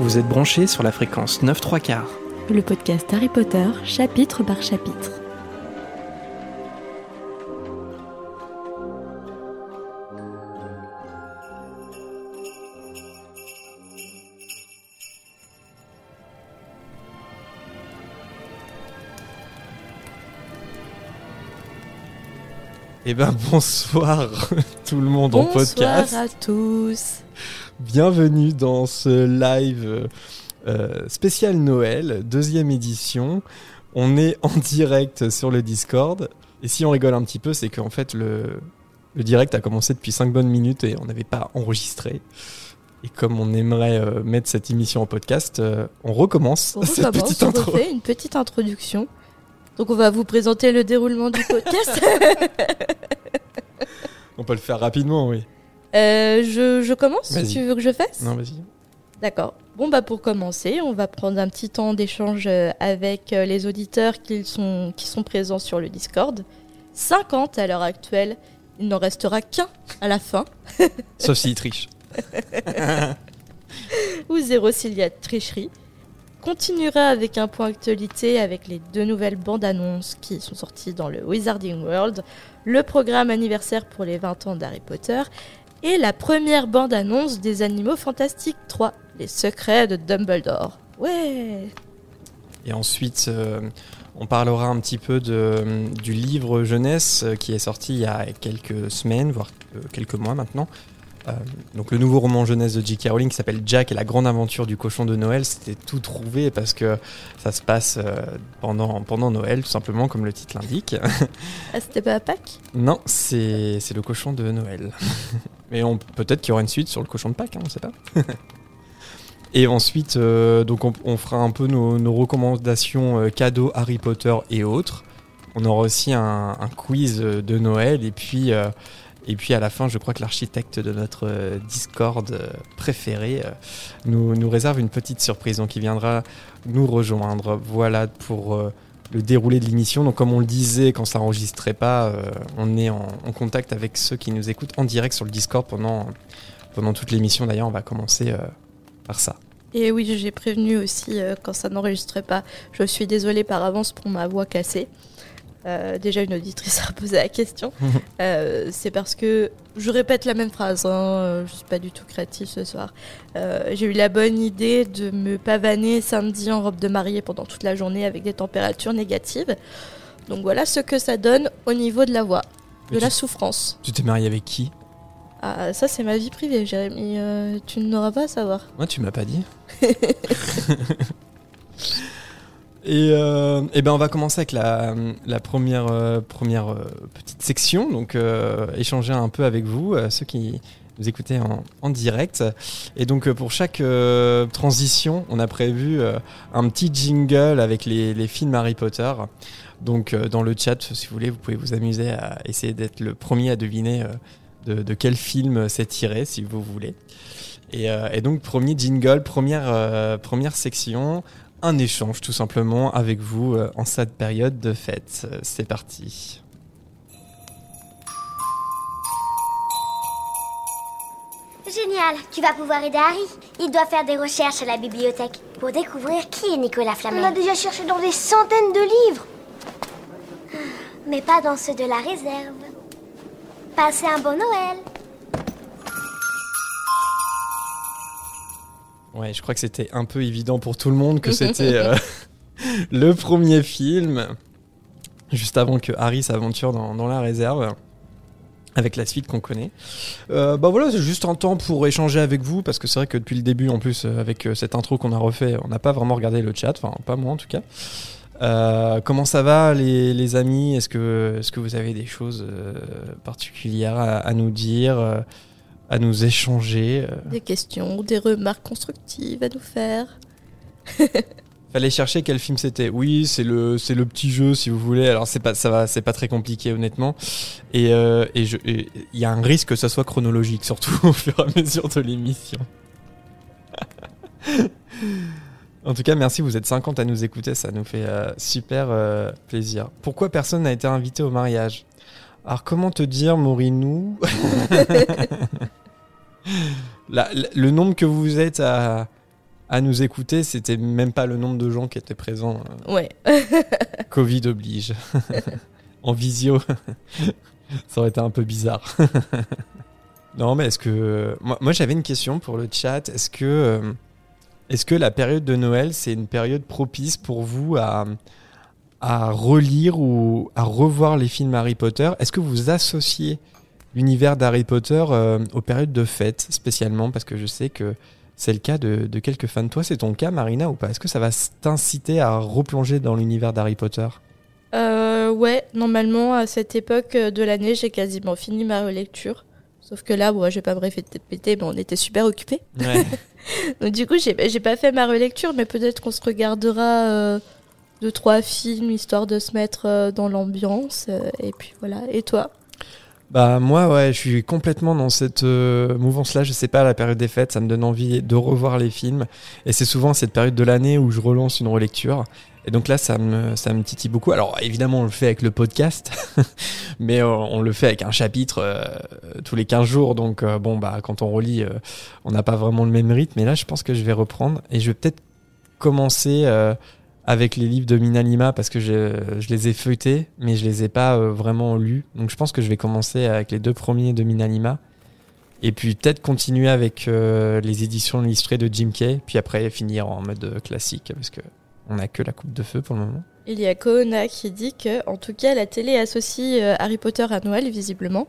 Vous êtes branchés sur la fréquence 9 3 quarts. Le podcast Harry Potter, chapitre par chapitre. Eh ben bonsoir tout le monde en podcast. Bonsoir à tous. Bienvenue dans ce live euh, spécial Noël, deuxième édition. On est en direct sur le Discord. Et si on rigole un petit peu, c'est qu'en fait le, le direct a commencé depuis 5 bonnes minutes et on n'avait pas enregistré. Et comme on aimerait euh, mettre cette émission en podcast, euh, on recommence On cette recommence, petite on intro. refait une petite introduction. Donc on va vous présenter le déroulement du podcast. On peut le faire rapidement, oui. Euh, je, je commence. Tu veux que je fasse Non, vas-y. D'accord. Bon, bah pour commencer, on va prendre un petit temps d'échange euh, avec euh, les auditeurs qui sont, qui sont présents sur le Discord. 50 à l'heure actuelle. Il n'en restera qu'un à la fin. Sauf s'il triche. ou zéro s'il y a tricherie. Continuera avec un point actualité avec les deux nouvelles bandes annonces qui sont sorties dans le Wizarding World, le programme anniversaire pour les 20 ans d'Harry Potter et la première bande annonce des Animaux Fantastiques 3, les secrets de Dumbledore. Ouais Et ensuite, euh, on parlera un petit peu de, du livre jeunesse euh, qui est sorti il y a quelques semaines, voire euh, quelques mois maintenant. Euh, donc le nouveau roman jeunesse de J.K. Rowling qui s'appelle Jack et la grande aventure du cochon de Noël, c'était tout trouvé parce que ça se passe euh, pendant, pendant Noël, tout simplement comme le titre l'indique. Ah, c'était pas à Pâques? Non, c'est c'est le cochon de Noël. Mais on peut-être qu'il y aura une suite sur le cochon de Pâques, hein, on ne sait pas. Et ensuite, euh, donc on, on fera un peu nos, nos recommandations cadeaux Harry Potter et autres. On aura aussi un, un quiz de Noël et puis et puis à la fin, je crois que l'architecte de notre euh, Discord euh, préféré euh, nous, réserve une petite surprise, donc il viendra nous rejoindre. Voilà pour le déroulé de l'émission. Donc comme on le disait quand ça enregistrait pas, on est en, contact avec ceux qui nous écoutent en direct sur le Discord pendant toute l'émission. D'ailleurs, on va commencer par ça. Et oui, j'ai prévenu aussi quand ça n'enregistrait pas. Je suis désolée par avance pour ma voix cassée. Euh, déjà, une auditrice a posé la question. Euh, c'est parce que je répète la même phrase. Hein, euh, je suis pas du tout créative ce soir. Euh, j'ai eu la bonne idée de me pavaner samedi en robe de mariée pendant toute la journée avec des températures négatives. Donc voilà ce que ça donne au niveau de la voix, de la souffrance. Tu t'es marié avec qui? Ah, ça, c'est ma vie privée, Jérémy. Tu n'auras pas à savoir. Moi, tu m'as pas dit. et, euh, eh ben, on va commencer avec la, première, euh, première euh, petite section. Donc, euh, échanger un peu avec vous, ceux qui nous écoutez en, en direct. Et donc, pour chaque transition, on a prévu un petit jingle avec les, films Harry Potter. Donc, dans le chat, si vous voulez, vous pouvez vous amuser à essayer d'être le premier à deviner de, quel film c'est tiré, si vous voulez. Et, et donc, premier jingle, première, première section, un échange tout simplement avec vous euh, en cette période de fête. Euh, C'est parti. Génial, tu vas pouvoir aider Harry. Il doit faire des recherches à la bibliothèque pour découvrir qui est Nicolas Flamel. On a déjà cherché dans des centaines de livres. Mais pas dans ceux de la réserve. Passez un bon Noël. Ouais, je crois que c'était un peu évident pour tout le monde que c'était euh, le premier film, juste avant que Harry s'aventure dans, dans la réserve, avec la suite qu'on connaît. Euh, bah voilà, c'est juste un temps pour échanger avec vous, parce que c'est vrai que depuis le début, en plus, euh, avec cette intro qu'on a refait, on n'a pas vraiment regardé le chat, enfin pas moi en tout cas. Euh, comment ça va les, les amis? Est-ce que, est que vous avez des choses euh, particulières à, à nous dire, à nous échanger euh Des questions, des remarques constructives à nous faire. Fallait chercher quel film c'était. Oui, c'est le c'est le petit jeu si vous voulez. Alors c'est pas ça va c'est pas très compliqué honnêtement. Et euh, et je et il y a un risque que ça soit chronologique surtout au fur et à mesure de l'émission. en tout cas, merci, vous êtes 50 à nous écouter, ça nous fait euh, super euh, plaisir. Pourquoi personne n'a été invité au mariage? Alors comment te dire, Morinou La- la- Le nombre que vous êtes à à nous écouter, c'était même pas le nombre de gens qui étaient présents. euh, Ouais. Covid oblige. en visio, ça aurait été un peu bizarre. non, mais est-ce que. Moi, moi, j'avais une question pour le chat. Est-ce que. euh, Est-ce que la période de Noël, c'est une période propice pour vous à, à relire ou à revoir les films Harry Potter? Est-ce que vous associez l'univers d'Harry Potter euh, aux périodes de fête spécialement Parce que je sais que c'est le cas de, de quelques fans. Toi, c'est ton cas, Marina, ou pas? Est-ce que ça va t'inciter à replonger dans l'univers d'Harry Potter? Euh, ouais, normalement, à cette époque de l'année, j'ai quasiment fini ma relecture. Sauf que là, bon, je vais pas me répéter, mais on était super occupés. Ouais. Donc, du coup, j'ai j'ai pas fait ma relecture, mais peut-être qu'on se regardera euh, deux, trois films, histoire de se mettre euh, dans l'ambiance. euh, et puis voilà. Et toi? Bah moi ouais, je suis complètement dans cette euh, mouvance-là. Je sais pas, la période des fêtes, ça me donne envie de revoir les films. Et c'est souvent cette période de l'année où je relance une relecture. Et donc là, ça me, ça me titille beaucoup. Alors évidemment, on le fait avec le podcast, mais euh, on le fait avec un chapitre euh, tous les 15 jours. Donc bon, bah quand on relit, on n'a pas vraiment le même rythme. Mais là, je pense que je vais reprendre et je vais peut-être commencer avec les livres de Minalima parce que je, les ai feuilletés, mais je les ai pas euh, vraiment lus. Donc je pense que je vais commencer avec les deux premiers de Minalima. Et puis peut-être continuer avec euh, les éditions illustrées de Jim Kay, puis après finir en mode euh, classique parce que on a que la coupe de feu pour le moment. Il y a Koona qui dit que, en tout cas, la télé associe Harry Potter à Noël, visiblement.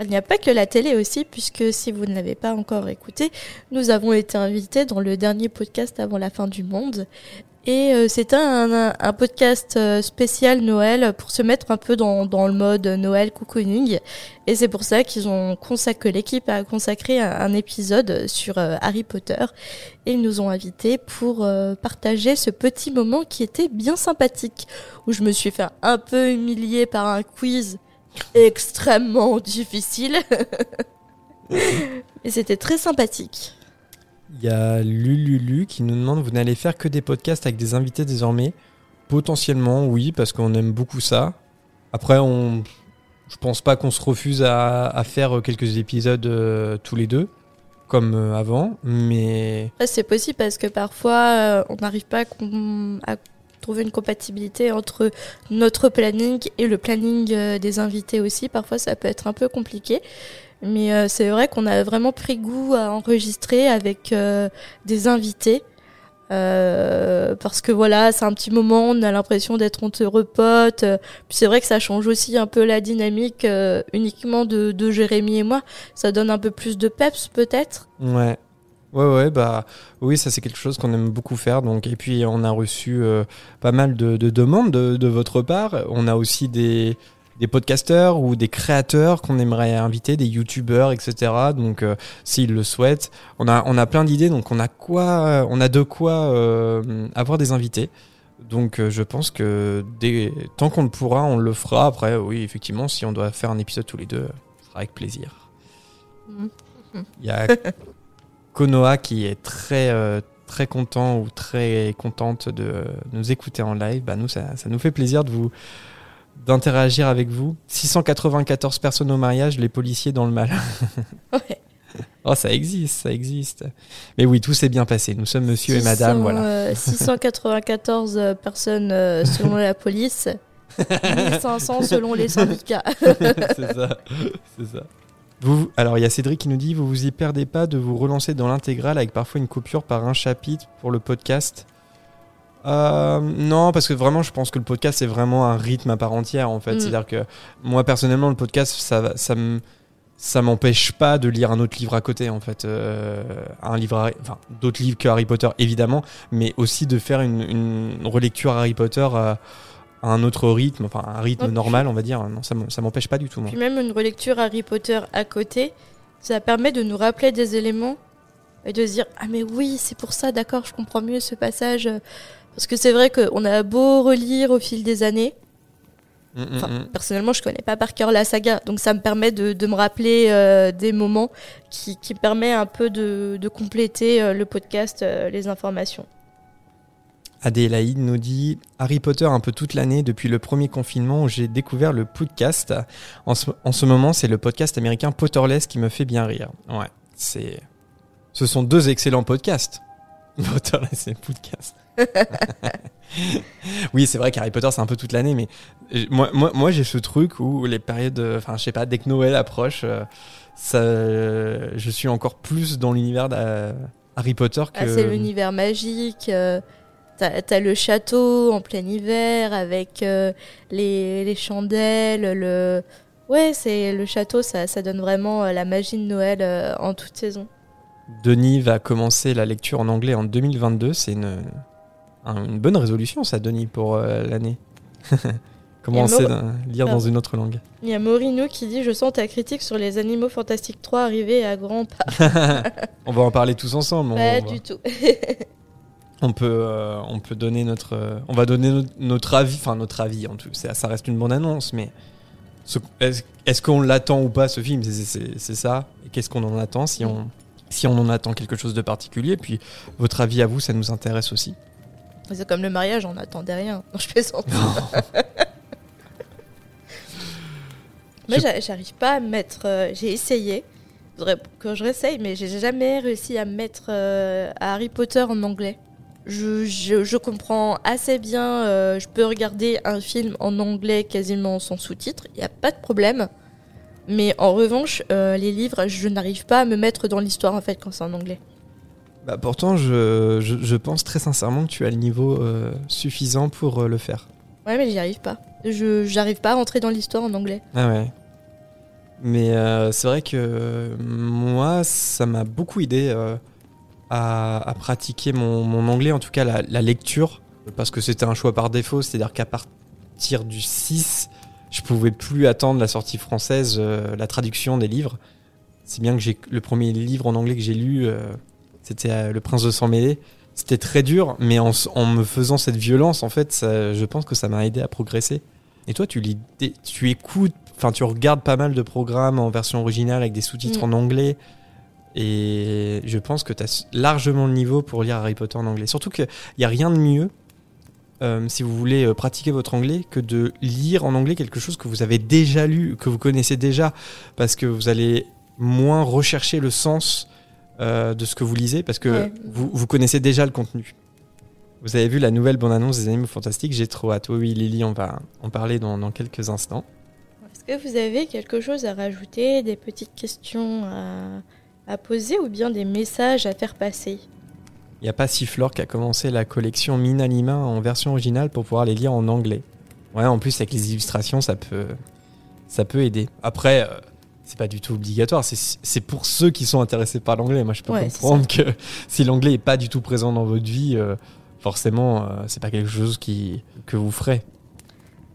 Il n'y a pas que la télé aussi, puisque si vous ne l'avez pas encore écouté, nous avons été invités dans le dernier podcast avant la fin du monde. Et euh, c'était un, un- un podcast euh, spécial Noël pour se mettre un peu dans, dans le mode Noël cocooning. Et c'est pour ça qu'ils ont consacré, l'équipe a consacré un, épisode sur euh, Harry Potter. Et ils nous ont invités pour euh, partager ce petit moment qui était bien sympathique, où je me suis fait un peu humilier par un quiz extrêmement difficile. Et c'était très sympathique. Il y a Lululu qui nous demande vous n'allez faire que des podcasts avec des invités désormais? Potentiellement oui parce qu'on aime beaucoup ça. Après on je pense pas qu'on se refuse à, faire quelques épisodes euh, tous les deux comme euh, avant mais c'est possible parce que parfois, euh, on n'arrive pas à, trouver une compatibilité entre notre planning et le planning des invités aussi. Parfois, ça peut être un peu compliqué. Mais euh, c'est vrai qu'on a vraiment pris goût à enregistrer avec euh, des invités. Euh, parce que voilà, c'est un petit moment, on a l'impression d'être potes. Euh, Puis c'est vrai que ça change aussi un peu la dynamique uniquement de, Jérémy et moi. Ça donne un peu plus de peps peut-être. Ouais. Ouais, ouais, bah oui, ça c'est quelque chose qu'on aime beaucoup faire. Donc, et puis on a reçu pas mal de, de demandes de, de votre part. On a aussi des, des podcasteurs ou des créateurs qu'on aimerait inviter, des youtubeurs, etc. Donc, euh, s'ils le souhaitent, on a, on a plein d'idées. Donc, on a quoi, on a de quoi euh, avoir des invités. Donc, euh, je pense que dès, tant qu'on le pourra, on le fera. Après, oui, effectivement, si on doit faire un épisode tous les deux, ce sera avec plaisir. Mhm. Il y a Konoha qui est très euh, très content ou très contente de nous écouter en live. Bah nous ça, ça nous fait plaisir de vous d'interagir avec vous. 694 personnes au mariage, les policiers dans le mal. Ouais. oh ça existe, ça existe. Mais oui, tout s'est bien passé. Nous sommes monsieur et madame, 600, voilà. euh, 694 euh, personnes euh, selon la police, 1500 selon les syndicats. c'est ça, c'est ça. Vous, alors il y a Cédric qui nous dit vous vous y perdez pas de vous relancer dans l'intégrale avec parfois une coupure par un chapitre pour le podcast. Euh, non, parce que vraiment, je pense que le podcast c'est vraiment un rythme à part entière en fait. Mm. C'est-à-dire que moi personnellement, le podcast ça, ça me ça m'empêche pas de lire un autre livre à côté en fait, Euh, un livre, enfin d'autres livres que Harry Potter évidemment, mais aussi de faire une, une relecture Harry Potter à, à un autre rythme, enfin un rythme normal on va dire. Non, ça m'empêche pas du tout. moi. Puis même une relecture Harry Potter à côté, ça permet de nous rappeler des éléments et de se dire ah mais oui c'est pour ça d'accord je comprends mieux ce passage parce que c'est vrai qu'on a beau relire au fil des années. Mm, mm, Enfin, mm. personnellement, je connais pas par cœur la saga, donc ça me permet de, de me rappeler euh, des moments qui, qui permet un peu de, de compléter euh, le podcast, euh, les informations. Adélaïde nous dit Harry Potter un peu toute l'année depuis le premier confinement où j'ai découvert le podcast. En ce, en ce moment, c'est le podcast américain Potterless qui me fait bien rire. Ouais, c'est. Ce sont deux excellents podcasts. Moteur c'est podcast. oui, c'est vrai qu'Harry Potter, c'est un peu toute l'année, mais moi, moi, moi j'ai ce truc où les périodes, enfin, je sais pas, dès que Noël approche, ça, je suis encore plus dans l'univers d'Harry Potter que. Ah, c'est l'univers magique. T'as as le château en plein hiver avec les, les, chandelles, le. Ouais, c'est le château, ça, ça donne vraiment la magie de Noël en toute saison. Denis va commencer la lecture en anglais en 2022. C'est une, une bonne résolution, ça, Denis, pour euh, l'année. Commencer à lire dans une autre langue. Il y a Morino qui dit Je sens ta critique sur les Animaux Fantastiques 3 arriver à grands pas. on va en parler tous ensemble. Pas du tout. on peut, euh, on peut donner notre, euh, on va donner notre, avis, enfin notre avis en tout. Ça, ça reste une bonne annonce, mais est-ce qu'on l'attend ou pas ce film? C'est ça. Et qu'est-ce qu'on en attend si on si on en attend quelque chose de particulier? Puis votre avis à vous, ça nous intéresse aussi. C'est comme le mariage, on n'attendait rien. Non, je plaisante. Moi, j'arrive pas à mettre. Euh, j'ai essayé. Faudrait que je réessaye, mais j'ai jamais réussi à mettre euh, Harry Potter en anglais. Je, je, comprends assez bien. Euh, je peux regarder un film en anglais quasiment sans sous-titres. Il n'y a pas de problème. Mais en revanche, les livres, je n'arrive pas à me mettre dans l'histoire en fait quand c'est en anglais. Bah pourtant, je, je, pense très sincèrement que tu as le niveau euh, suffisant pour euh, le faire. Ouais, mais j'y arrive pas. Je n'arrive pas à rentrer dans l'histoire en anglais. Ah ouais. Mais c'est vrai que moi, ça m'a beaucoup aidé à, à, pratiquer mon, mon, anglais, en tout cas la, la lecture, parce que c'était un choix par défaut, c'est-à-dire qu'à partir du 6, je pouvais plus attendre la sortie française, euh, la traduction des livres. C'est bien que j'ai le premier livre en anglais que j'ai lu, euh, c'était euh, Le Prince de sang mêlé. C'était très dur, mais en, me faisant cette violence, en fait, je pense que ça m'a aidé à progresser. Et toi, tu lis, tu écoutes, enfin, tu regardes pas mal de programmes en version originale avec des sous-titres mm. en anglais. Et je pense que tu as largement le niveau pour lire Harry Potter en anglais. Surtout qu'il n'y a rien de mieux euh, si vous voulez euh, pratiquer votre anglais, que de lire en anglais quelque chose que vous avez déjà lu, que vous connaissez déjà, parce que vous allez moins rechercher le sens euh, de ce que vous lisez, parce que vous, vous, connaissez déjà le contenu. Vous avez vu la nouvelle bande-annonce des Animaux Fantastiques, j'ai trop hâte. Oui, Lily, on va en parler dans, dans quelques instants. Est-ce que vous avez quelque chose à rajouter, des petites questions à, à poser ou bien des messages à faire passer? Il n'y a pas Siflor qui a commencé la collection Minanima en version originale pour pouvoir les lire en anglais. Ouais, en plus avec les illustrations, ça peut, ça peut aider. Après, euh, c'est pas du tout obligatoire. C'est pour ceux qui sont intéressés par l'anglais. Moi, je peux comprendre que si l'anglais est pas du tout présent dans votre vie, euh, forcément, euh, c'est pas quelque chose qui, que vous ferez.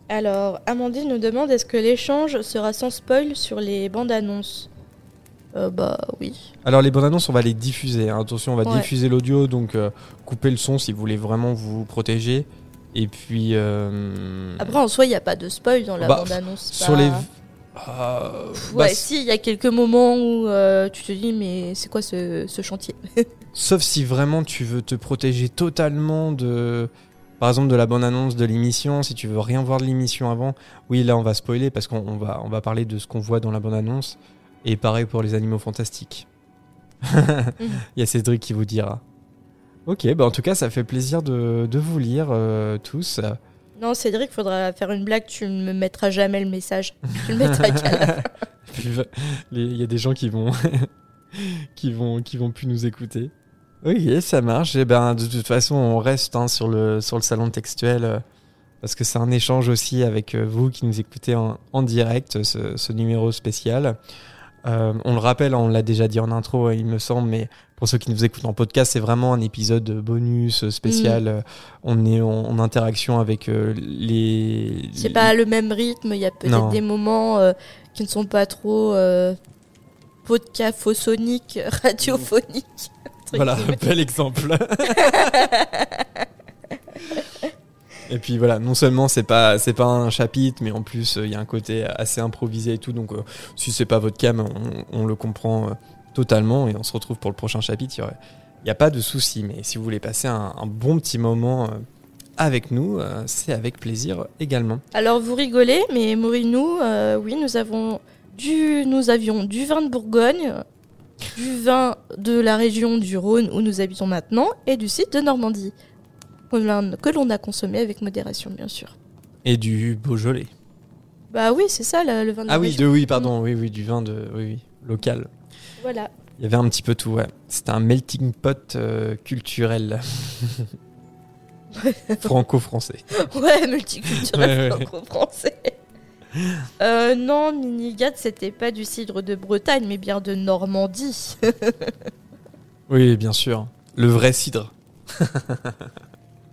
Alors, Amandine nous demande est-ce que l'échange sera sans spoil sur les bandes annonces? Euh, bah oui. Alors les bandes annonces, on va les diffuser. Hein. Attention, on va diffuser l'audio, donc euh, couper le son si vous voulez vraiment vous protéger. Et puis. Après, en soi, il n'y a pas de spoil dans la bah, bande annonce. Sur les. Ouais, bah, si, il y a quelques moments où tu te dis, mais c'est quoi ce, ce chantier Sauf si vraiment tu veux te protéger totalement de. Par exemple, de la bande annonce de l'émission, si tu veux rien voir de l'émission avant, oui, là on va spoiler parce qu'on va, on va parler de ce qu'on voit dans la bande annonce. Et pareil pour les animaux fantastiques. Il y a Cédric qui vous dira. Ok, bah en tout cas, ça fait plaisir de, de vous lire euh, tous. Non, Cédric, faudra faire une blague. Tu ne me mettras jamais le message. Tu le mettras qu'à Il y a des gens qui vont, qui vont, qui vont plus nous écouter. Ok, ça marche. Et eh ben, de toute façon, on reste hein, sur, le, sur le salon textuel euh, parce que c'est un échange aussi avec euh, vous qui nous écoutez en, en direct, ce, ce numéro spécial. Euh, on le rappelle, on l'a déjà dit en intro, il me semble, mais pour ceux qui nous écoutent en podcast, c'est vraiment un épisode bonus spécial. Mm. On est en, interaction avec euh, les. C'est pas le même rythme. Il y a peut-être des moments euh, qui ne sont pas trop podcaphoniques, radiophoniques. Voilà, bel exemple. Et puis voilà, non seulement c'est pas c'est pas un chapitre, mais en plus il y a un côté assez improvisé et tout. Donc euh, si c'est pas votre cam, on, le comprend euh, totalement et on se retrouve pour le prochain chapitre. Il n'y a pas de souci, mais si vous voulez passer un, bon petit moment euh, avec nous, c'est avec plaisir également. Alors vous rigolez, mais Morinou, oui, nous avons du nous avions du vin de Bourgogne du vin de la région du Rhône où nous habitons maintenant et du site de Normandie, que l'on- a consommé avec modération, bien sûr. Et du Beaujolais. Bah oui, c'est ça le, le vin de Ah oui, de, oui, pardon, oui, oui, du vin de, oui, oui, local. Voilà. Il y avait un petit peu tout, ouais. C'était un melting pot euh, culturel. Franco-français. Ouais, multiculturel Ouais, franco-français. Euh, non, Minigat, c'était pas du cidre de Bretagne, mais bien de Normandie. Oui, bien sûr. Le vrai cidre.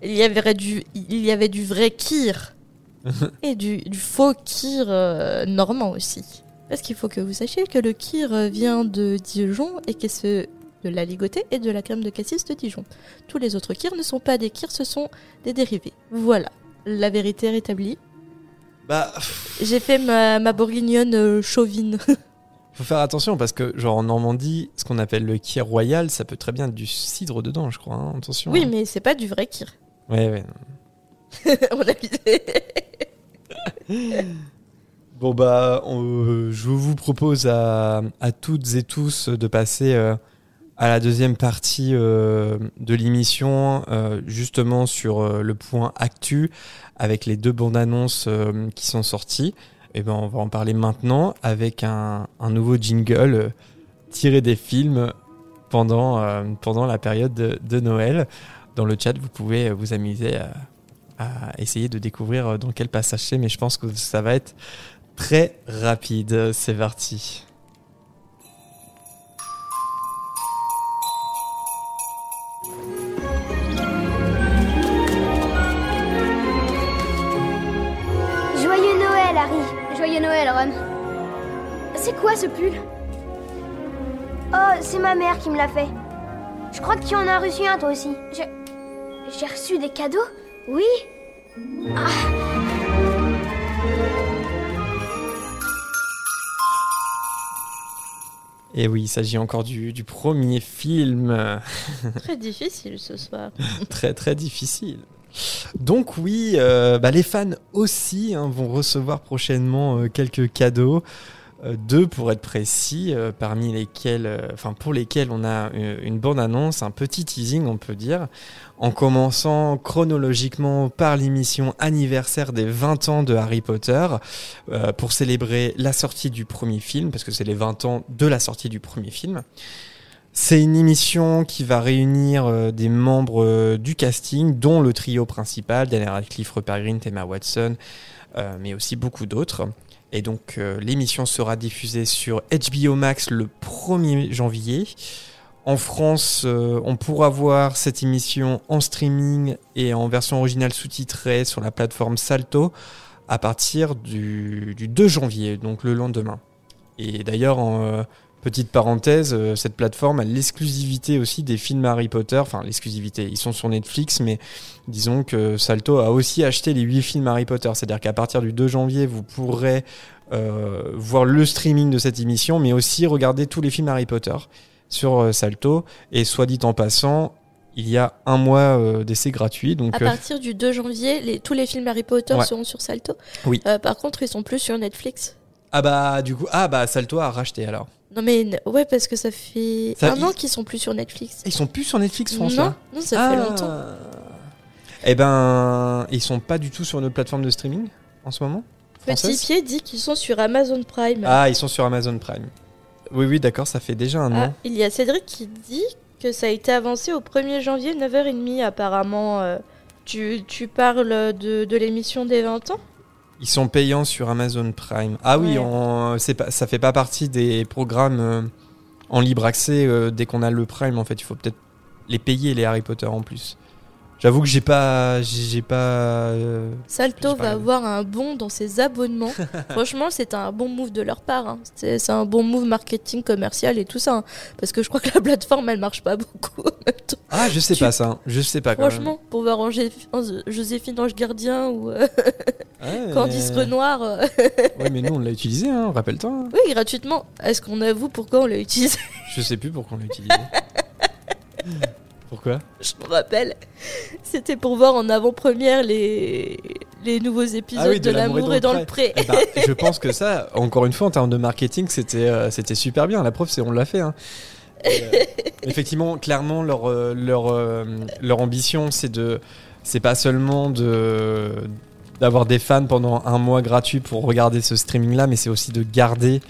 Il y avait du, il y avait du vrai kir et du, du faux kir euh, normand aussi. Parce qu'il faut que vous sachiez que le kir vient de Dijon et que c'est de la ligotée et de la crème de cassis de Dijon. Tous les autres kirs ne sont pas des kirs, ce sont des dérivés. Voilà, la vérité rétablie. Bah, J'ai fait ma, ma bourguignonne euh, chauvine. faut faire attention parce que, genre, en Normandie, ce qu'on appelle le kir royal, ça peut très bien être du cidre dedans, je crois. hein. Attention. oui, hein. mais c'est pas du vrai kir. Ouais, ouais. On a visé. Bon bah, euh, je vous propose à, toutes et tous de passer euh, à la deuxième partie euh, de l'émission, justement sur le point actu, avec les deux bandes annonces qui sont sorties. Et ben, on va en parler maintenant avec un, nouveau jingle tiré des films pendant, pendant la période de, Noël. Dans le chat, vous pouvez vous amuser à, essayer de découvrir dans quel passage c'est, mais je pense que ça va être très rapide. C'est parti. Joyeux Noël, Harry. Joyeux Noël, Ron. C'est quoi ce pull? Oh, c'est ma mère qui me l'a fait. Je crois que tu en as reçu un toi aussi. J'ai reçu des cadeaux? Oui? Et oui, il s'agit encore du, du premier film. Très difficile ce soir. très très difficile. Donc oui, euh, bah, les fans aussi hein, vont recevoir prochainement euh, quelques cadeaux. Euh, deux pour être précis, euh, parmi lesquels, euh, enfin pour lesquels on a une bande annonce, un petit teasing on peut dire, en commençant chronologiquement par l'émission anniversaire des 20 ans de Harry Potter, pour célébrer la sortie du premier film, parce que c'est les 20 ans de la sortie du premier film. C'est une émission qui va réunir des membres du casting, dont le trio principal, Daniel Radcliffe, Rupert Grint, Emma Watson, mais aussi beaucoup d'autres. Et donc euh, l'émission sera diffusée sur HBO Max le 1er janvier. En France, euh, on pourra voir cette émission en streaming et en version originale sous-titrée sur la plateforme Salto à partir du, du 2 janvier, donc le lendemain. Et d'ailleurs, euh, Petite parenthèse, euh, cette plateforme a l'exclusivité aussi des films Harry Potter. Enfin, l'exclusivité, ils sont sur Netflix, mais disons que Salto a aussi acheté les 8 films Harry Potter. C'est-à-dire qu'à partir du 2 janvier, vous pourrez euh, voir le streaming de cette émission, mais aussi regarder tous les films Harry Potter sur euh, Salto. Et soit dit en passant, il y a un mois d'essai gratuit. Donc, À partir du 2 janvier, les- tous les films Harry Potter Ouais. seront sur Salto. Oui. Euh, par contre, ils sont plus sur Netflix. ah bah du coup, ah bah Salto a racheté alors. Non mais ouais parce que ça fait Ça- un ils- an qu'ils sont plus sur Netflix. Ils sont plus sur Netflix, Non, François. non, ça fait Ah. longtemps. Eh ben, ils sont pas du tout sur notre plateforme de streaming en ce moment Petit pied dit qu'ils sont sur Amazon Prime. Ah, ils sont sur Amazon Prime. Oui, oui, d'accord, ça fait déjà un Ah, an. il y a Cédric qui dit que ça a été avancé au 1er janvier 9h30 apparemment. euh, tu, tu parles de, de l'émission des 20 ans? Ils sont payants sur Amazon Prime. Ah oui, Ouais. on- pas, ça fait pas partie des programmes euh, en libre accès euh, dès qu'on a le Prime. En fait, il faut peut-être les payer les Harry Potter en plus. J'avoue que j'ai pas, j'ai pas. euh, Salto pas va avoir un bond dans ses abonnements. Franchement, c'est un bon move de leur part. hein. C'est un bon move marketing commercial et tout ça. hein. Parce que je crois que la plateforme, elle marche pas beaucoup. Ah, je sais Tu- pas ça. Je sais pas. Quand même. Franchement, pour voir Joséphine Ange Gardien ou euh, Ouais, Candice Renoir, euh, Ouais, mais nous on l'a utilisé, hein, rappelle-toi. hein. oui, gratuitement. Est-ce qu'on avoue pourquoi on l'a utilisé? Je sais plus pourquoi on l'a utilisé. Pourquoi? Je me rappelle. C'était pour voir en avant-première les... les nouveaux épisodes Ah oui, de, l'amour et dans le pré. Eh ben, je pense que ça, encore une fois, en termes de marketing, c'était euh, c'était super bien. La preuve, c'est on l'a fait. hein. effectivement, clairement, leur, leur, leur ambition, c'est de. C'est pas seulement de d'avoir des fans pendant un mois gratuit pour regarder ce streaming là, mais c'est aussi de garder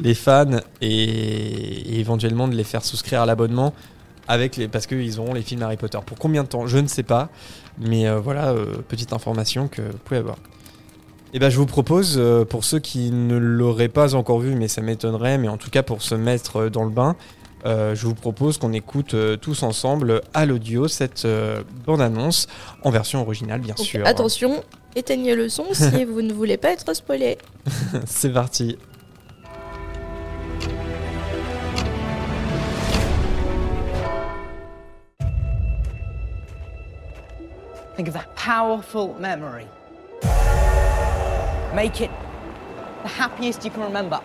les fans et, éventuellement de les faire souscrire à l'abonnement avec les parce qu'ils auront les films Harry Potter. Pour combien de temps? Je ne sais pas, mais euh, voilà euh, petite information que vous pouvez avoir. Et eh ben je vous propose euh, pour ceux qui ne l'auraient pas encore vu, mais ça m'étonnerait, mais en tout cas pour se mettre dans le bain, je vous propose qu'on écoute tous ensemble à l'audio cette bande annonce en version originale bien sûr. Attention, éteignez le son si vous ne voulez pas être spoilé. C'est parti. Think of that powerful memory. Make it the happiest you can remember.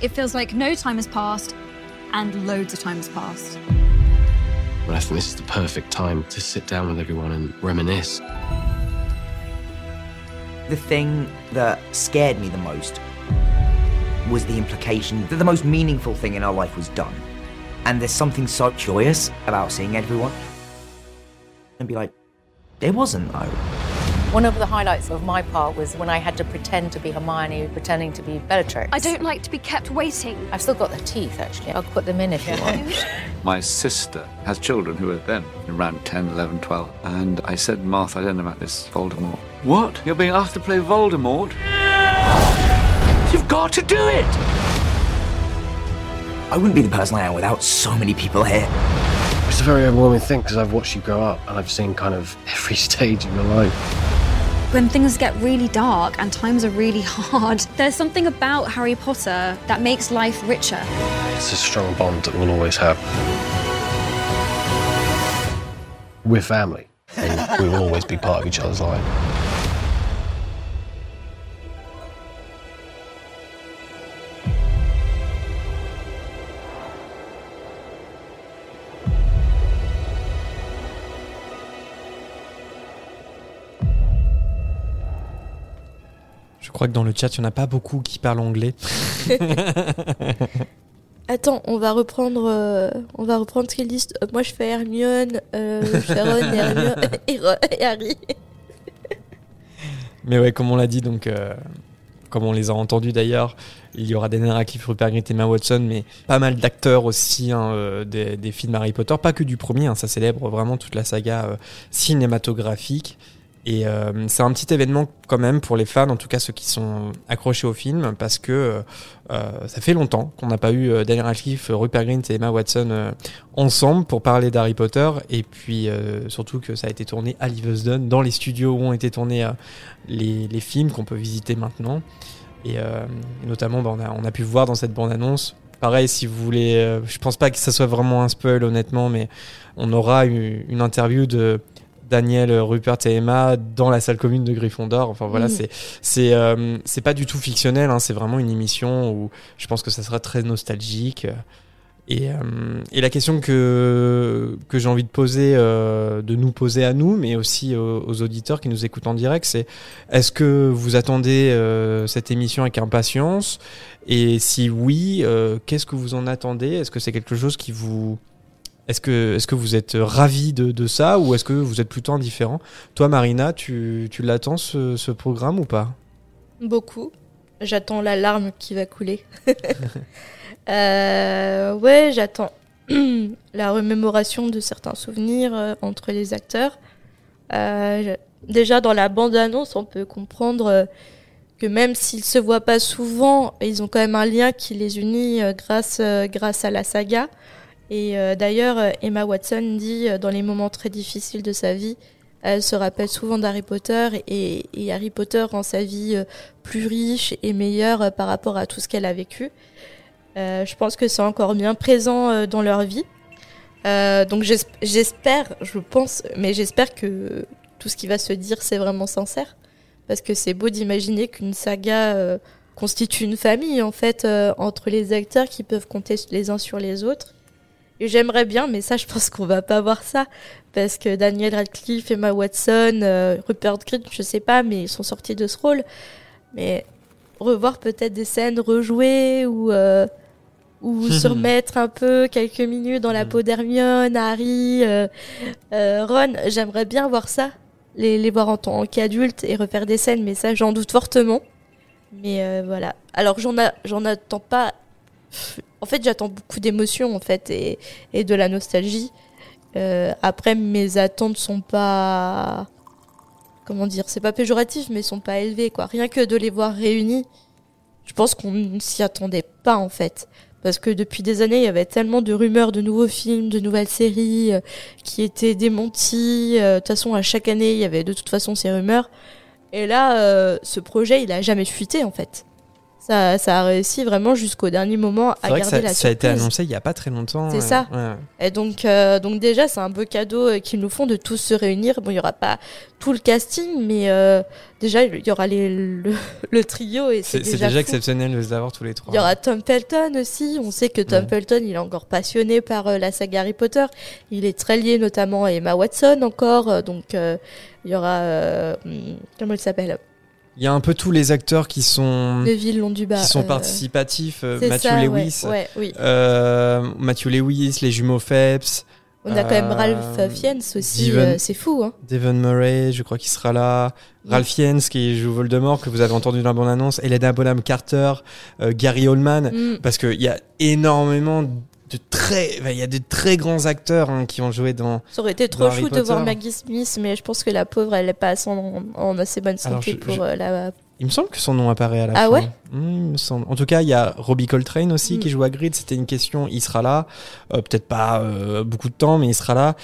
It feels like no time has passed and loads of time has passed. Well, I think this is the perfect time to sit down with everyone and reminisce. The thing that scared me the most was the implication that the most meaningful thing in our life was done. And there's something so joyous about seeing everyone and be like, there wasn't though. One of the highlights of my part was when I had to pretend to be Hermione, pretending to be Bellatrix. I don't like to be kept waiting. I've still got the teeth, actually. I'll put them in if you want. My sister has children who are then around 10, 11, 12. And I said, Martha, I don't know about this Voldemort. What? You're being asked to play Voldemort? You've got to do it! I wouldn't be the person I am without so many people here. It's a very overwhelming thing because I've watched you grow up and I've seen kind of every stage of your life. When things get really dark and times are really hard, there's something about Harry Potter that makes life richer. It's a strong bond that we'll always have. We're family, and we will always be part of each other's life. Crois que dans le chat, il n'y en a pas beaucoup qui parlent anglais. Attends, on va reprendre, euh, on va reprendre ce qu'ils disent. Euh, moi, je fais Hermione, euh, Sharon et, Hermione, et, Harry. Mais ouais, comme on l'a dit, donc, comme on les a entendus d'ailleurs, il y aura Daniel Radcliffe, Rupert Grint et Emma Watson, mais pas mal d'acteurs aussi hein, des, films Harry Potter, pas que du premier, hein, ça célèbre vraiment toute la saga cinématographique. Et euh, c'est un petit événement quand même pour les fans, en tout cas ceux qui sont accrochés au film, parce que euh, euh ça fait longtemps qu'on n'a pas eu euh, Daniel Radcliffe, Rupert Grint et Emma Watson ensemble pour parler d'Harry Potter, et puis surtout que ça a été tourné à Livingston, dans les studios où ont été tournés les, les, films qu'on peut visiter maintenant. Et, notamment, bah, on, a, on, a, pu voir dans cette bande-annonce Pareil, si vous voulez, je pense pas que ça soit vraiment un spoil honnêtement, mais on aura une interview de Daniel, Rupert et Emma dans la salle commune de Gryffondor. Enfin voilà, c'est c'est euh, c'est pas du tout fictionnel. Hein, c'est vraiment une émission où je pense que ça sera très nostalgique. Et, euh, et la question que que j'ai envie de poser, euh, de nous poser à nous, mais aussi aux, auditeurs qui nous écoutent en direct, c'est est-ce que vous attendez cette émission avec impatience? Et si oui, qu'est-ce que vous en attendez? Est-ce que c'est quelque chose qui vous est-ce que, vous êtes ravi de, ça ou est-ce que vous êtes plutôt indifférent? Toi, Marina, tu, tu l'attends ce, ce, programme ou pas? Beaucoup. J'attends l'alarme qui va couler. euh, ouais, j'attends la remémoration de certains souvenirs euh, entre les acteurs. Euh, déjà, dans la bande-annonce, on peut comprendre euh, que même s'ils se voient pas souvent, ils ont quand même un lien qui les unit grâce, grâce à la saga. Et euh, d'ailleurs, euh, Emma Watson dit euh, dans les moments très difficiles de sa vie, elle se rappelle souvent d'Harry Potter et, et, Harry Potter rend sa vie plus riche et meilleure par rapport à tout ce qu'elle a vécu. Euh, je pense que c'est encore bien présent dans leur vie. Euh, donc j'espère, je pense, mais j'espère que tout ce qui va se dire c'est vraiment sincère, parce que c'est beau d'imaginer qu'une saga constitue une famille en fait entre les acteurs qui peuvent compter les uns sur les autres J'aimerais bien, mais ça, je pense qu'on va pas voir ça. Parce que Daniel Radcliffe, Emma Watson, euh, Rupert Grint, je sais pas, mais ils sont sortis de ce rôle. Mais revoir peut-être des scènes rejouées ou, euh, ou se remettre un peu quelques minutes dans la Mm. peau d'Hermione, Harry, euh, euh, Ron. J'aimerais bien voir ça, les, les voir en tant qu'adultes et refaire des scènes, mais ça, j'en doute fortement. Mais euh, voilà. Alors, j'en attends pas. En fait, j'attends beaucoup d'émotions, en fait, et, et de la nostalgie. Euh, après, mes attentes sont pas. Comment dire C'est pas péjoratif, mais sont pas élevées, quoi. Rien que de les voir réunis, je pense qu'on ne s'y attendait pas, en fait. Parce que depuis des années, il y avait tellement de rumeurs de nouveaux films, de nouvelles séries euh, qui étaient démenties. Euh, De toute façon, à chaque année, il y avait de toute façon ces rumeurs. Et là, euh, ce projet, il a jamais fuité, en fait. Ça, ça a réussi vraiment jusqu'au dernier moment à C'est vrai que garder ça, la ça a été surprise. annoncé il y a pas très longtemps. C'est euh, ça. ouais. Et donc, euh, donc déjà, c'est un beau cadeau euh, qu'ils nous font de tous se réunir. Bon, il y aura pas tout le casting, mais euh, déjà, il y aura les, le, le trio et c'est déjà, déjà exceptionnel de les avoir tous les trois. Il y aura Tom Felton aussi. On sait que Tom Ouais. Felton, il est encore passionné par euh, la saga Harry Potter. Il est très lié notamment à Emma Watson encore. euh, donc, euh, il y aura... euh, hum, comment il s'appelle? Il y a un peu tous les acteurs qui sont Neville Londubat. qui sont euh, participatifs. euh, Matthew ça, Lewis, ouais, oui. euh, Matthew Lewis, les jumeaux Phelps, On a quand même Ralph Fiennes aussi. C'est fou, hein. Devon Murray, je crois qu'il sera là. Oui. Ralph Fiennes qui joue Voldemort que vous avez entendu dans la bande annonce. Helena Bonham Carter, euh, Gary Oldman. Mm. Parce qu'il y a énormément de très, il y a de très grands acteurs hein, qui ont joué dans. Ça aurait été trop chou de voir. Maggie Smith, mais je pense que la pauvre, elle est pas en, en assez bonne santé je- pour je- euh, la. Il me semble que son nom apparaît à la Ah fin. ouais Mm, il me semble. En tout cas, il y a Robbie Coltrane aussi Mm. qui joue à Grid. C'était une question. Il sera là. Euh, Peut-être pas euh, beaucoup de temps, mais il sera là.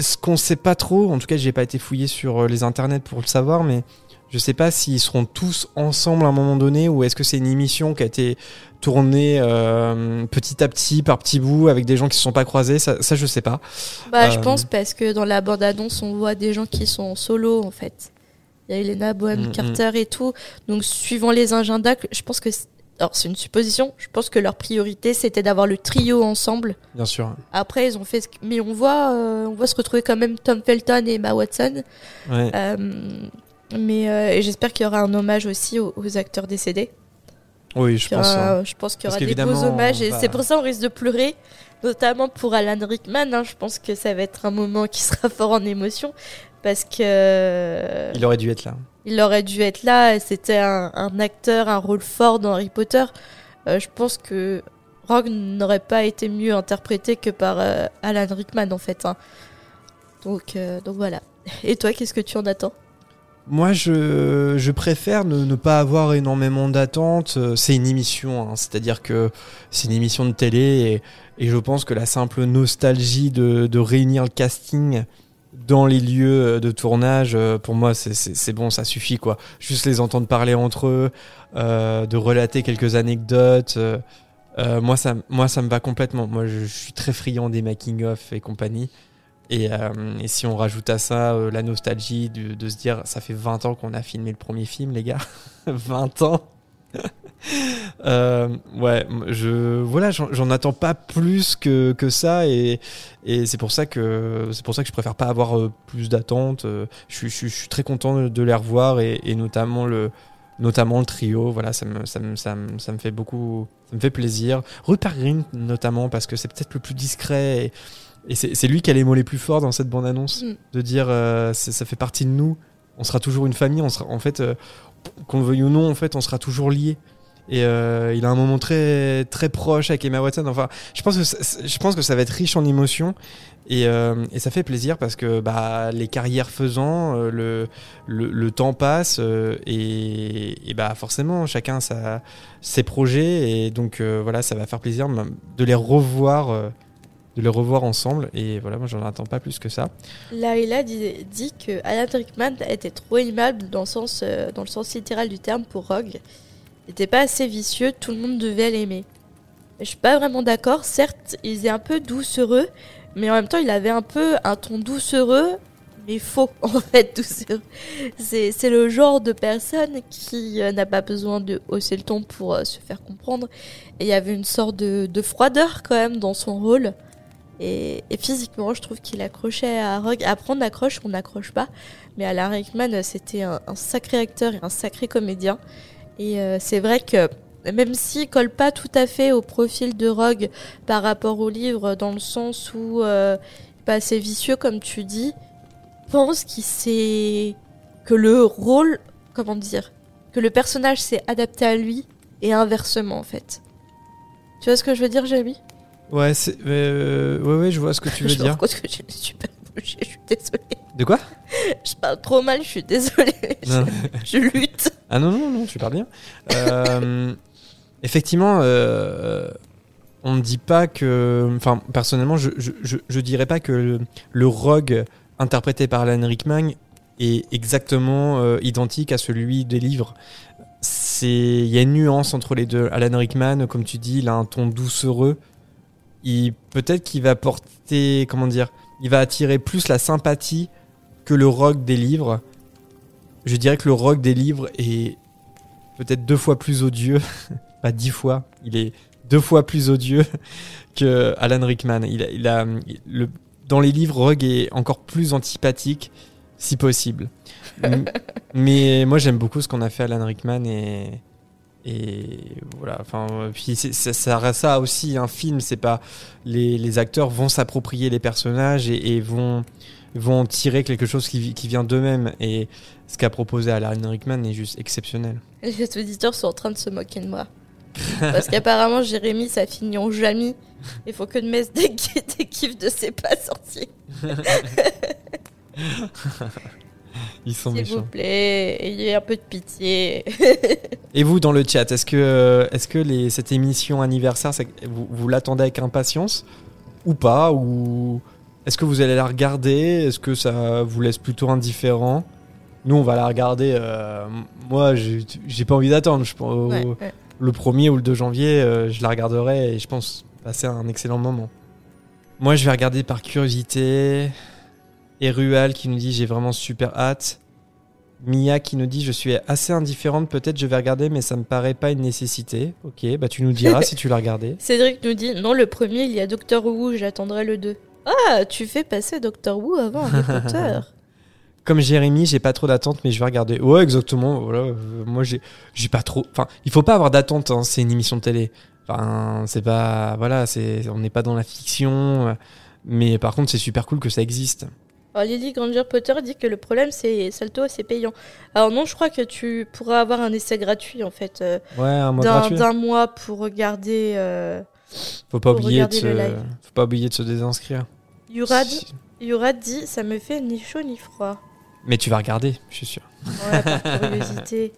Ce qu'on sait pas trop, en tout cas, j'ai pas été fouillé sur les internets pour le savoir, mais je sais pas s'ils seront tous ensemble à un moment donné ou est-ce que c'est une émission qui a été tournée euh, petit à petit, par petits bouts, avec des gens qui se sont pas croisés. Ça, ça je sais pas. Bah, je Euh, pense parce que dans la bande-annonce, on voit des gens qui sont solo en fait. Il y a Elena Bohem Mm, Carter et tout. Donc, suivant les agendas, je pense que. Alors, c'est une supposition. Je pense que leur priorité, c'était d'avoir le trio ensemble. Bien sûr. Après, ils ont fait. ce Mais on voit, euh, on voit se retrouver quand même Tom Felton et Emma Watson. Ouais. Euh, mais euh, j'espère qu'il y aura un hommage aussi aux, aux acteurs décédés. Oui, je pense. aura- hein. je pense qu'il y aura des beaux hommages et bah- c'est pour ça qu'on risque de pleurer, notamment pour Alan Rickman. hein. Je pense que ça va être un moment qui sera fort en émotion parce que Il aurait dû être là. il aurait dû être là. C'était un, un acteur, un rôle fort dans Harry Potter. Euh, je pense que Rogue n'aurait pas été mieux interprété que par euh, Alan Rickman en fait. hein. Donc, donc voilà. Et toi, qu'est-ce que tu en attends? Moi, je, je préfère ne, ne pas avoir énormément d'attentes. Euh, C'est une émission, hein, c'est-à-dire que c'est une émission de télé et, et je pense que la simple nostalgie de, de réunir le casting dans les lieux de tournage, euh, pour moi, c'est- bon, ça suffit quoi. Juste les entendre parler entre eux, euh, de relater quelques anecdotes. euh, euh, moi, ça, moi, ça me va complètement. Moi, je, je suis très friand des making-of et compagnie. Et, euh, et si on rajoute à ça euh, la nostalgie de, se dire, ça fait 20 ans qu'on a filmé le premier film, les gars. 20 ans. Euh, ouais, je voilà, j'en attends pas plus que, que ça et, et c'est pour ça que pour ça que je préfère pas avoir plus d'attentes. Je je, je suis très content de, les revoir et, notamment le notamment le trio. Voilà, ça me ça me, ça me, ça me fait beaucoup, me fait plaisir. Rupert Green notamment parce que c'est peut-être le plus discret et, et c'est lui qui a les mots les plus forts dans cette bande annonce Mm. de dire euh, ça fait partie de nous. On sera toujours une famille. On sera en fait euh, qu'on le veuille ou non, en fait, on sera toujours liés. Et euh, il a un moment très très proche avec Emma Watson. Enfin, je pense que ça, je pense que ça va être riche en émotions et, et ça fait plaisir parce que bah les carrières faisant, le, le le temps passe et, et bah forcément chacun sa ses projets et donc voilà ça va faire plaisir de les revoir de les revoir ensemble et voilà moi j'en attends pas plus que ça. Laila dit, dit que Alan Rickman était trop aimable dans le sens, euh, dans le sens littéral du terme pour Rogue. Il n'était pas assez vicieux, tout le monde devait l'aimer. Je suis pas vraiment d'accord. Certes, il est un peu doucereux, mais en même temps, il avait un peu un ton doucereux, mais faux en fait. Doucereux. C'est, le genre de personne qui euh, n'a pas besoin de hausser le ton pour euh, se faire comprendre. Et il y avait une sorte de froideur quand même dans son rôle. Et, physiquement, je trouve qu'il accrochait à Rogue. Après, on accroche, on n'accroche pas. Mais Alan Rickman, euh, c'était un, sacré acteur et un sacré comédien. Et euh, c'est vrai que même s'il colle pas tout à fait au profil de Rogue par rapport au livre, dans le sens où euh, pas assez vicieux comme tu dis, pense qu'il s'est que le rôle, comment dire, que le personnage s'est adapté à lui et inversement en fait. Tu vois ce que je veux dire, Jamie? Ouais, c'est, euh, ouais, ouais, je vois ce que tu veux Je dire. je suis désolée. De quoi? Je parle trop mal, je suis désolée. Je, je lutte. Ah non, non, non, tu parles bien. Euh, effectivement, euh, on ne dit pas que. Enfin, personnellement, je, je dirais pas que le, le rogue interprété par Alan Rickman est exactement identique à celui des livres. C'est, il y a une nuance entre les deux. Alan Rickman, comme tu dis, il a un ton doucereux. Il peut-être qu'il va porter, comment dire, il va attirer plus la sympathie que le rogue des livres. Je dirais que le rogue des livres est peut-être deux fois plus odieux, pas dix fois. Il est deux fois plus odieux que Alan Rickman. Il a, il a le, dans les livres, Rogue est encore plus antipathique, si possible. Mais moi, j'aime beaucoup ce qu'on a fait Alan Rickman et et voilà. Enfin, puis ça, ça reste ça aussi un film. C'est pas les, les acteurs vont s'approprier les personnages et, et vont vont en tirer quelque chose qui, qui vient d'eux-mêmes. Et ce qu'a proposé Alan Rickman est juste exceptionnel. Les auditeurs sont en train de se moquer de moi. Parce qu'apparemment, Jérémy, ça finit en Jamie. Il faut que de mettre des, des de ses pas sortis. Ils sont S'il vous plaît, ayez un peu de pitié. Et vous, dans le chat, est-ce que, euh, est-ce que les, cette émission anniversaire, vous, vous l'attendez avec impatience ou pas Ou est-ce que vous allez la regarder? Est-ce que ça vous laisse plutôt indifférent? Nous, on va la regarder. euh, moi, j'ai j'ai pas envie d'attendre. Je pense, au- Ouais, ouais. Le 1er ou le 2 janvier, euh, je la regarderai et je pense passer un excellent moment. Moi, je vais regarder par curiosité. Et Rual qui nous dit j'ai vraiment super hâte. Mia qui nous dit je suis assez indifférente, peut-être je vais regarder, mais ça me paraît pas une nécessité. Ok, bah tu nous diras si tu l'as regardé. Cédric nous dit non, le premier, il y a Doctor Who, j'attendrai le 2. Ah, tu fais passer Doctor Who avant Harry Potter. Comme Jérémy, j'ai pas trop d'attente, mais je vais regarder. Ouais, exactement. Voilà, euh, moi j'ai, j'ai pas trop. Enfin, il faut pas avoir d'attente. hein, c'est une émission de télé. Enfin, c'est pas. Voilà, c'est. On n'est pas dans la fiction. euh, Mais par contre, c'est super cool que ça existe. Alors Lily Granger Potter dit que le problème c'est Salto, c'est payant. Alors non, je crois que tu pourras avoir un essai gratuit en fait. euh, Ouais, un mois d'un, gratuit. d'un mois pour regarder. euh, Faut pas pour oublier de se. le live. Faut pas oublier de se désinscrire. Yurad, Yurad dit ça me fait ni chaud ni froid. Mais tu vas regarder, je suis sûr. Ouais, par curiosité.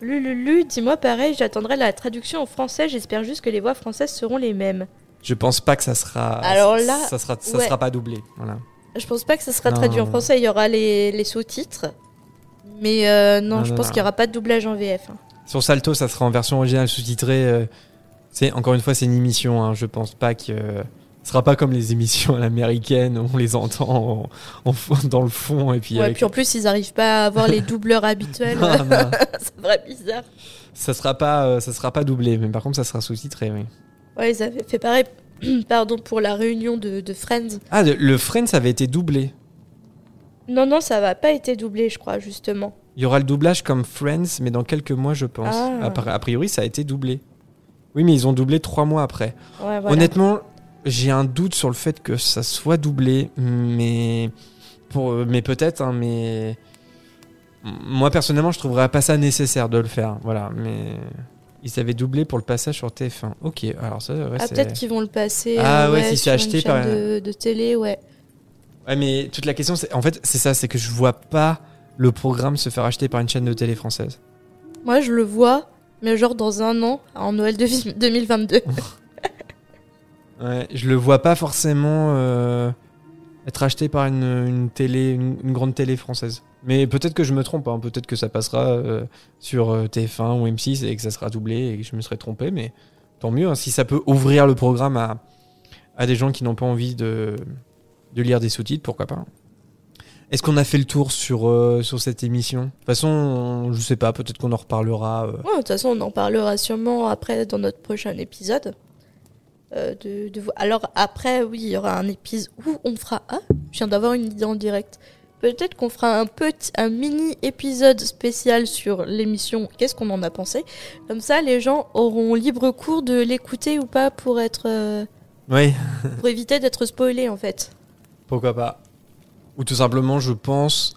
Lululu, dis-moi pareil, j'attendrai la traduction en français, j'espère juste que les voix françaises seront les mêmes. Je pense pas que ça sera. Alors là, ça sera, ça ouais. sera pas doublé. Voilà. Je pense pas que ça sera Non, traduit en français, il y aura les, les sous-titres. Mais euh, non, Non, je non, pense qu'il y aura pas de doublage en VF. hein. Sur Salto, ça sera en version originale sous-titrée. euh, c'est encore une fois, c'est une émission. hein, je pense pas que ce sera pas comme les émissions à l'américaine où on les entend en, en fond- dans le fond et puis. ouais, avec- puis en plus, ils arrivent pas à avoir les doubleurs habituels. C'est vrai bizarre. ça sera pas, euh, ça sera pas doublé, mais par contre, ça sera sous-titré. Oui. Ouais, ils avaient fait pareil pardon, pour la réunion de, de Friends. Ah, le, le Friends avait été doublé. Non, non, ça va pas été doublé, je crois, justement. Il y aura le doublage comme Friends, mais dans quelques mois, je pense. Ah. A, pri- a priori, ça a été doublé. Oui, mais ils ont doublé trois mois après. Ouais, voilà. Honnêtement, j'ai un doute sur le fait que ça soit doublé, mais pour, mais peut-être, hein, mais moi personnellement, je trouverais pas ça nécessaire de le faire. Voilà, mais ils avaient doublé pour le passage sur TF1. Ok, alors ça, ouais, ah, peut-être qu'ils vont le passer Ah euh, ouais, si c'est acheté chaîne par- de, de télé, ouais. Ouais, mais toute la question, c'est en fait, c'est ça, c'est que je vois pas le programme se faire acheter par une chaîne de télé française. Moi, je le vois, mais genre dans un an, en Noël de- 2022. Ouais, je le vois pas forcément euh, être acheté par une, une télé, une, une grande télé française. Mais peut-être que je me trompe, hein, peut-être que ça passera euh, sur euh, TF1 ou M6 et que ça sera doublé et que je me serais trompé, mais tant mieux, hein, si ça peut ouvrir le programme à, des gens qui n'ont pas envie de, lire des sous-titres, pourquoi pas. Est-ce qu'on a fait le tour sur, euh, cette émission? De toute façon, on- je sais pas, peut-être qu'on en reparlera. Ouais, de toute façon, on en parlera sûrement après dans notre prochain épisode. Alors après, oui, il y aura un épisode où on fera... Ah, je viens d'avoir une idée en direct. Peut-être qu'on fera un petit, un mini épisode spécial sur l'émission. Qu'est-ce qu'on en a pensé? Comme ça, les gens auront libre cours de l'écouter ou pas pour être, euh, Oui, pour éviter d'être spoilés en fait. pourquoi pas. Ou tout simplement, je pense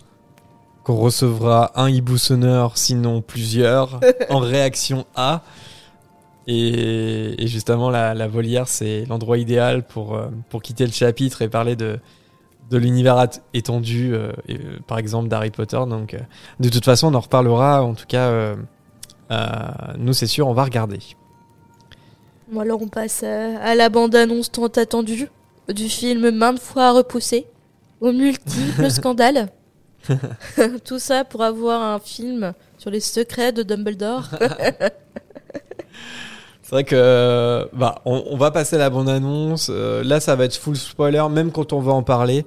qu'on recevra un hibou sonore, sinon plusieurs, en réaction à. Et, et justement, la, la volière, c'est l'endroit idéal pour, euh, pour quitter le chapitre et parler de, de l'univers étendu, euh, et, euh, par exemple d'Harry Potter. Donc, euh, de toute façon, on en reparlera. En tout cas, euh, nous, c'est sûr, on va regarder. Bon, alors on passe à, à la bande-annonce tant attendue du film maintes fois repoussé, aux multiples scandales. Tout ça pour avoir un film sur les secrets de Dumbledore. C'est vrai que bah, on, on va passer à la bande-annonce. Euh, là, ça va être full spoiler, même quand on va en parler.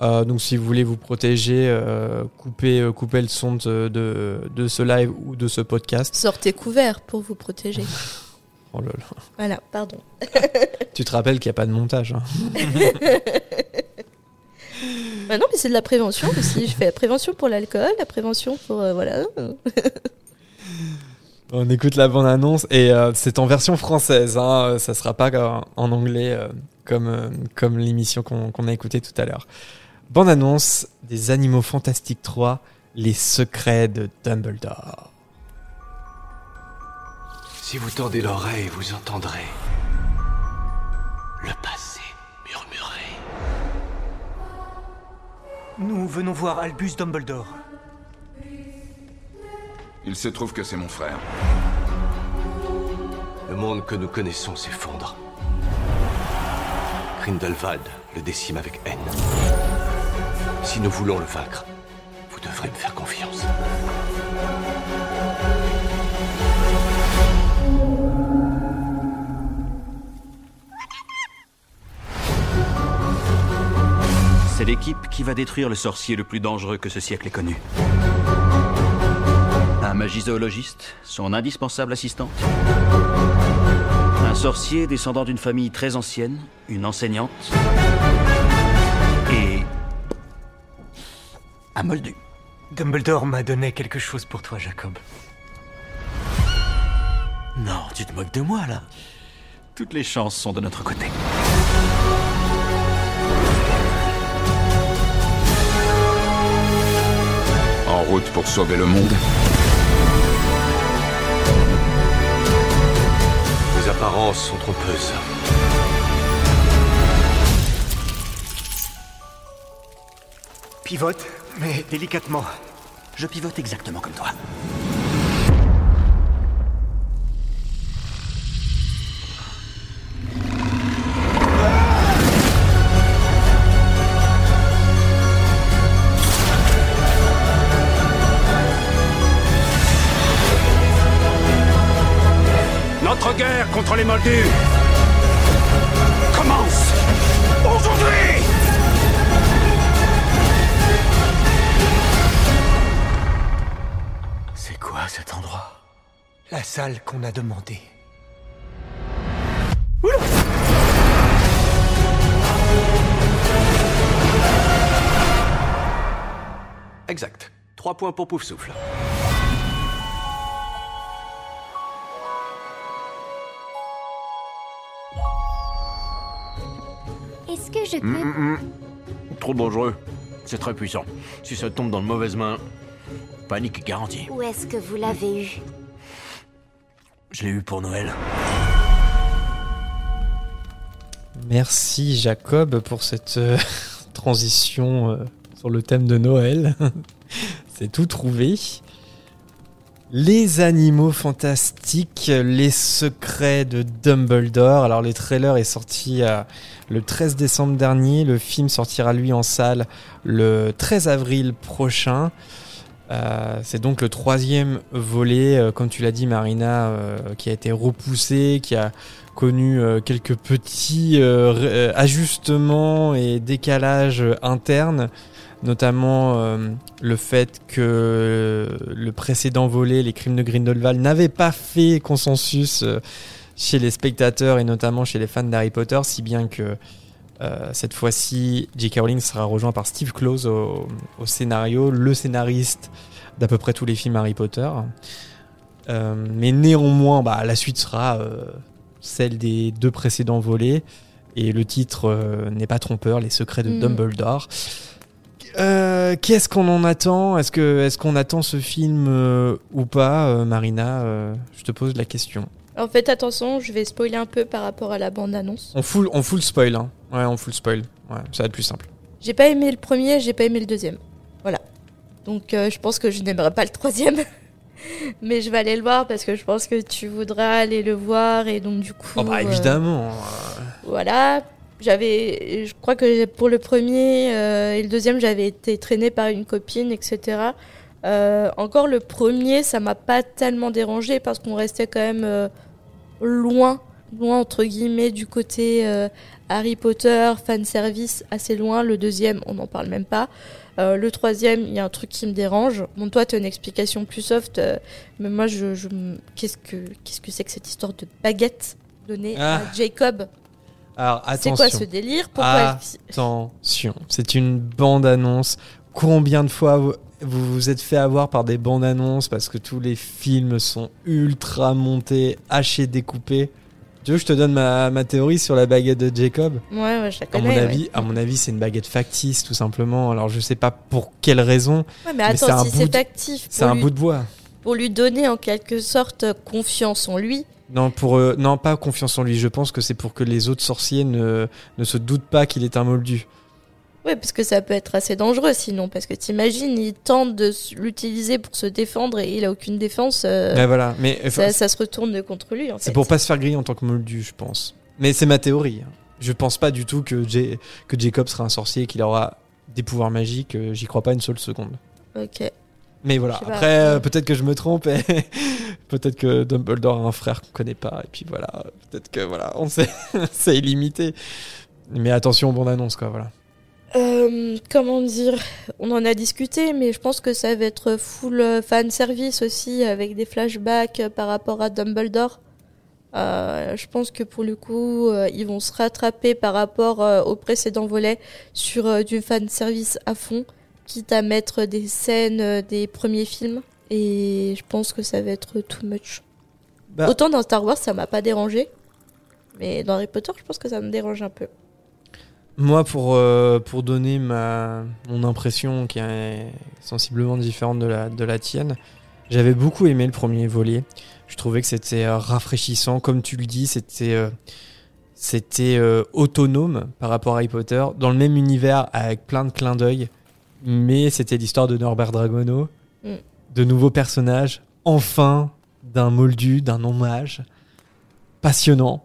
Euh, donc, si vous voulez vous protéger, euh, coupez, coupez le son de, de, de ce live ou de ce podcast. Sortez couverts pour vous protéger. Oh là là. Voilà, pardon. Tu te rappelles qu'il n'y a pas de montage. hein. Bah non, mais c'est de la prévention aussi. Je fais la prévention pour l'alcool, la prévention pour. voilà. On écoute la bande-annonce et euh, c'est en version française. Hein, ça sera pas euh, en anglais euh, comme, euh, comme l'émission qu'on qu'on a écoutée tout à l'heure. Bande-annonce des Animaux Fantastiques 3, les secrets de Dumbledore. Si vous tendez l'oreille, vous entendrez le passé murmurer. Nous venons voir Albus Dumbledore. Il se trouve que c'est mon frère. Le monde que nous connaissons s'effondre. Grindelwald le décime avec haine. Si nous voulons le vaincre, vous devrez me faire confiance. C'est l'équipe qui va détruire le sorcier le plus dangereux que ce siècle ait connu. Un magizoologiste, son indispensable assistante. Un sorcier descendant d'une famille très ancienne, une enseignante. Et. un moldu. Dumbledore m'a donné quelque chose pour toi, Jacob. Non, tu te moques de moi là. Toutes les chances sont de notre côté. En route pour sauver le monde. Les apparences sont trompeuses. Pivote, mais délicatement. Je pivote exactement comme toi. Notre guerre contre les moldus commence aujourd'hui C'est quoi cet endroit? La salle qu'on a demandé. Exact. Trois points pour Poufsouffle. Est-ce que je peux... Mm, Trop dangereux. C'est très puissant. Si ça tombe dans de mauvaises mains, panique garantie. Où est-ce que vous l'avez eu Je l'ai eu pour Noël. Merci Jacob pour cette euh, transition euh, sur le thème de Noël. C'est tout trouvé. Les animaux fantastiques, les secrets de Dumbledore. Alors le trailer est sorti euh, le 13 décembre dernier. Le film sortira lui en salle le 13 avril prochain. Euh, c'est donc le troisième volet, euh, comme tu l'as dit Marina, qui a été repoussé, qui a connu quelques petits ajustements et décalages internes, notamment euh, le fait que le précédent volet, les crimes de Grindelwald, n'avait pas fait consensus euh, chez les spectateurs et notamment chez les fans d'Harry Potter, si bien que Euh, cette fois-ci, J.K. Rowling sera rejoint par Steve Close au, au scénario, le scénariste d'à peu près tous les films Harry Potter. Mais néanmoins, bah, la suite sera celle des deux précédents volets. Et le titre n'est pas trompeur, Les secrets de Mm. Dumbledore. Euh, Qu'est-ce qu'on en attend? Est-ce que est-ce qu'on attend ce film euh, ou pas, euh, Marina? Je te pose la question. En fait, attention, je vais spoiler un peu par rapport à la bande-annonce. On full, on full spoil, hein. Ouais, on full spoil. Ouais, ça va être plus simple. J'ai pas aimé le premier, j'ai pas aimé le deuxième. Voilà. Donc je pense que je n'aimerais pas le troisième. Mais je vais aller le voir parce que je pense que tu voudras aller le voir et donc du coup. Oh bah évidemment. Voilà. J'avais, je crois que pour le premier euh, et le deuxième, j'avais été traînée par une copine, etc. Euh, encore le premier, ça m'a pas tellement dérangé parce qu'on restait quand même euh, loin, loin entre guillemets du côté euh, Harry Potter, fan service, assez loin. Le deuxième, on n'en parle même pas. Euh, le troisième, il y a un truc qui me dérange. Bon, toi, tu as une explication plus soft, euh, mais moi, je, je qu'est-ce que qu'est-ce que c'est que cette histoire de baguette donnée Ah. à Jacob? Alors C'est quoi ce délire? Pourquoi Attention, c'est une bande-annonce. Combien de fois vous vous vous êtes fait avoir par des bandes-annonces parce que tous les films sont ultra montés, hachés, découpés? Tu veux que je te donne ma, ma théorie sur la baguette de Jacob? Ouais, ouais, je la à mon ouais. avis, à mon avis, c'est une baguette factice, tout simplement. Alors, je sais pas pour quelle raison. Ouais, mais attends, si c'est de- actif C'est un bout de bois. pour lui donner en quelque sorte confiance en lui. Non, pour euh, non, pas confiance en lui. Je pense que c'est pour que les autres sorciers ne, ne se doutent pas qu'il est un moldu. Ouais, parce que ça peut être assez dangereux sinon. Parce que t'imagines, il tente de l'utiliser pour se défendre et il a aucune défense. euh, Ouais, voilà. Mais enfin, ça, ça se retourne contre lui en C'est pour pas se faire griller en tant que moldu, je pense. Mais c'est ma théorie. Je pense pas du tout que, J- que Jacob sera un sorcier et qu'il aura des pouvoirs magiques. Euh, J'y crois pas une seule seconde. Ok. Mais voilà, après, euh, peut-être que je me trompe et peut-être que Dumbledore a un frère qu'on connaît pas. Et puis voilà, peut-être que voilà, on sait, c'est illimité. Mais attention, bonne annonce quoi, voilà. Euh, comment dire On en a discuté, mais je pense que ça va être full euh, fan service aussi, avec des flashbacks par rapport à Dumbledore. Euh, je pense que pour le coup, euh, ils vont se rattraper par rapport euh, au précédent volet sur du fan service à fond, quitte à mettre des scènes euh, des premiers films. Et je pense que ça va être too much. Bah- Autant dans Star Wars, ça m'a pas dérangé, mais dans Harry Potter, je pense que ça me dérange un peu. Moi, pour, euh, pour donner ma, mon impression qui est sensiblement différente de la, de la tienne, j'avais beaucoup aimé le premier volet. Je trouvais que c'était euh, rafraîchissant. Comme tu le dis, c'était euh, c'était autonome par rapport à Harry Potter, dans le même univers avec plein de clins d'œil. Mais c'était l'histoire de Norbert Dragono, Mm. de nouveaux personnages, enfin d'un moldu, d'un hommage. Passionnant.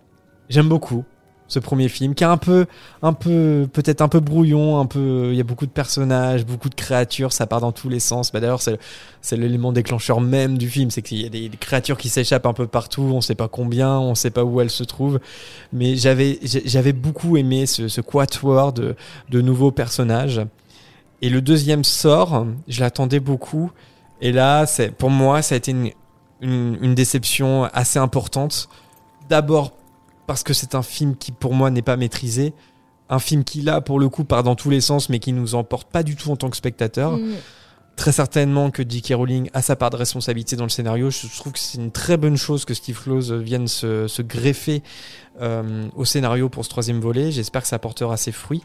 J'aime beaucoup ce premier film qui est un peu un peu peut-être un peu brouillon un peu il y a beaucoup de personnages beaucoup de créatures ça part dans tous les sens bah d'ailleurs c'est l'élément déclencheur même du film c'est qu'il y a des, des créatures qui s'échappent un peu partout on sait pas combien on sait pas où elles se trouvent mais j'avais j'avais beaucoup aimé ce, ce quatuor de de nouveaux personnages et le deuxième sort je l'attendais beaucoup et là c'est pour moi ça a été une, une, une déception assez importante d'abord parce que c'est un film qui pour moi n'est pas maîtrisé, un film qui là pour le coup part dans tous les sens mais qui nous emporte pas du tout en tant que spectateur. Mm. Très certainement que J.K. Rowling a sa part de responsabilité dans le scénario. Je trouve que c'est une très bonne chose que Steve Close vienne se, se greffer euh, au scénario pour ce troisième volet. J'espère que ça portera ses fruits.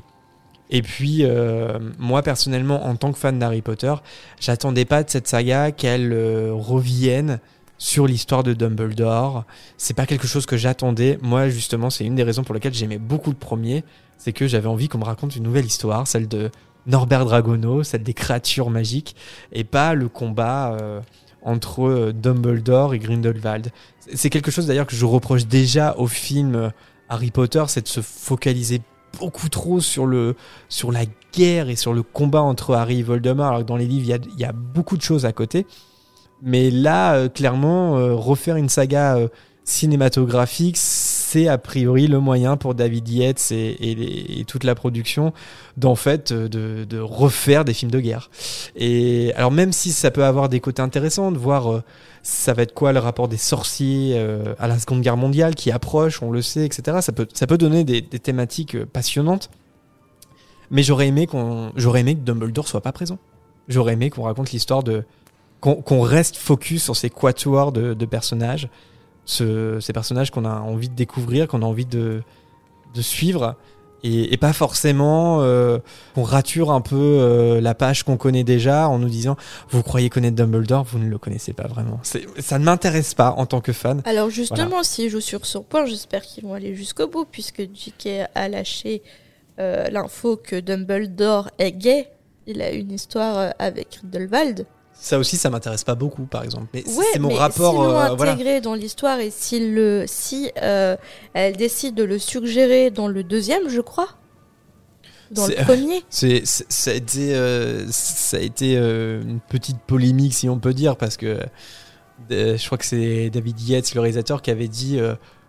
Et puis, euh, moi personnellement, en tant que fan d'Harry Potter, j'attendais pas de cette saga qu'elle euh, revienne sur l'histoire de Dumbledore. C'est pas quelque chose que j'attendais. Moi, justement, c'est une des raisons pour lesquelles j'aimais beaucoup le premier. C'est que j'avais envie qu'on me raconte une nouvelle histoire, celle de Norbert Dragono, celle des créatures magiques, et pas le combat euh, entre Dumbledore et Grindelwald. C'est- quelque chose d'ailleurs que je reproche déjà au film Harry Potter, c'est de se focaliser beaucoup trop sur le sur la guerre et sur le combat entre Harry et Voldemort. Alors que dans les livres, il y a, beaucoup de choses à côté. Mais là, euh, clairement, euh, refaire une saga euh, cinématographique, c'est a priori le moyen pour David Yates et, toute la production d'en fait de, de refaire des films de guerre. Et alors même si ça peut avoir des côtés intéressants de voir ça va être quoi le rapport des sorciers euh, à la Seconde Guerre mondiale qui approche, on le sait, etc. Ça peut, ça peut donner des, thématiques euh, passionnantes. Mais j'aurais aimé qu'on, j'aurais aimé que Dumbledore soit pas présent. J'aurais aimé qu'on raconte l'histoire de, qu'on reste focus sur ces quatuors de, personnages, ce- ces personnages qu'on a envie de découvrir, qu'on a envie de suivre, et, et pas forcément euh, qu'on rature un peu euh, la page qu'on connaît déjà en nous disant vous croyez connaître Dumbledore, vous ne le connaissez pas vraiment. Ça ne m'intéresse pas en tant que fan. Alors justement, Voilà. s'ils jouent sur son point, j'espère qu'ils vont aller jusqu'au bout, puisque J.K. a lâché euh, l'info que Dumbledore est gay. Il a une histoire euh, avec Grindelwald. Ça aussi, ça m'intéresse pas beaucoup, par exemple. Mais Ouais, c'est mon mais rapport. s'ils l'ont euh, voilà. intégré dans l'histoire et s'il le, si euh, elle décide de le suggérer dans le deuxième, je crois, dans le premier. C'est, ça a été, euh, ça a été euh, une petite polémique, si on peut dire, parce que je crois que c'est David Yates, le réalisateur, qui avait dit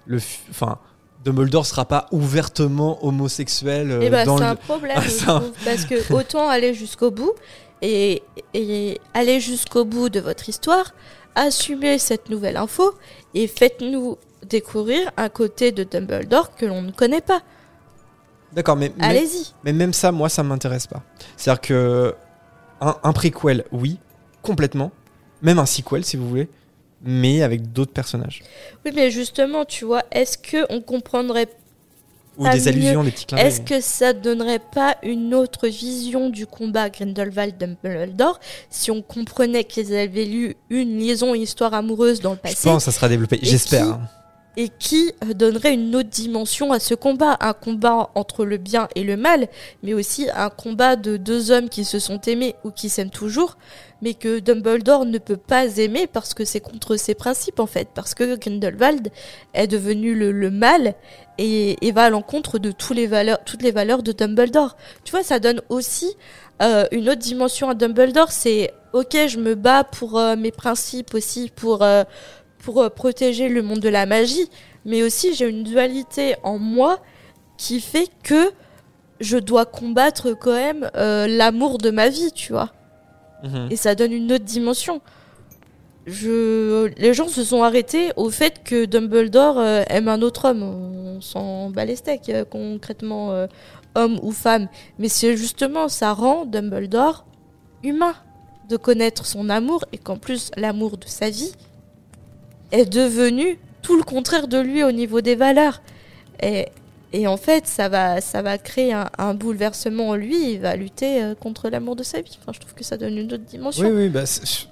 le, enfin, Dumbledore sera pas ouvertement homosexuel. c'est le- un problème, Ah, je un- parce que autant aller jusqu'au bout et, et aller jusqu'au bout de votre histoire, assumer cette nouvelle info et faites-nous découvrir un côté de Dumbledore que l'on ne connaît pas. D'accord, mais mais- Allez-y. Mais, même ça, moi, ça m'intéresse pas. C'est-à-dire que un, un préquel, oui, complètement. Même un sequel, si vous voulez, mais avec d'autres personnages. Oui, mais justement, tu vois, est-ce que on comprendrait Ou pas des allusions, mieux des petits clins d'œil. Est-ce que ça donnerait pas une autre vision du combat Grindelwald-Dumbledore si on comprenait qu'ils avaient lu une liaison, une histoire amoureuse dans le Je passé pense que ça sera développé. J'espère. Et qui euh, donnerait une autre dimension à ce combat, un combat entre le bien et le mal, mais aussi un combat de deux hommes qui se sont aimés ou qui s'aiment toujours, mais que Dumbledore ne peut pas aimer parce que c'est contre ses principes en fait, parce que Grindelwald est devenu le, le mal et, et va à l'encontre de tous les valeurs, toutes les valeurs de Dumbledore. Tu vois, ça donne aussi euh, une autre dimension à Dumbledore, c'est ok, je me bats pour euh, mes principes aussi, pour euh, pour euh, protéger le monde de la magie, mais aussi j'ai une dualité en moi qui fait que je dois combattre quand même euh, l'amour de ma vie, tu vois. Mhm. Et ça donne une autre dimension. Je... Les gens se sont arrêtés au fait que Dumbledore euh, aime un autre homme. On s'en bat les steaks, euh, concrètement, homme ou femme. Mais c'est justement, ça rend Dumbledore humain de connaître son amour et qu'en plus, l'amour de sa vie est devenu tout le contraire de lui au niveau des valeurs. Et, et en fait, ça va, ça va créer un, un bouleversement en lui. Il va lutter euh, contre l'amour de sa vie. Enfin, je trouve que ça donne une autre dimension. Oui, oui, bah, c'est-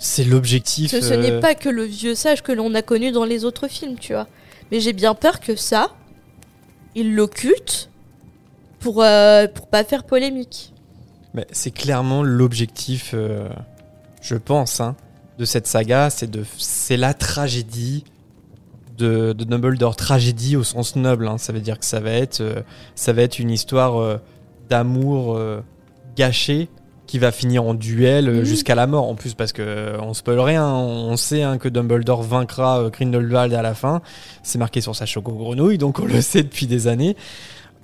c'est l'objectif. Ce, ce euh, n'est pas que le vieux sage que l'on a connu dans les autres films, tu vois. Mais j'ai bien peur que ça, il l'occulte pour, euh, pour pas faire polémique. Mais c'est clairement l'objectif, euh, je pense, hein, de cette saga. C'est de, c'est la tragédie de, de Dumbledore. Tragédie au sens noble. hein. Ça veut dire que ça va être, euh, ça va être une histoire euh, d'amour euh, gâché qui va finir en duel euh, Mhm. jusqu'à la mort. En plus, parce que on spoil rien. hein. On sait hein, que Dumbledore vaincra Grindelwald à la fin. C'est marqué sur sa choco grenouille, donc on le sait depuis des années.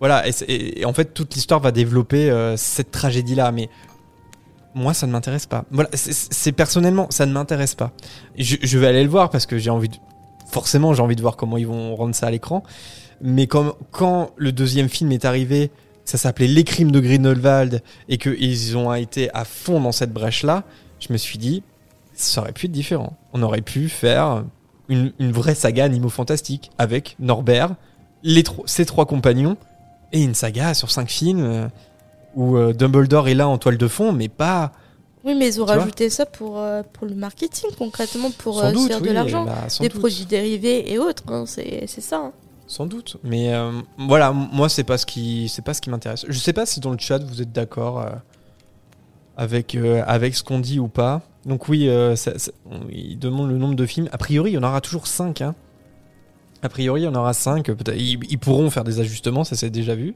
Voilà, et, et- et en fait, toute l'histoire va développer cette tragédie-là, mais moi, ça ne m'intéresse pas. Voilà, c'est- personnellement, ça ne m'intéresse pas. Je, vais aller le voir parce que j'ai envie de. Forcément, j'ai envie de voir comment ils vont rendre ça à l'écran. Mais comme, quand le deuxième film est arrivé, ça s'appelait Les crimes de Grindelwald et qu'ils ont été à fond dans cette brèche-là, je me suis dit, ça aurait pu être différent. On aurait pu faire une, vraie saga Animaux Fantastiques avec Norbert, ses trois compagnons et une saga sur cinq films euh, où euh, Dumbledore est là en toile de fond, mais pas. Oui, mais ils ont Tu rajouté ça pour, euh, pour le marketing, concrètement, pour euh, se faire de l'argent. bah, Des doute. produits dérivés et autres, hein, c'est ça. hein. Sans doute. Mais euh, voilà, moi, c'est pas ce qui, c'est pas ce qui m'intéresse. Je sais pas si dans le chat vous êtes d'accord avec, avec ce qu'on dit ou pas. Donc oui, ça- ça- on- il demande le nombre de films. A priori, il y en aura toujours 5. Hein. A priori, il y en aura 5. Peut-être, ils, ils pourront faire des ajustements, ça c'est déjà vu.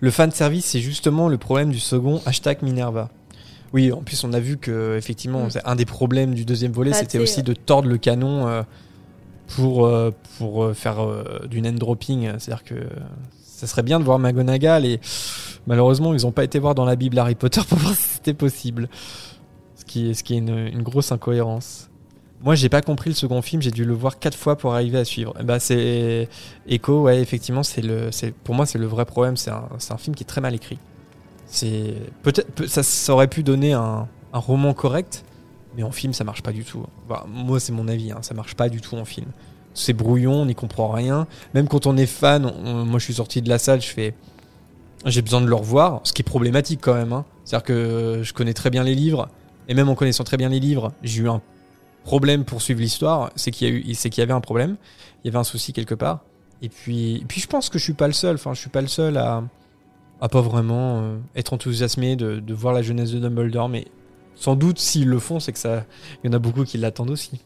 Le fan service, c'est justement le problème du second hashtag Minerva. Oui, en plus, on a vu que effectivement, Mm. un des problèmes du deuxième volet, Bah, c'était aussi de tordre le canon euh, pour, euh, pour euh, faire euh, du name dropping. C'est-à-dire que ça serait bien de voir McGonagall et malheureusement, ils n'ont pas été voir dans la Bible Harry Potter pour voir si c'était possible. Ce qui est, ce qui est une, une grosse incohérence. Moi, j'ai pas compris le second film, j'ai dû le voir quatre fois pour arriver à suivre. Bah, c'est Echo, ouais, effectivement, c'est le, c'est pour moi, c'est le vrai problème. C'est un, un film qui est très mal écrit. C'est peut-être, peut- ça, aurait pu donner un, un roman correct, mais en film, ça marche pas du tout. Bah, moi, c'est mon avis, hein, ça marche pas du tout en film. C'est brouillon, on n'y comprend rien. Même quand on est fan, moi, je suis sorti de la salle, je fais, j'ai besoin de le revoir, ce qui est problématique quand même. hein. C'est-à-dire que je connais très bien les livres, et même en connaissant très bien les livres, j'ai eu un problème pour suivre l'histoire, c'est qu'il y a eu, c'est qu'il y avait un problème, il y avait un souci quelque part. Et puis, puis je pense que je suis pas le seul. Enfin, je suis pas le seul à, à pas vraiment euh, être enthousiasmé de, de voir la jeunesse de Dumbledore, mais sans doute s'ils le font, c'est que ça, il y en a beaucoup qui l'attendent aussi.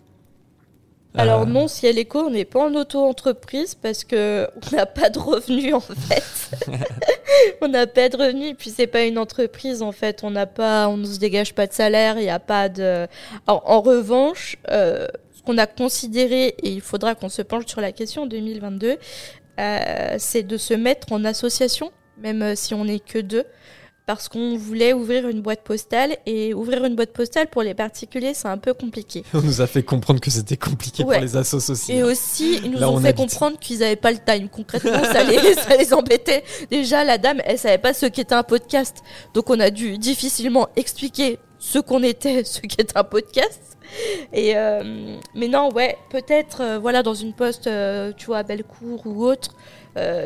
Alors Euh, non, si elle écho, on n'est pas en auto-entreprise parce que on n'a pas de revenus en fait. on n'a pas de revenus et puis c'est pas une entreprise en fait. On n'a pas, on ne se dégage pas de salaire. Il n'y a pas de. Alors, en revanche, euh, ce qu'on a considéré et il faudra qu'on se penche sur la question en 2022, euh, c'est de se mettre en association, même euh, si on n'est que deux. Parce qu'on voulait ouvrir une boîte postale et ouvrir une boîte postale pour les particuliers c'est un peu compliqué. On nous a fait comprendre que c'était compliqué Ouais. pour les assos aussi. Et hein. aussi, ils nous Là, ont on fait habite. comprendre qu'ils n'avaient pas le time. Concrètement, ça les, ça les embêtait. Déjà, la dame, elle savait pas ce qu'était un podcast. Donc, on a dû difficilement expliquer ce qu'on était, ce qu'est un podcast. Euh, mais non, ouais, peut-être, euh, voilà, dans une poste, euh, tu vois, à Bellecour ou autre,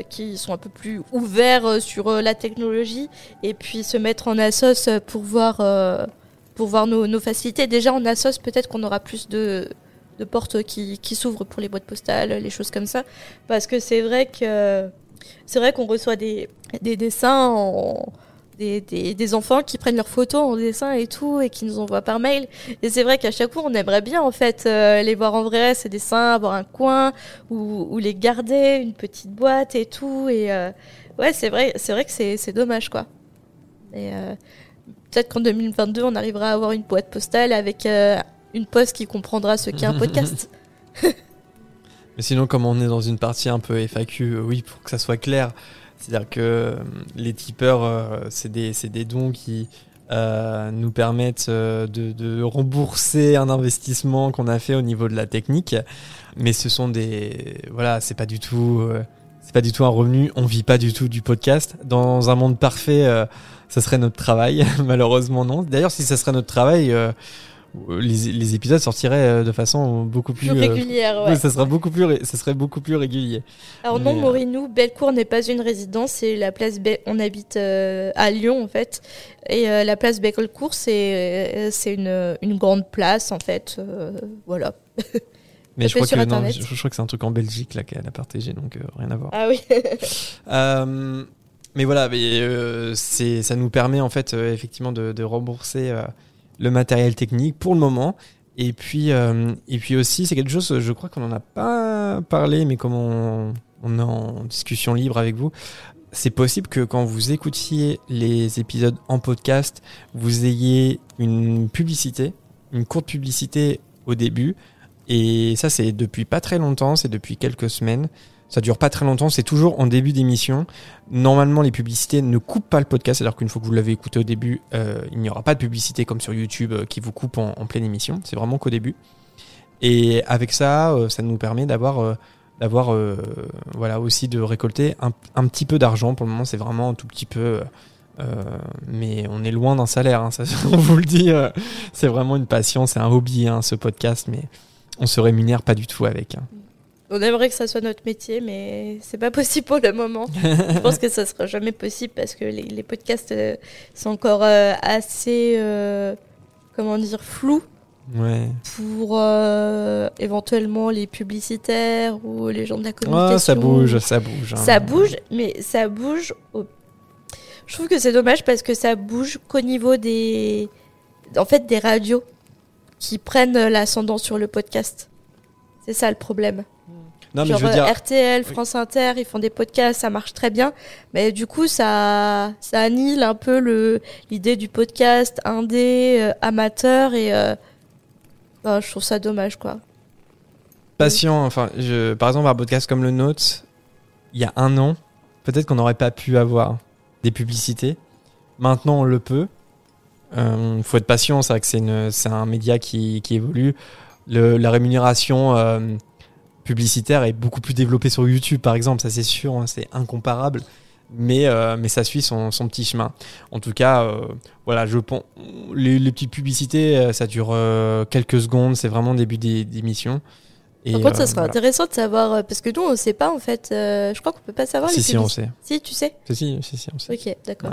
qui sont un peu plus ouverts sur la technologie, et puis se mettre en assos pour voir, pour voir nos, facilités. Déjà, en assos, peut-être qu'on aura plus de, portes qui, qui s'ouvrent pour les boîtes postales, les choses comme ça. Parce que c'est vrai que c'est vrai qu'on reçoit des, des dessins en des, des, des enfants qui prennent leurs photos en dessin et tout et qui nous envoient par mail. Et c'est vrai qu'à chaque fois, on aimerait bien en fait euh, les voir en vrai, ces dessins, avoir un coin ou, ou les garder, une petite boîte et tout. Et euh, ouais, c'est vrai, c'est vrai que c'est c'est dommage quoi. Et euh, peut-être qu'en 2022, on arrivera à avoir une boîte postale avec une poste qui comprendra ce qu'est un podcast. Mais sinon, comme on est dans une partie un peu FAQ, oui, pour que ça soit clair, c'est-à-dire que euh, les tipeurs, euh, c'est des, des dons qui euh, nous permettent de, de rembourser un investissement qu'on a fait au niveau de la technique, mais ce sont des, voilà, c'est pas du tout, c'est pas du tout un revenu. On vit pas du tout du podcast. Dans un monde parfait, ça serait notre travail. Malheureusement, non. D'ailleurs, si ça serait notre travail. Euh, les, les épisodes sortiraient euh, de façon beaucoup plus, Plus euh, régulière, ouais. oui, ça serait beaucoup plus, ré- ça serait beaucoup plus régulier. Alors non, Morinou, Bellecour n'est pas une résidence, c'est la place. Be- on habite à Lyon en fait, et la place Bellecour c'est une, une grande place en fait, voilà. Mais je crois que non, Internet. je, je crois que c'est un truc en Belgique là qu'elle a partagé, donc euh, rien à voir. Ah oui. Euh, mais voilà, mais, euh, ça nous permet en fait effectivement de, de rembourser le matériel technique pour le moment. Et puis, euh, et puis aussi, c'est quelque chose, je crois qu'on n'en a pas parlé, mais comme on, on est en discussion libre avec vous, c'est possible que quand vous écoutiez les épisodes en podcast, vous ayez une publicité, une courte publicité au début. Et ça, c'est depuis pas très longtemps, c'est depuis quelques semaines. Ça dure pas très longtemps, c'est toujours en début d'émission. Normalement, les publicités ne coupent pas le podcast, alors qu'une fois que vous l'avez écouté au début, euh, il n'y aura pas de publicité comme sur YouTube euh, qui vous coupe en, pleine émission. C'est vraiment qu'au début. Et avec ça, euh, ça nous permet d'avoir, d'avoir, voilà, aussi de récolter un, petit peu d'argent. Pour le moment, c'est vraiment un tout petit peu. mais on est loin d'un salaire, hein, on vous le dit. c'est vraiment une passion, c'est un hobby, hein, ce podcast, mais on se rémunère pas du tout avec. hein. On aimerait que ça soit notre métier, mais c'est pas possible pour le moment. Je pense que ça sera jamais possible parce que les, les podcasts euh, sont encore euh, assez, euh, comment dire, flous Ouais. pour éventuellement les publicitaires ou les gens de la communication. Ah, ça bouge, ça bouge. hein. Ça bouge, mais ça bouge. au- Je trouve que c'est dommage parce que ça bouge qu'au niveau des, en fait, des radios qui prennent l'ascendant sur le podcast. C'est ça le problème. Non, mais Genre je veux dire- euh, RTL, France Inter, ils font des podcasts, ça marche très bien. Mais du coup, ça, ça annule un peu le l'idée du podcast indé, euh, amateur et euh, je trouve ça dommage quoi. patient. Enfin, je, par exemple, un podcast comme le nôtre, il y a un an, peut-être qu'on n'aurait pas pu avoir des publicités. Maintenant, on le peut. Il faut être patient. C'est vrai que c'est, une, c'est un média qui, qui évolue. Le, la rémunération publicitaire est beaucoup plus développée sur YouTube, par exemple. Ça, c'est sûr. hein, c'est incomparable. Mais, euh, mais ça suit son, son petit chemin. En tout cas, euh, voilà, je pense. Les, les petites publicités, euh, ça dure euh, quelques secondes. C'est vraiment le début des- d'émission. Et, Par contre, ça serait voilà. intéressant de savoir, parce que nous, on sait pas en fait. je crois qu'on peut pas savoir Si, les si, on sait. Si, tu sais Si, si, si, si, on sait. Ok, d'accord.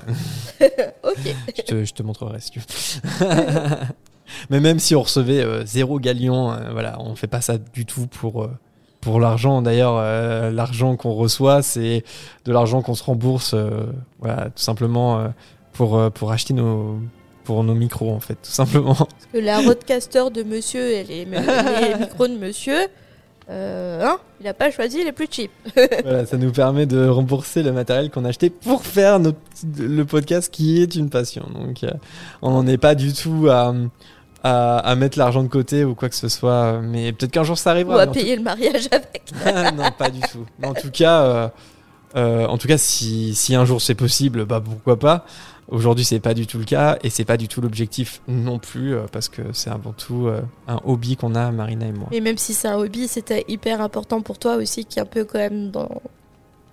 ok. je, te, je te montrerai si tu veux. Mais même si on recevait euh, zéro galion, euh, voilà, on fait pas ça du tout pour, euh, pour l'argent. D'ailleurs, euh, l'argent qu'on reçoit, c'est de l'argent qu'on se rembourse, euh, voilà, tout simplement euh, pour, pour acheter nos, pour nos micros, en fait, tout simplement. Parce que la roadcaster de monsieur et les, les micros de monsieur, hein, il a pas choisi les plus cheap. voilà, ça nous permet de rembourser le matériel qu'on a acheté pour faire notre, le podcast qui est une passion. Donc, on n'en est pas du tout à, à, à mettre l'argent de côté ou quoi que ce soit. Mais peut-être qu'un jour ça arrivera. Ou à tout- payer le mariage avec. non, pas du tout. Mais en tout cas, euh, euh, en tout cas, si, si un jour c'est possible, bah pourquoi pas. Aujourd'hui, c'est pas du tout le cas et c'est pas du tout l'objectif non plus euh, parce que c'est avant tout euh, un hobby qu'on a, Marina et moi. Et même si c'est un hobby, c'était hyper important pour toi aussi, qui est un peu quand même dans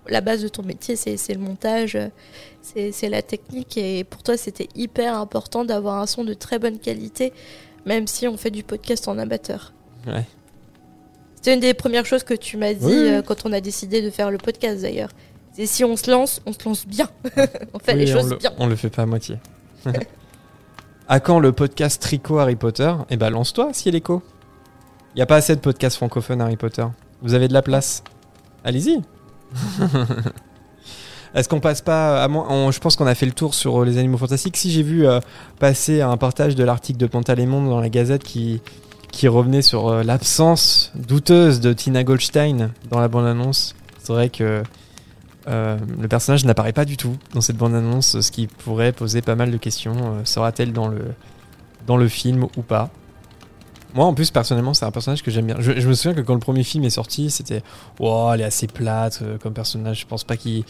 la base de ton métier, c'est le montage, c'est la technique. Et pour toi, c'était hyper important d'avoir un son de très bonne qualité, même si on fait du podcast en amateur. Ouais. C'était une des premières choses que tu m'as dit Oui, euh, quand on a décidé de faire le podcast d'ailleurs. C'est si on se lance, on se lance bien. on fait Oui, les on choses le, bien. On le fait pas à moitié. à quand le podcast Tricot Harry Potter? Eh ben, lance-toi, si elle écho. Il n'y a pas assez de podcasts francophones Harry Potter. Vous avez de la place. Allez-y. Est-ce qu'on passe pas à moins Je pense qu'on a fait le tour sur euh, les animaux fantastiques. Si j'ai vu euh, passer un partage de l'article de Pantalémon dans la Gazette qui revenait sur euh, l'absence douteuse de Tina Goldstein dans la bande-annonce. C'est vrai que le personnage n'apparaît pas du tout dans cette bande-annonce, ce qui pourrait poser pas mal de questions. Sera-t-elle dans le, dans le film ou pas? Moi, en plus, personnellement, c'est un personnage que j'aime bien. Je, je me souviens que quand le premier film est sorti, c'était Oh, elle est assez plate euh, comme personnage. Je pense pas qu'il.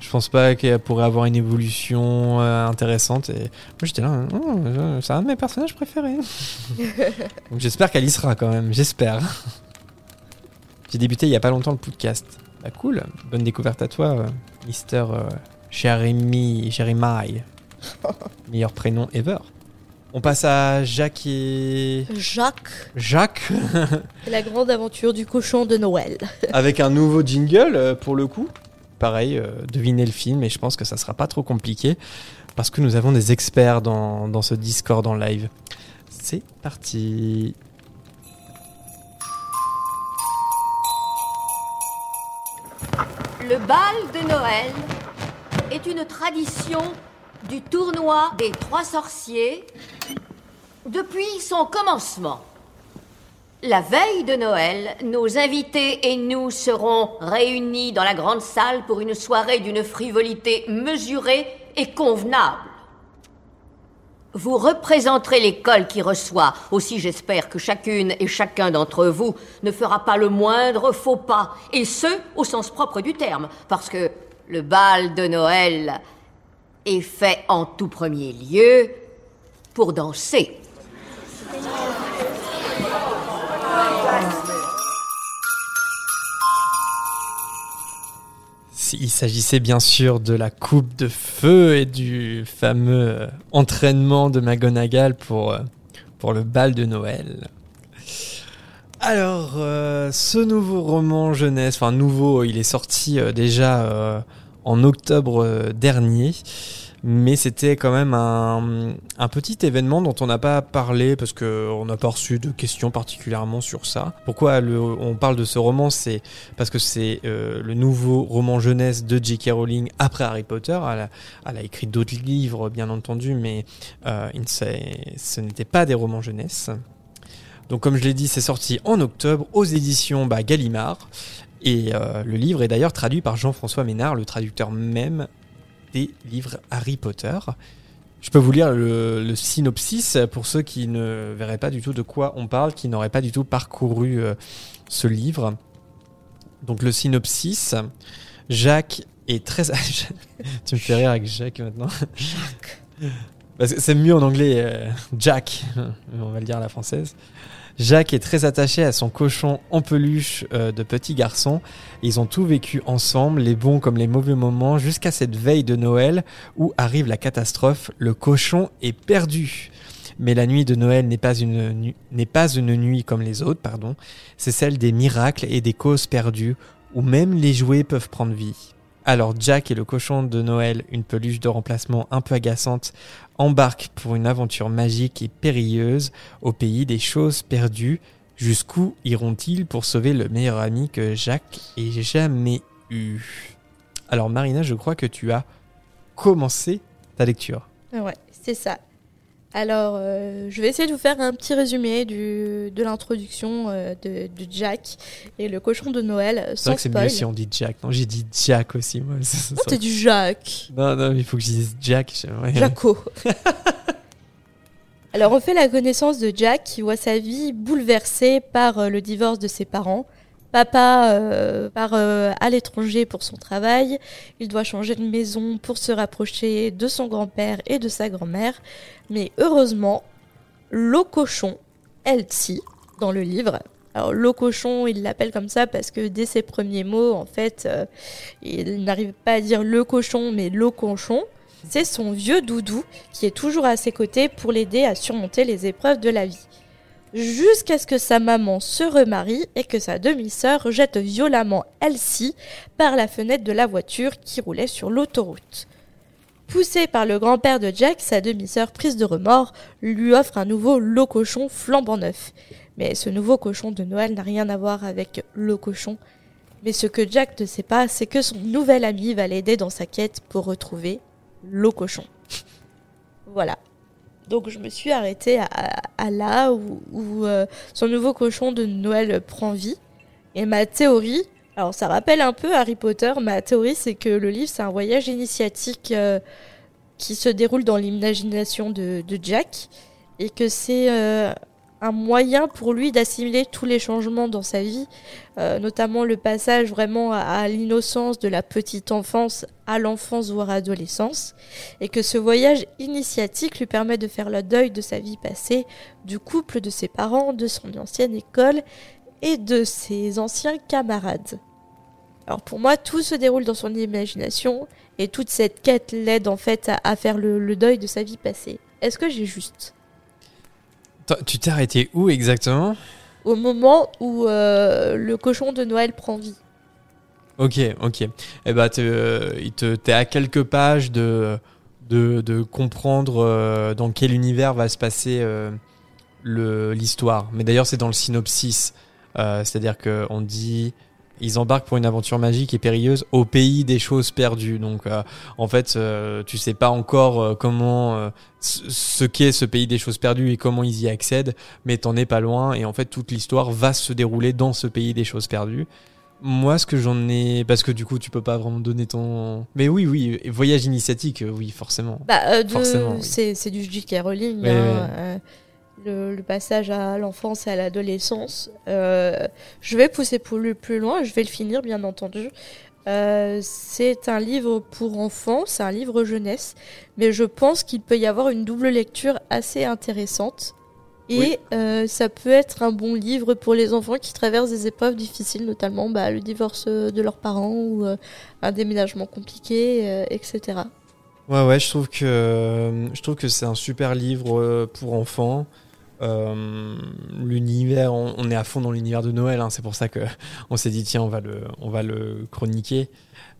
Je pense pas qu'elle pourrait avoir une évolution euh, intéressante. Et moi, j'étais là, Oh, je- c'est un de mes personnages préférés. Donc, j'espère qu'elle y sera quand même. J'espère. J'ai débuté il y a pas longtemps le podcast. Bah cool, bonne découverte à toi, euh, Mister euh, Jeremy, Jeremiah. Meilleur prénom ever. On passe à Jacques et... Jacques, Jacques, la grande aventure du cochon de Noël. avec un nouveau jingle euh, pour le coup. Pareil, euh, devinez le film et je pense que ça sera pas trop compliqué parce que nous avons des experts dans, dans ce Discord en live. C'est parti. Le bal de Noël est une tradition du tournoi des trois sorciers depuis son commencement. La veille de Noël, nos invités et nous serons réunis dans la grande salle pour une soirée d'une frivolité mesurée et convenable. Vous représenterez l'école qui reçoit. Aussi, j'espère que chacune et chacun d'entre vous ne fera pas le moindre faux pas, et ce, au sens propre du terme, parce que le bal de Noël est fait en tout premier lieu pour danser. Il s'agissait bien sûr de la coupe de feu et du fameux euh, entraînement de McGonagall pour, euh, pour le bal de Noël. Alors, euh, ce nouveau roman jeunesse, enfin nouveau, il est sorti déjà en octobre euh, dernier, mais c'était quand même un, petit événement dont on n'a pas parlé parce qu'on n'a pas reçu de questions particulièrement sur ça. Pourquoi on parle de ce roman C'est parce que c'est euh, le nouveau roman jeunesse de J.K. Rowling après Harry Potter. Elle a, écrit d'autres livres, bien entendu, mais euh, ce n'était pas des romans jeunesse. Donc comme je l'ai dit, c'est sorti en octobre aux éditions bah, Gallimard. Et euh, le livre est d'ailleurs traduit par Jean-François Ménard, le traducteur même des livres Harry Potter. Je peux vous lire le, le synopsis pour ceux qui ne verraient pas du tout de quoi on parle, qui n'auraient pas du tout parcouru euh, ce livre. Donc le synopsis, Jacques est très... tu me fais rire avec Jacques maintenant. Parce que c'est mieux en anglais, euh, Jack, on va le dire à la française. Jacques est très attaché à son cochon en peluche euh, de petit garçon. Ils ont tout vécu ensemble, les bons comme les mauvais moments, jusqu'à cette veille de Noël où arrive la catastrophe. Le cochon est perdu. Mais la nuit de Noël n'est pas une, n'est pas une nuit comme les autres, pardon. C'est celle des miracles et des causes perdues, où même les jouets peuvent prendre vie. Alors Jack et le cochon de Noël, une peluche de remplacement un peu agaçante, embarquent pour une aventure magique et périlleuse au pays des choses perdues. Jusqu'où iront-ils pour sauver le meilleur ami que Jacques ait jamais eu? Alors Marina, je crois que tu as commencé ta lecture. Ouais, c'est ça. Alors, euh, je vais essayer de vous faire un petit résumé du, de l'introduction euh, de, de Jack et le cochon de Noël, C'est vrai que c'est mieux si on dit Jack. Non, j'ai dit Jack aussi, moi. Ça- ça- Non, t'as dit Jack. Non, non, il faut que je dise Jack. ouais. Jaco. Alors, on fait la connaissance de Jack qui voit sa vie bouleversée par euh, le divorce de ses parents. Papa euh, part euh, à l'étranger pour son travail. Il doit changer de maison pour se rapprocher de son grand-père et de sa grand-mère. Mais heureusement, l'eau cochon, Elsie, dans le livre. Alors, l'eau cochon, il l'appelle comme ça parce que dès ses premiers mots, en fait, euh, il n'arrive pas à dire le cochon, mais l'eau cochon. C'est son vieux doudou qui est toujours à ses côtés pour l'aider à surmonter les épreuves de la vie. Jusqu'à ce que sa maman se remarie et que sa demi-sœur jette violemment Elsie par la fenêtre de la voiture qui roulait sur l'autoroute. Poussée par le grand-père de Jack, sa demi-sœur, prise de remords, lui offre un nouveau lot cochon flambant neuf. Mais ce nouveau cochon de Noël n'a rien à voir avec le cochon. Mais ce que Jack ne sait pas, c'est que son nouvel ami va l'aider dans sa quête pour retrouver l'eau cochon. voilà. Donc je me suis arrêtée à, là où, euh, son nouveau cochon de Noël prend vie. Et ma théorie, alors ça rappelle un peu Harry Potter, ma théorie c'est que le livre c'est un voyage initiatique euh, qui se déroule dans l'imagination de, de Jack et que c'est euh, un moyen pour lui d'assimiler tous les changements dans sa vie, euh, notamment le passage vraiment à, l'innocence de la petite enfance à l'enfance voire adolescence, et que ce voyage initiatique lui permet de faire le deuil de sa vie passée, du couple de ses parents, de son ancienne école et de ses anciens camarades. Alors pour moi, tout se déroule dans son imagination, et toute cette quête l'aide en fait à, faire le, deuil de sa vie passée. Est-ce que j'ai juste? Tu t'es arrêté où exactement? Au moment où euh, le cochon de Noël prend vie. Ok, ok. Eh ben, t'es, euh, t'es à quelques pages de, de, de comprendre euh, dans quel univers va se passer l'histoire. Mais d'ailleurs, c'est dans le synopsis. C'est-à-dire qu'on dit ils embarquent pour une aventure magique et périlleuse au pays des choses perdues. Donc, euh, en fait, euh, tu sais pas encore euh, comment euh, ce qu'est ce pays des choses perdues et comment ils y accèdent, mais t'en es pas loin. Et en fait, toute l'histoire va se dérouler dans ce pays des choses perdues. Moi, ce que j'en ai, parce que du coup, tu peux pas vraiment donner ton. Mais oui, oui, voyage initiatique, euh, oui, forcément. Bah, euh, de- Forcément, oui. c'est, c'est du J.K. Rowling. Ouais, hein, ouais. Le, le passage à l'enfance et à l'adolescence. Euh, je vais pousser plus, plus loin, je vais le finir, bien entendu. Euh, c'est un livre pour enfants, c'est un livre jeunesse, mais je pense qu'il peut y avoir une double lecture assez intéressante. Et Oui. euh, ça peut être un bon livre pour les enfants qui traversent des épreuves difficiles, notamment bah, le divorce de leurs parents ou un déménagement compliqué, etc. Ouais, ouais, je trouve que je trouve que c'est un super livre pour enfants. Euh, l'univers, on, est à fond dans l'univers de Noël, hein, c'est pour ça que on s'est dit tiens, on va le, on va le chroniquer.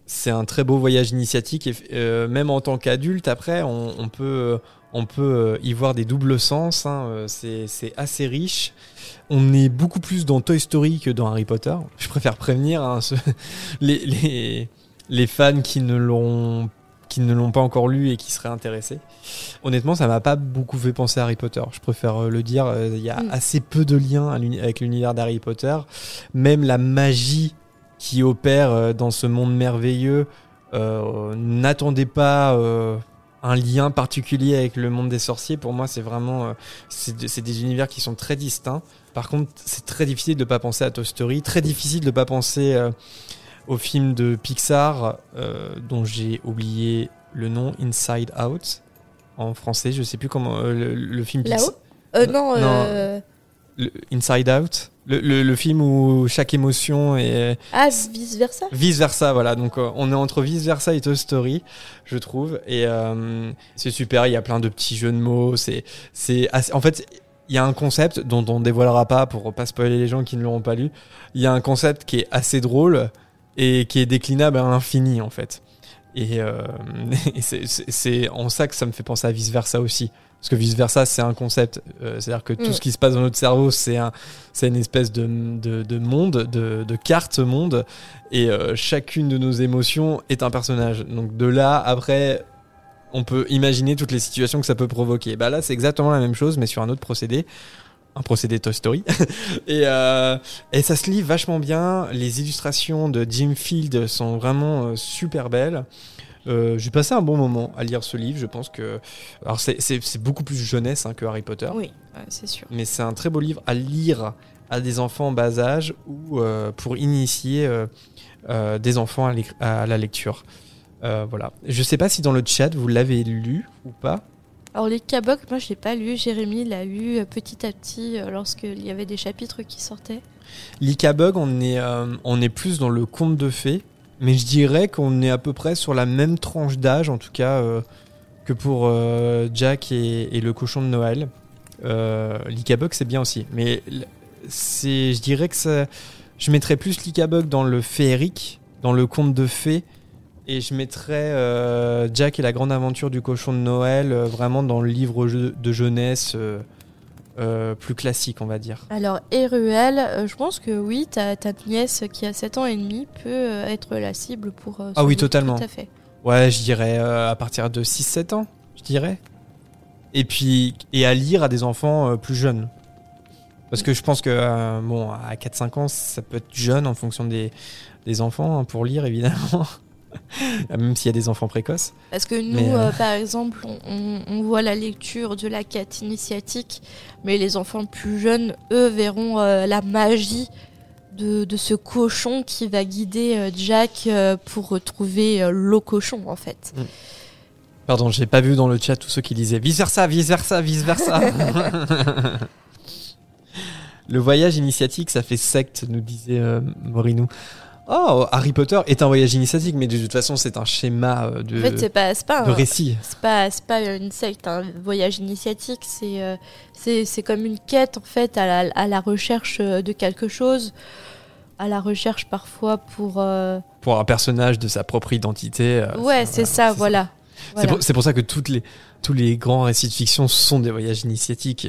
C'est un très beau voyage initiatique euh, même en tant qu'adulte, après, on, peut, on peut euh, y voir des doubles sens. hein, c'est assez riche. On est beaucoup plus dans Toy Story que dans Harry Potter. Je préfère prévenir hein, les, les, les fans qui ne l'ont qui ne l'ont pas encore lu et qui seraient intéressés. Honnêtement, ça m'a pas beaucoup fait penser à Harry Potter. Je préfère euh, le dire. euh, Il y a Mm. assez peu de liens avec l'univers d'Harry Potter. Même la magie qui opère euh, dans ce monde merveilleux euh, n'attendait pas euh, un lien particulier avec le monde des sorciers. Pour moi, c'est vraiment euh, c'est de- c'est des univers qui sont très distincts. Par contre, c'est très difficile de pas penser à Toy Story, très difficile de pas penser euh, au film de Pixar euh, dont j'ai oublié le nom, Inside Out en français. Je sais plus comment euh, le, le film Pixar. Là-haut Euh, non, euh, le Inside Out, le, le- le film où chaque émotion est Ah, vice versa vice versa. Voilà, donc euh, on est entre vice versa et Toy Story, je trouve, et euh, c'est super. Il y a plein de petits jeux de mots. C'est c'est assez- en fait. Il y a un concept dont on dévoilera pas pour pas spoiler les gens qui ne l'auront pas lu. Il y a un concept qui est assez drôle et qui est déclinable à l'infini en fait. Et, euh, et c'est- en ça que ça me fait penser à vice versa aussi. Parce que vice versa, c'est un concept. euh, C'est-à-dire que tout Mm. ce qui se passe dans notre cerveau, c'est un, une espèce de, de, de monde, de, de carte monde. Et euh, chacune de nos émotions est un personnage. Donc de là, après, on peut imaginer toutes les situations que ça peut provoquer. Bah là, c'est exactement la même chose, mais sur un autre procédé. Un procédé Toy Story. et, euh, et ça se lit vachement bien. Les illustrations de Jim Field sont vraiment euh, super belles. Euh, j'ai passé un bon moment à lire ce livre. Je pense que. Alors, c'est- beaucoup plus jeunesse hein, que Harry Potter. Oui, c'est sûr. Mais c'est un très beau livre à lire à des enfants en bas âge ou pour initier des enfants à, la lecture. Voilà. Je sais pas si dans le chat vous l'avez lu ou pas. Alors les moi je l'ai pas lu, Jérémy l'a lu euh, petit à petit euh, lorsqu'il y avait des chapitres qui sortaient. Bug, on est, euh, on est plus dans le conte de fées, mais je dirais qu'on est à peu près sur la même tranche d'âge, en tout cas, que pour Jack et, le cochon de Noël. Euh, c'est bien aussi, mais c'est, je dirais que je mettrais plus Lika Bug dans le féerique, dans le conte de fées, et je mettrais euh, Jack et la grande aventure du cochon de Noël euh, vraiment dans le livre de jeunesse euh, plus classique, on va dire. Alors Eruel, je pense que oui, ta, ta nièce qui a 7 ans et demi peut être la cible pour... Ah oui, livre, totalement. Tout à fait. Ouais, je dirais à partir de 6-7 ans, je dirais. Et puis, et à lire à des enfants plus jeunes. Parce que je pense que, euh, bon, à 4-5 ans, ça peut être jeune en fonction des, des enfants hein, pour lire, évidemment. Même s'il y a des enfants précoces. Parce que nous, euh, euh, par exemple, on, voit la lecture de la quête initiatique, mais les enfants plus jeunes, eux, verront euh, la magie de, de ce cochon qui va guider Jack pour retrouver euh, le cochon, en fait. Pardon, j'ai pas vu dans le chat tous ceux qui disaient vice versa, vice versa, vice versa. le voyage initiatique, ça fait secte, nous disait Morinou. Oh, Harry Potter est un voyage initiatique, mais de toute façon, c'est un schéma euh, de, En fait, c'est pas, c'est pas de un- récit. C'est pas, c'est pas une secte, un voyage initiatique. C'est, euh, c'est, c'est comme une quête en fait à la, à la recherche euh, de quelque chose, à la recherche parfois pour. euh, Pour un personnage de sa propre identité. ouais, c'est ça, voilà. C'est Voilà. pour, c'est pour ça que toutes les, tous les grands récits de fiction sont des voyages initiatiques.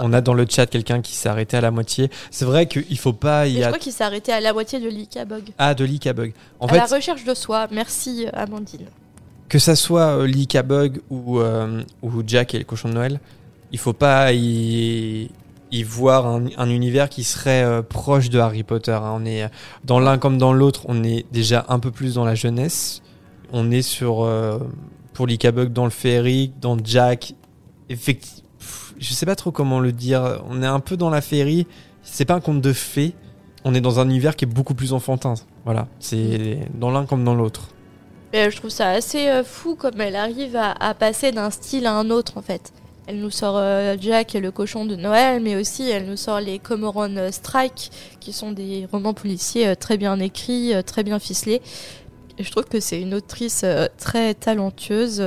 On a dans le chat quelqu'un qui s'est arrêté à la moitié. C'est vrai qu'il faut pas y je a... crois qu'il s'est arrêté à la moitié de l'Ika Bug. Ah, de Lika Bug. En à fait, la recherche de soi. Merci euh, Amandine. que ça soit euh, Lika Bug ou, euh, ou Jack et le cochon de Noël, il faut pas y, y voir un, un univers qui serait euh, proche de Harry Potter. hein. On est dans l'un comme dans l'autre, on est déjà un peu plus dans la jeunesse. On est sur euh, pour Lika Bug dans le féerique, dans Jack. Effectivement, je sais pas trop comment le dire. On est un peu dans la féerie. C'est pas un conte de fées. On est dans un univers qui est beaucoup plus enfantin. Voilà, c'est dans l'un comme dans l'autre. Euh, je trouve ça assez euh, fou comme elle arrive à, passer d'un style à un autre en fait. Elle nous sort euh, Jack et le cochon de Noël, mais aussi elle nous sort les Comoron euh, Strike, qui sont des romans policiers très bien écrits, très bien ficelés. Je trouve que c'est une autrice très talentueuse.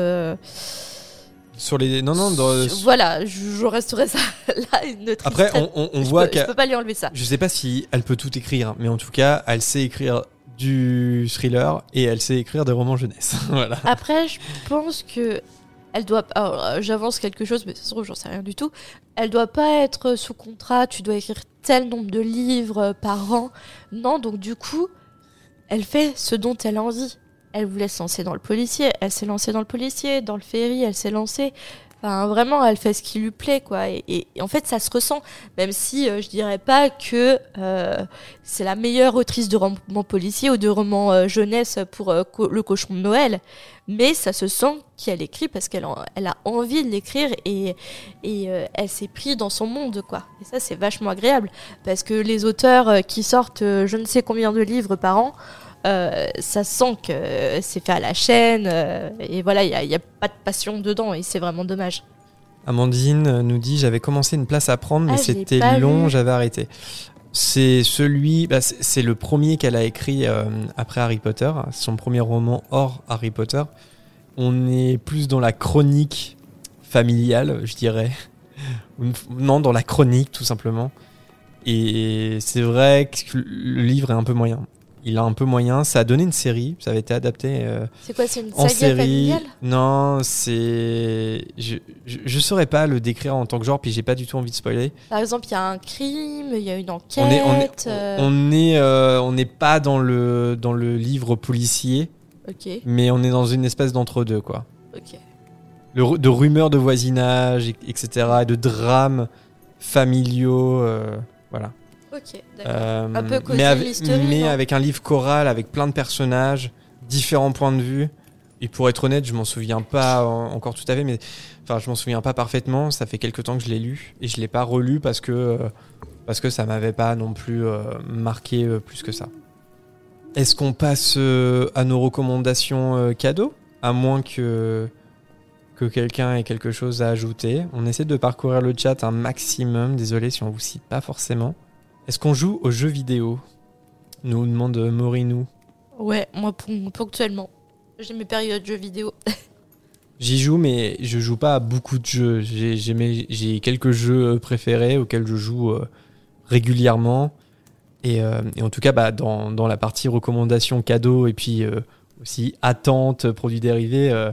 Sur les. Non, non, dans- Voilà, je, je resterai ça là, une. Après, on, on- on je voit qu'elle. Je peux pas lui enlever ça. Je sais pas si elle peut tout écrire, mais en tout cas, elle sait écrire du thriller et elle sait écrire des romans jeunesse. voilà. Après, je pense que elle doit. euh, J'avance quelque chose, mais ça se trouve, j'en sais rien du tout. Elle doit pas être sous contrat. Tu dois écrire tel nombre de livres euh, par an. Non, donc du coup, elle fait ce dont elle a envie. Elle voulait se lancer dans le policier. Elle s'est lancée dans le policier, dans le ferry. Elle s'est lancée. Enfin, vraiment, elle fait ce qui lui plaît, quoi. Et, et- en fait, ça se ressent, même si euh, je dirais pas que euh, c'est la meilleure autrice de romans policiers ou de romans euh, jeunesse pour euh, le cochon de Noël. Mais ça se sent qu'elle écrit parce qu'elle elle a envie de l'écrire et, et euh, elle s'est prise dans son monde, quoi. Et ça, c'est vachement agréable parce que les auteurs qui sortent je ne sais combien de livres par an, euh, ça sent que c'est fait à la chaîne euh, et voilà, il n'y a, pas de passion dedans et c'est vraiment dommage. Amandine euh, nous dit j'avais commencé une place à prendre, mais Ah, c'était long, j'avais arrêté. C'est celui, bah, c'est le premier qu'elle a écrit euh, après Harry Potter, son premier roman hors Harry Potter. On est plus dans la chronique familiale, je dirais. Non, dans la chronique, tout simplement. Et c'est vrai que le livre est un peu moyen. Il a un peu moyen. Ça a donné une série, ça avait été adapté. euh, C'est quoi, c'est une en saga série. familiale? Non, c'est. Je, je, je saurais pas le décrire en tant que genre, puis j'ai pas du tout envie de spoiler. Par exemple, il y a un crime, il y a une enquête. On est, on est, euh, on est, euh, on pas dans le, dans le livre policier, Ok. mais on est dans une espèce d'entre-deux, quoi. Ok. Le de rumeurs de voisinage, et- etc., et de drames familiaux, voilà. Ok, d'accord. Euh, un peu mais, avec, mais avec un livre choral, avec plein de personnages, différents points de vue. Et pour être honnête, je m'en souviens pas en- encore tout à fait, mais enfin, je m'en souviens pas parfaitement. Ça fait quelques temps que je l'ai lu et je l'ai pas relu parce que euh, parce que ça m'avait pas non plus euh, marqué plus que ça. Est-ce qu'on passe à nos recommandations cadeaux, à moins que que quelqu'un ait quelque chose à ajouter On essaie de parcourir le chat un maximum. Désolé si on vous cite pas forcément. Est-ce qu'on joue aux jeux vidéo Nous demande Morinou. Ouais, moi pon- ponctuellement. J'ai mes périodes jeux vidéo. J'y joue, mais je joue pas à beaucoup de jeux. J'ai quelques jeux préférés auxquels je joue euh, régulièrement. Et, euh, et en tout cas, bah, dans, dans la partie recommandations cadeaux et puis euh, aussi attente produits dérivés, euh,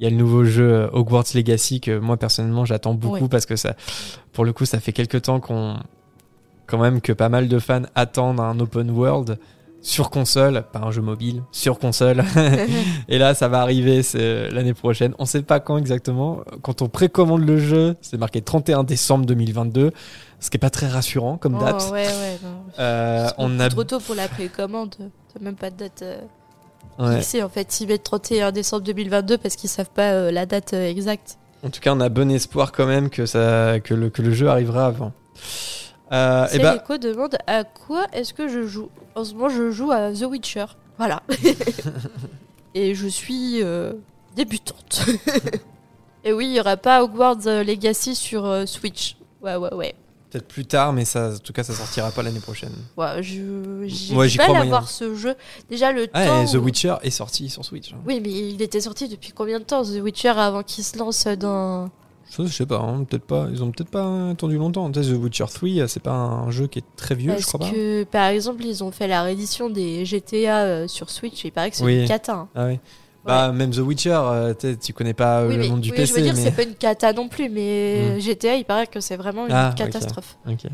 il y a le nouveau jeu euh, Hogwarts Legacy que moi personnellement j'attends beaucoup Ouais. parce que ça, pour le coup, ça fait quelques temps qu'on, quand même, que pas mal de fans attendent un open world sur console, pas un jeu mobile, sur console. et là, ça va arriver c'est l'année prochaine. On sait pas quand exactement. Quand on précommande le jeu, c'est marqué 31 décembre 2022, ce qui est pas très rassurant comme Oh, date. ouais. Euh, C'est on a trop tôt pour la précommande. Même pas de date euh, Ouais. fixée en fait. Ils mettent 31 décembre 2022 parce qu'ils savent pas euh, la date euh, exacte. En tout cas, on a bon espoir quand même que ça, que le, que le jeu arrivera avant. Euh, et C'est bah, Echo demande à quoi est-ce que je joue? En ce moment, je joue à The Witcher. Voilà. Et je suis euh, débutante. Et oui, il y aura pas Hogwarts euh, Legacy sur euh, Switch. Ouais, ouais, ouais. peut-être plus tard, mais ça, en tout cas, ça sortira pas l'année prochaine. Ouais, je j'ai Moi, du j'y mal crois à moyen. voir ce jeu. Déjà le Ah, temps. et The où- Witcher est sorti sur Switch. hein. Oui, mais il était sorti depuis combien de temps The Witcher avant qu'il se lance dans. Je sais pas, hein, peut-être pas. Ils ont peut-être pas attendu longtemps. The Witcher 3, c'est pas un jeu qui est très vieux, je crois pas. par exemple, ils ont fait la réédition des GTA euh, sur Switch. et Il paraît que c'est Oui. une cata. hein. Ah oui. Bah, même The Witcher, euh, tu connais pas euh, Oui, le mais- monde du oui, PC. je veux dire, mais... c'est pas une cata non plus, mais Hmm. GTA, il paraît que c'est vraiment une Ah, catastrophe. Ok.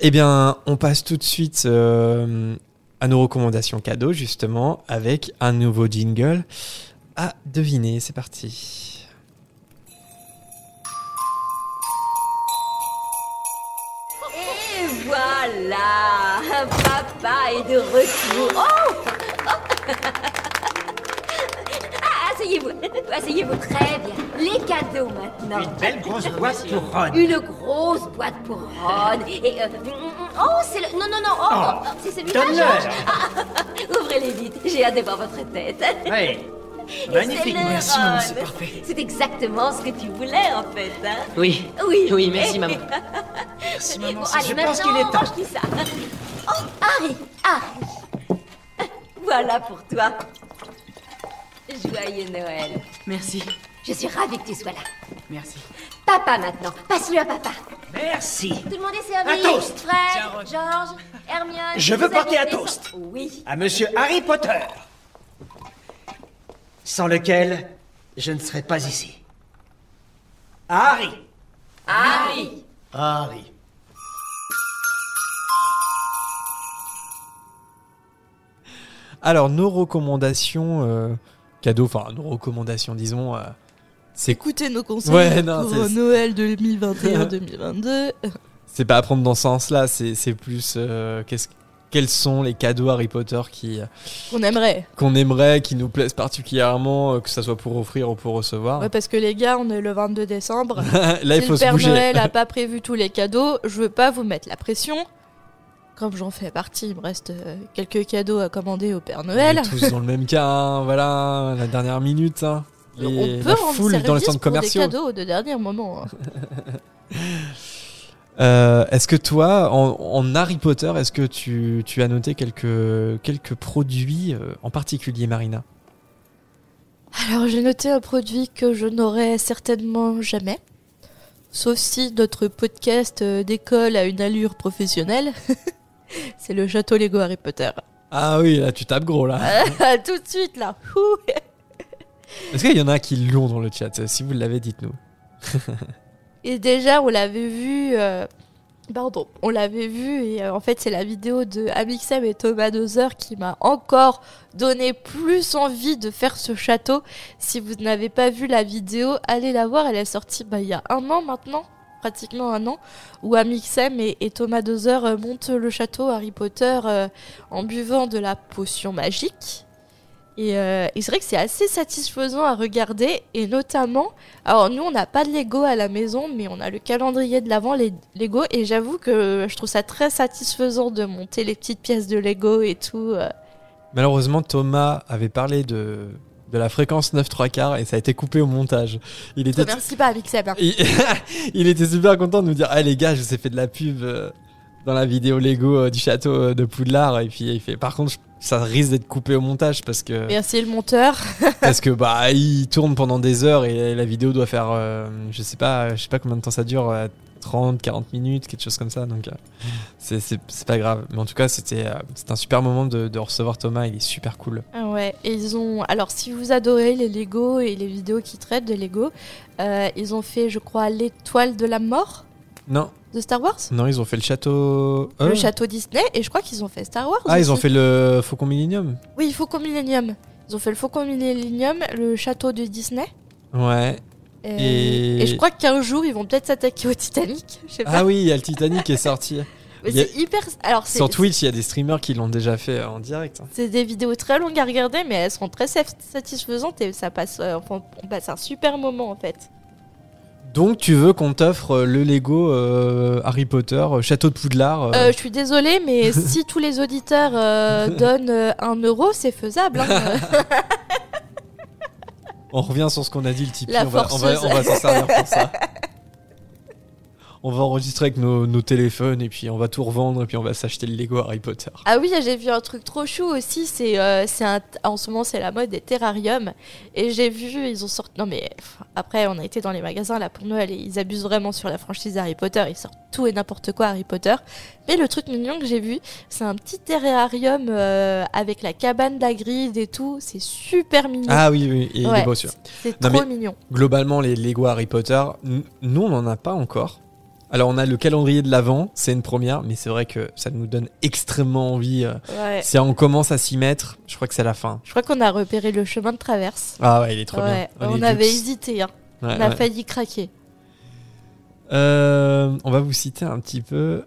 Eh bien, on passe tout de suite euh, à nos recommandations cadeaux, justement, avec un nouveau jingle à deviner. C'est parti. Voilà. Papa est de retour. Oh. Ah, Asseyez-vous. Asseyez-vous très bien. Les cadeaux maintenant. Une belle grosse boîte pour Ron. Une grosse boîte pour Ron. Et... euh, oh, c'est le... Non, non, non. Oh, Oh, c'est celui-là. Georges. Ah, Ouvrez-les vite. J'ai hâte de voir votre tête. Ouais. Magnifique, merci, Ron. c'est parfait. C'est exactement ce que tu voulais, en fait, hein Oui. Oui. Oui, merci, maman. Merci, maman. Bon, c'est- allez, je pense qu'il est temps. tout ça. Oh, Harry Harry Voilà pour toi. Joyeux Noël. Merci. Je suis ravie que tu sois là. Merci. Papa maintenant. Passe-le à papa. Merci. Tout le monde est servi. Un toast. Fred, Georges, Hermione. Je veux porter un toast. Oui. À monsieur Harry Potter. Sans lequel, je ne serais pas ici. Harry. Harry. Harry. Alors, nos recommandations euh, cadeaux, enfin, nos recommandations, disons, euh, C'est Écoutez nos conseils Ouais, non, pour c'est- Noël 2021-2022. C'est pas à prendre dans ce sens-là, c'est c'est plus euh, qu'est-ce- quels sont les cadeaux Harry Potter qui Qu'on aimerait. qu'on aimerait, qui nous plaisent particulièrement, euh, que ça soit pour offrir ou pour recevoir. Ouais, parce que les gars, on est le 22 décembre. Là, il faut le se Père bouger. Noël a pas prévu tous les cadeaux, je veux pas vous mettre la pression. Comme j'en fais partie, il me reste euh, quelques cadeaux à commander au Père On Noël. est tous dans le même cas, hein, voilà, la dernière minute. hein. Les- on peut la foule dans les centres pour commerciaux. des cadeaux de dernier moment. hein. Euh, est-ce que toi, en, en Harry Potter, est-ce que tu, tu as noté quelques, quelques produits euh, en particulier, Marina? Alors j'ai noté un produit que je n'aurai certainement jamais. Sauf si notre podcast euh, d'école a une allure professionnelle. C'est le château Lego Harry Potter. Ah oui, là tu tapes gros là. Ah, Tout de suite là. Est-ce qu'il y en a qui l'ont dans le chat? Si vous l'avez, dites-nous. Et déjà, on l'avait vu. euh, Pardon, on l'avait vu et euh, en fait c'est la vidéo de Amixem et Thomas Dozer qui m'a encore donné plus envie de faire ce château. Si vous n'avez pas vu la vidéo, allez la voir, elle est sortie bah, il y a un an maintenant, pratiquement un an, où Amixem et, Thomas Dozer montent le château Harry Potter euh, en buvant de la potion magique. Et, euh, et c'est vrai que c'est assez satisfaisant à regarder, et notamment, alors nous on n'a pas de Lego à la maison, mais on a le calendrier de l'avant les Lego, et j'avoue que je trouve ça très satisfaisant de monter les petites pièces de Lego et tout. euh. Malheureusement, Thomas avait parlé de, de la fréquence 9 3 quarts et ça a été coupé au montage. Il était, Merci pas avec Seb. hein. il, il était super content de nous dire Ah les gars, je vous ai fait de la pub euh, dans la vidéo Lego euh, du château de Poudlard. Et puis il fait Par contre, je- ça risque d'être coupé au montage parce que. Merci le monteur. parce que bah il tourne pendant des heures et la vidéo doit faire euh, je sais pas je sais pas combien de temps ça dure euh, 30 40 minutes quelque chose comme ça donc euh, c'est- pas grave mais en tout cas c'était euh, un super moment de, de recevoir Thomas il est super cool Ah ouais, et ils ont. Alors, si vous adorez les Lego et les vidéos qui traitent de Lego, euh, ils ont fait, je crois, l'étoile de la mort non de Star Wars, non ils ont fait le château le Euh, château Disney, et je crois qu'ils ont fait Star Wars. ah ils ont fait le Faucon Millennium Oui, Faucon Millennium. Ils ont fait le Faucon Millennium, le château de Disney. ouais Et, Et- et je crois qu'un jour, ils vont peut-être s'attaquer au Titanic. Pas. ah oui il y a le Titanic qui est sorti Mais a- c'est hyper. Alors, sur Twitch il y a des streamers qui l'ont déjà fait euh, en direct hein. C'est des vidéos très longues à regarder, mais elles sont très satisfaisantes et ça passe. euh, on passe un super moment en fait. Donc tu veux qu'on t'offre euh, le Lego euh, Harry Potter euh, Château de Poudlard euh, je suis désolée, mais si tous les auditeurs donnent un euro, c'est faisable. hein. On revient sur ce qu'on a dit, le Tipeee. La on va, on va, forceuse. on va s'en servir pour ça. On va enregistrer avec nos, nos téléphones et puis on va tout revendre et puis on va s'acheter le Lego Harry Potter. Ah oui, j'ai vu un truc trop chou aussi. C'est, euh, c'est un, en ce moment, c'est la mode des terrariums. Et j'ai vu, ils ont sorti. Non mais après, on a été dans les magasins là pour Noël et ils abusent vraiment sur la franchise Harry Potter. Ils sortent tout et n'importe quoi Harry Potter. Mais le truc mignon que j'ai vu, c'est un petit terrarium euh, avec la cabane d'Agrid et tout. C'est super mignon. Ah oui, oui, et il est beau celui-là. C'est Non, trop mignon. Globalement, les Lego Harry Potter, nous on n'en a pas encore. Alors on a le calendrier de l'avant, c'est une première, mais c'est vrai que ça nous donne extrêmement envie. euh, Ouais. Si on commence à s'y mettre, je crois que c'est la fin. Je crois qu'on a repéré le chemin de traverse. Ah ouais, il est trop Ouais, bien. On avait hésité. Hein. Ouais, on a failli craquer. Euh, on va vous citer un petit peu.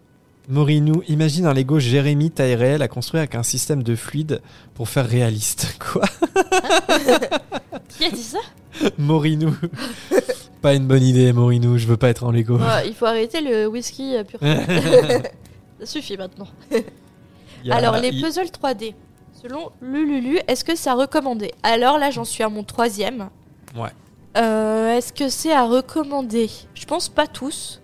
Morinou, imagine un Lego Jérémy taille réelle à construire avec un système de fluide pour faire réaliste. Quoi? Qui a dit ça? Morinou. pas une bonne idée, Morinou, je veux pas être en Lego. Ouais, Il faut arrêter le whisky euh, pur. ça suffit maintenant. A- Alors, les puzzles 3D. Selon Lululu, est-ce que c'est à recommander? Alors là, j'en suis à mon troisième. Ouais. Euh, est-ce que c'est à recommander? Je pense pas tous.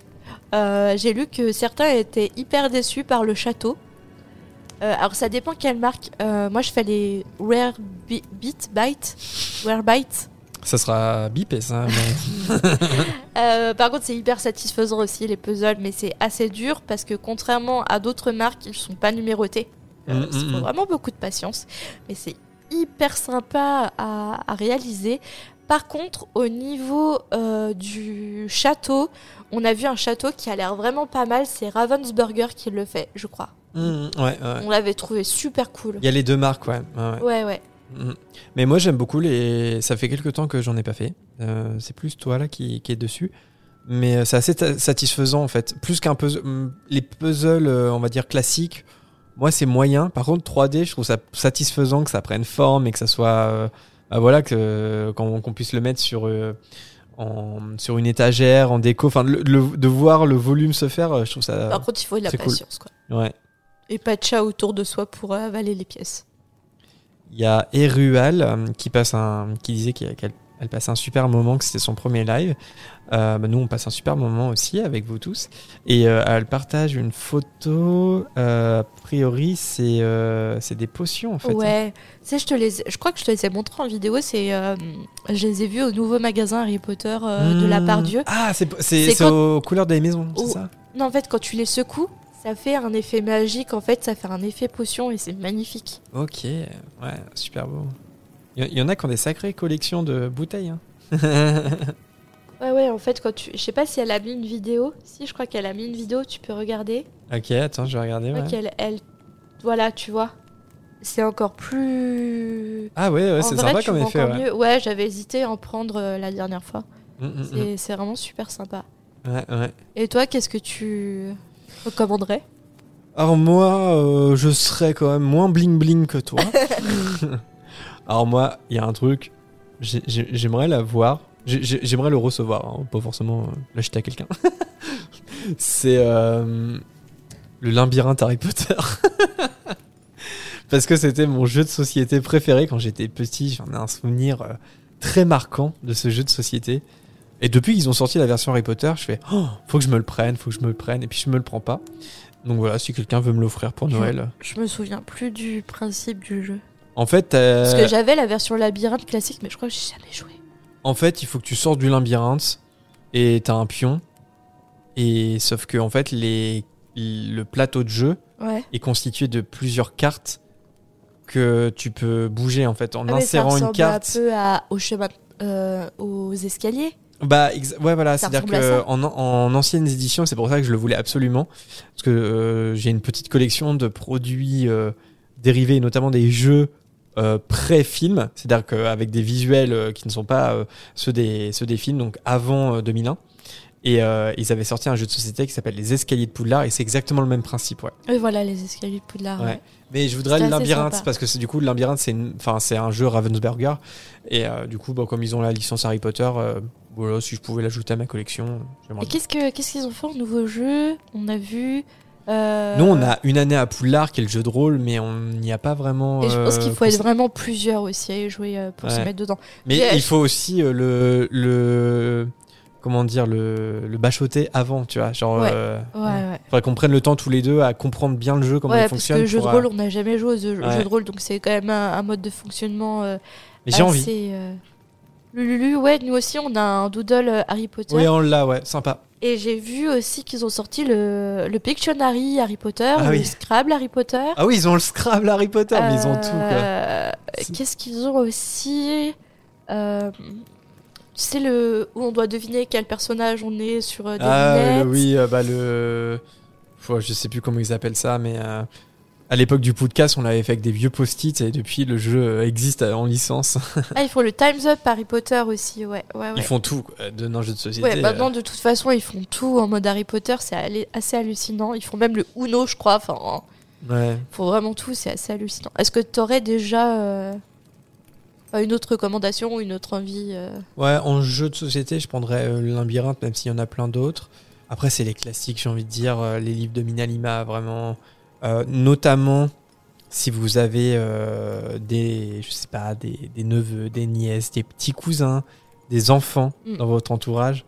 Euh, J'ai lu que certains étaient hyper déçus par le château. Euh, alors ça dépend quelle marque. Moi je fais les Rare Beat Byte. Rare Byte. Ça sera bipé, ça. mais- Euh, par contre, c'est hyper satisfaisant aussi les puzzles, mais c'est assez dur parce que contrairement à d'autres marques, ils sont pas numérotés. Euh, Mm, il mm, faut mm. vraiment beaucoup de patience, mais c'est hyper sympa à, à réaliser. Par contre, au niveau euh, du château, on a vu un château qui a l'air vraiment pas mal. C'est Ravensburger qui le fait, je crois. Ouais, ouais. On l'avait trouvé super cool. Il y a les deux marques, ouais. ouais, ouais. Ouais, Mm. Mais moi j'aime beaucoup les. Ça fait quelques temps que j'en ai pas fait. Euh, c'est plus toi là qui, qui est dessus. Mais euh, c'est assez satisfaisant en fait. Plus qu'un puzzle. mm, Les puzzles, euh, on va dire classiques, moi c'est moyen. Par contre 3D, je trouve ça satisfaisant que ça prenne forme et que ça soit. euh, bah voilà, que, qu'on, qu'on puisse le mettre sur. euh, en- sur une étagère, en déco, enfin le- le- de voir le volume se faire, je trouve ça. Par contre, il faut de la cool. patience, quoi. Ouais. Et pas de chat autour de soi pour avaler les pièces. Il y a Erual euh, qui passe un, qui disait qu'elle elle passait un super moment, que c'était son premier live. Euh, bah, nous, on passe un super moment aussi avec vous tous. Et euh, elle partage une photo. euh, a priori, c'est c'est des potions en fait. Ouais, tu sais, je te les, je crois que je te les ai montrés en vidéo. C'est, je les ai vus au nouveau magasin Harry Potter de la Hmm. part Dieu. Ah, c'est quand- aux couleurs des maisons, c'est Oh, ça? Non, en fait, quand tu les secoues, ça fait un effet magique. En fait, ça fait un effet potion et c'est magnifique. Ok, ouais, super beau. Il y, en a qui ont des sacrées collections de bouteilles. hein. Ouais, ouais. En fait, quand tu, je sais pas si elle a mis une vidéo. Si, je crois qu'elle a mis une vidéo. Tu peux regarder. ok, attends, je vais regarder. Ouais. qu'elle, elle, voilà, tu vois. C'est encore plus. Ah ouais, ouais, c'est sympa comme effet. Ouais. Ouais, j'avais hésité à en prendre euh, la dernière fois. Mm, mm, C'est, c'est vraiment super sympa. Ouais, ouais. Et toi, qu'est-ce que tu recommanderais Alors moi, euh, je serais quand même moins bling bling que toi. Alors moi, il y a un truc, j'ai- j'ai- j'aimerais la voir, j'ai- j'ai- j'aimerais le recevoir, hein, pas forcément euh, l'acheter à quelqu'un. C'est euh, le labyrinthe Harry Potter. Parce que c'était mon jeu de société préféré quand j'étais petit. J'en ai un souvenir euh, très marquant de ce jeu de société. Et depuis qu'ils ont sorti la version Harry Potter, je fais oh, faut que je me le prenne, faut que je me le prenne. Et puis je me le prends pas. Donc voilà, si quelqu'un veut me l'offrir pour Noël. Je me souviens plus du principe du jeu. En fait, euh, Parce que j'avais la version labyrinthe classique, mais je crois que j'ai jamais joué. en fait, il faut que tu sortes du labyrinthe et t'as un pion. Et sauf que en fait, les, le plateau de jeu Ouais. est constitué de plusieurs cartes que tu peux bouger en fait en Ah, mais ça insérant une carte. un peu à, au chemin, euh, aux escaliers. Bah ouais voilà, c'est-à-dire que en, en anciennes éditions, c'est pour ça que je le voulais absolument parce que euh, j'ai une petite collection de produits euh, dérivés, notamment des jeux euh, pré-film, c'est-à-dire qu'avec des visuels euh, qui ne sont pas euh, ceux des ceux des films, donc avant euh, 2001. Et euh, ils avaient sorti un jeu de société qui s'appelle Les Escaliers de Poudlard et c'est exactement le même principe, ouais. Et voilà, les escaliers de Poudlard. Ouais. ouais. Mais je voudrais le labyrinthe parce que c'est du coup le labyrinthe c'est une- enfin c'est un jeu Ravensburger et euh, du coup bon, comme ils ont la licence Harry Potter euh, voilà si je pouvais l'ajouter à ma collection j'aimerais Et qu'est-ce que qu'est-ce qu'ils ont fait en nouveau jeu On a vu. euh, Nous on a une année à Poudlard qui est le jeu de rôle mais on n'y a pas vraiment Et je pense euh, qu'il faut être vraiment plusieurs aussi à y jouer euh, pour se mettre dedans. mais Puis, il faut aussi le le comment dire le, le bachoter avant tu vois genre Ouais. Ouais, faudrait qu'on prenne le temps tous les deux à comprendre bien le jeu comment il parce fonctionne que le jeu de rôle, on n'a jamais joué au jeu, de rôle, donc c'est quand même un, un mode de fonctionnement. Mais j'ai envie. Lulu, ouais, nous aussi on a un doodle euh, Harry Potter. oui on l'a ouais sympa Et j'ai vu aussi qu'ils ont sorti le, le Pictionary Harry Potter, Ah le. Scrabble Harry Potter. ah oui ils ont le Scrabble Harry Potter mais ils ont tout. Euh, Qu'est-ce qu'ils ont aussi euh, Tu sais, le, où on doit deviner quel personnage on est sur des Ah lunettes. le- oui, euh, bah le. Je sais plus comment ils appellent ça, mais à l'époque du podcast, on l'avait fait avec des vieux post-it et depuis le jeu euh, existe euh, en licence. Ah, ils font le Time's Up Harry Potter aussi, ouais. ouais, ouais. Ils font tout de un jeu de société. Ouais, euh. maintenant de toute façon, ils font tout en mode Harry Potter, c'est assez hallucinant. Ils font même le Uno, je crois. Enfin, Ouais. ils font vraiment tout, c'est assez hallucinant. Est-ce que tu aurais déjà euh, une autre recommandation ou une autre envie euh Ouais, en jeu de société, je prendrais euh, le labyrinthe, même s'il y en a plein d'autres. Après, c'est les classiques, j'ai envie de dire, euh, les livres de Minalima, vraiment. Euh, notamment si vous avez euh, des, je sais pas, des, des neveux, des nièces, des petits cousins, des enfants Mm. dans votre entourage.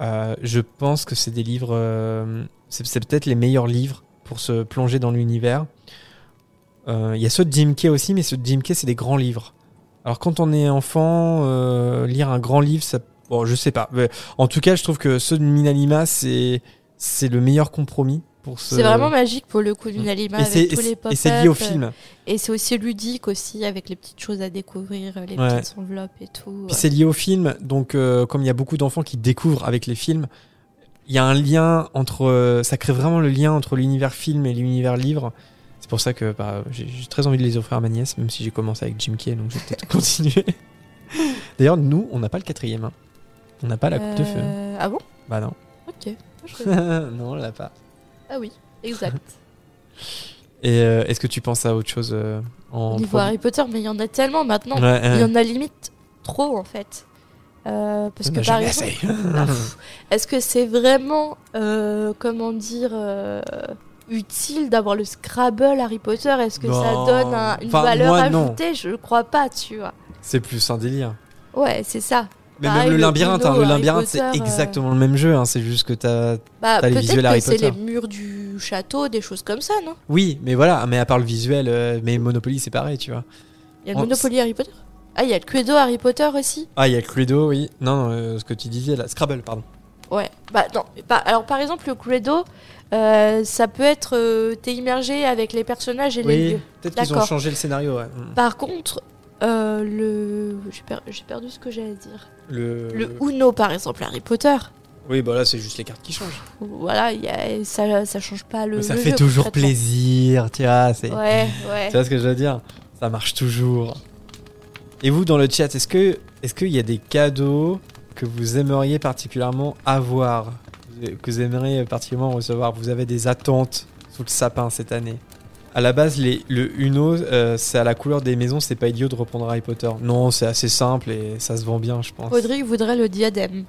euh, je pense que c'est des livres, c'est peut-être les meilleurs livres pour se plonger dans l'univers. Il y a ceux de Jim Kay aussi, mais ceux de Jim Kay, c'est des grands livres. Alors quand on est enfant, euh, lire un grand livre, ça, bon, je sais pas. Mais en tout cas, je trouve que ceux de Minalima, c'est c'est le meilleur compromis pour ce. C'est vraiment magique pour le coup d'une Alima Et c'est- avec tous les pop et c'est lié au film. Et c'est aussi ludique aussi avec les petites choses à découvrir, les Ouais. petites enveloppes et tout. Puis c'est lié au film, donc euh, comme il y a beaucoup d'enfants qui découvrent avec les films, il y a un lien entre, euh, ça crée vraiment le lien entre l'univers film et l'univers livre. C'est pour ça que bah, j'ai j'ai très envie de les offrir à ma nièce, même si j'ai commencé avec Jim Kay, donc je vais peut-être continuer. D'ailleurs, nous, on n'a pas le quatrième. hein. On n'a pas la coupe de feu. Euh, Ah bon? Bah non. Ok. Je- non, on l'a pas. Ah oui, exact. Et euh, est-ce que tu penses à autre chose euh, en Au niveau Harry Potter, mais il y en a tellement maintenant. Ouais, Il y en a limite trop en fait. Euh, parce On que a par exemple. Ah, est-ce que c'est vraiment, euh, comment dire, utile d'avoir le Scrabble Harry Potter? Est-ce que ça donne un- une Enfin, valeur moi, ajoutée? Je crois pas, tu vois. C'est plus un délire. Ouais, c'est ça. Mais Pareil, même le labyrinthe, hein, le labyrinthe, c'est Potter, euh, exactement le même jeu. hein, c'est juste que t'as Bah, t'as les visuels Harry que c'est Potter. les murs du château, des choses comme ça, non? Oui, mais voilà, mais à part le visuel, euh, mais Monopoly, c'est pareil, tu vois. Il y a le On- Monopoly Harry Potter? Ah, il y a le Cluedo Harry Potter aussi? Ah, il y a Cluedo, oui. Non, euh, ce que tu disais là, Scrabble, pardon. Ouais, bah non. Bah, alors par exemple, le Cluedo, euh, ça peut être. T'es immergé avec les personnages et les lieux. peut-être qu'ils ont changé le scénario, ouais. Mm. Par contre, euh, le. J'ai per- j'ai perdu ce que j'allais dire. Le... Le Uno, par exemple, Harry Potter. Oui, bah là, c'est juste les cartes qui changent. Voilà, il y a- ça, ça change pas le. Mais ça le fait jeu, toujours plaisir, tu vois. c'est- Ouais, ouais. Tu vois ce que je veux dire? Ça marche toujours. Et vous, dans le chat, est-ce que est-ce qu'il y a des cadeaux que vous aimeriez particulièrement avoir? Que vous aimeriez particulièrement recevoir? Vous avez des attentes sous le sapin cette année? À la base, les, le Uno, euh, c'est à la couleur des maisons, c'est pas idiot de reprendre Harry Potter. Non, c'est assez simple et ça se vend bien, je pense. Rodrigue voudrait le diadème.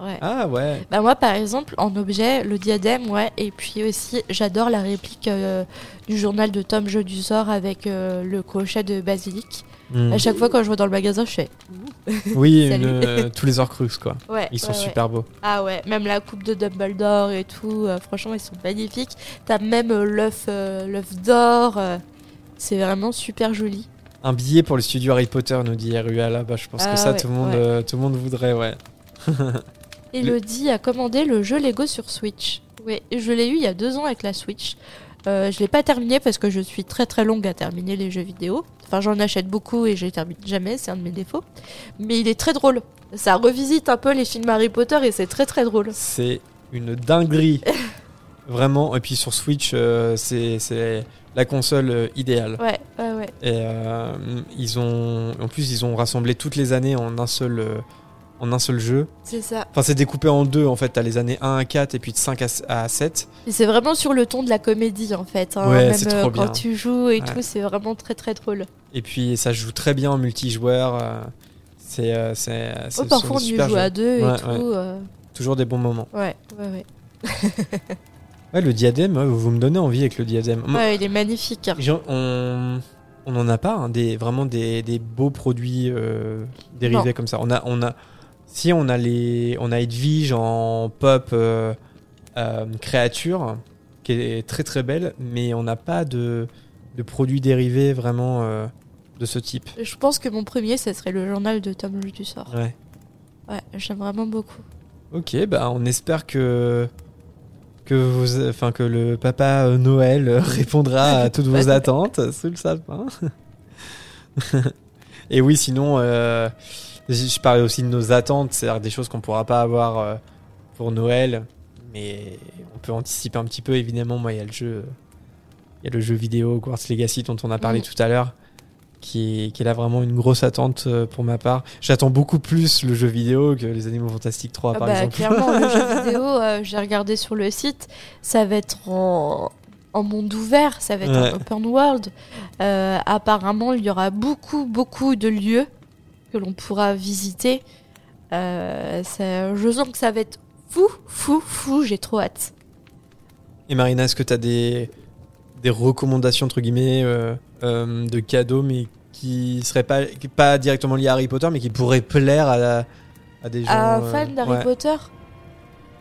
Ouais. Ah ouais. Bah moi par exemple en objet le diadème ouais et puis aussi j'adore la réplique euh, du journal de Tom Jeu du sort avec euh, le crochet de basilic. Mm. À chaque fois quand je vais dans le magasin je fais. Oui, une, tous les Horcruxes, quoi. Ouais, Ils sont ouais, ouais. super beaux. Ah ouais, même la coupe de Dumbledore et tout, euh, franchement ils sont magnifiques. T'as même euh, l'œuf euh, d'or, euh, c'est vraiment super joli. Un billet pour le studio Harry Potter, nous dit RUA là-bas. Je pense Ah que ça, tout, le monde, tout le monde voudrait, ouais. Elodie a commandé le jeu Lego sur Switch. Oui, je l'ai eu il y a deux ans avec la Switch. Euh, je l'ai pas terminé parce que je suis très très longue à terminer les jeux vidéo. Enfin, j'en achète beaucoup et je les termine jamais, c'est un de mes défauts. Mais il est très drôle. Ça revisite un peu les films Harry Potter et c'est très très drôle. C'est une dinguerie. Vraiment. Et puis sur Switch, euh, c'est c'est la console euh, idéale. Ouais, ouais, ouais. Et euh, ils ont, en plus, ils ont rassemblé toutes les années en un seul, euh, en un seul jeu. C'est ça. Enfin, c'est découpé en deux en fait. T'as les années 1 à 4 et puis de 5 à, à 7. Et c'est vraiment sur le ton de la comédie en fait. hein. Ouais, Même c'est euh, trop quand bien. tu joues et Ouais. tout, c'est vraiment très très drôle. Et puis ça joue très bien en multijoueur. euh, c'est, euh, Oh, parfois, on y joue à deux et tout, euh. Toujours des bons moments. Ouais, ouais, ouais. Ouais, le diadème, vous me donnez envie avec le diadème. Ouais, il est magnifique. hein. On on en a pas hein, des vraiment des, des beaux produits euh, dérivés Non. comme ça. On a on a si on a les on a Edwige en pop euh, euh, créature qui est très très belle, mais on n'a pas de de produits dérivés vraiment euh, de ce type. Je pense que mon premier, ça serait le journal de Tom Jeu du sort. Ouais. Ouais, j'aime vraiment beaucoup. Ok, bah on espère que que vous, enfin que le papa Noël répondra à toutes vos attentes sous le sapin. Et oui, sinon, euh, je parlais aussi de nos attentes, c'est-à-dire des choses qu'on pourra pas avoir euh, pour Noël, mais on peut anticiper un petit peu. Évidemment, moi, il y a le jeu, il y a le jeu vidéo Hogwarts Legacy dont on a parlé Mhm. tout à l'heure. Qui est, qui est là vraiment une grosse attente euh, pour ma part. J'attends beaucoup plus le jeu vidéo que les Animaux Fantastiques 3 Ah par bah, exemple. clairement, le jeu vidéo, euh, j'ai regardé sur le site, ça va être en, en monde ouvert, ça va être Ouais. en open world. Euh, apparemment, il y aura beaucoup, beaucoup de lieux que l'on pourra visiter. Euh, ça- je sens que ça va être fou, fou, fou, j'ai trop hâte. Et Marina, est-ce que tu as des, des recommandations, entre guillemets, euh, euh, de cadeaux, mais qui seraient pas, qui- pas directement liés à Harry Potter, mais qui pourraient plaire à, à des gens Un euh, fan d'Harry ouais. Potter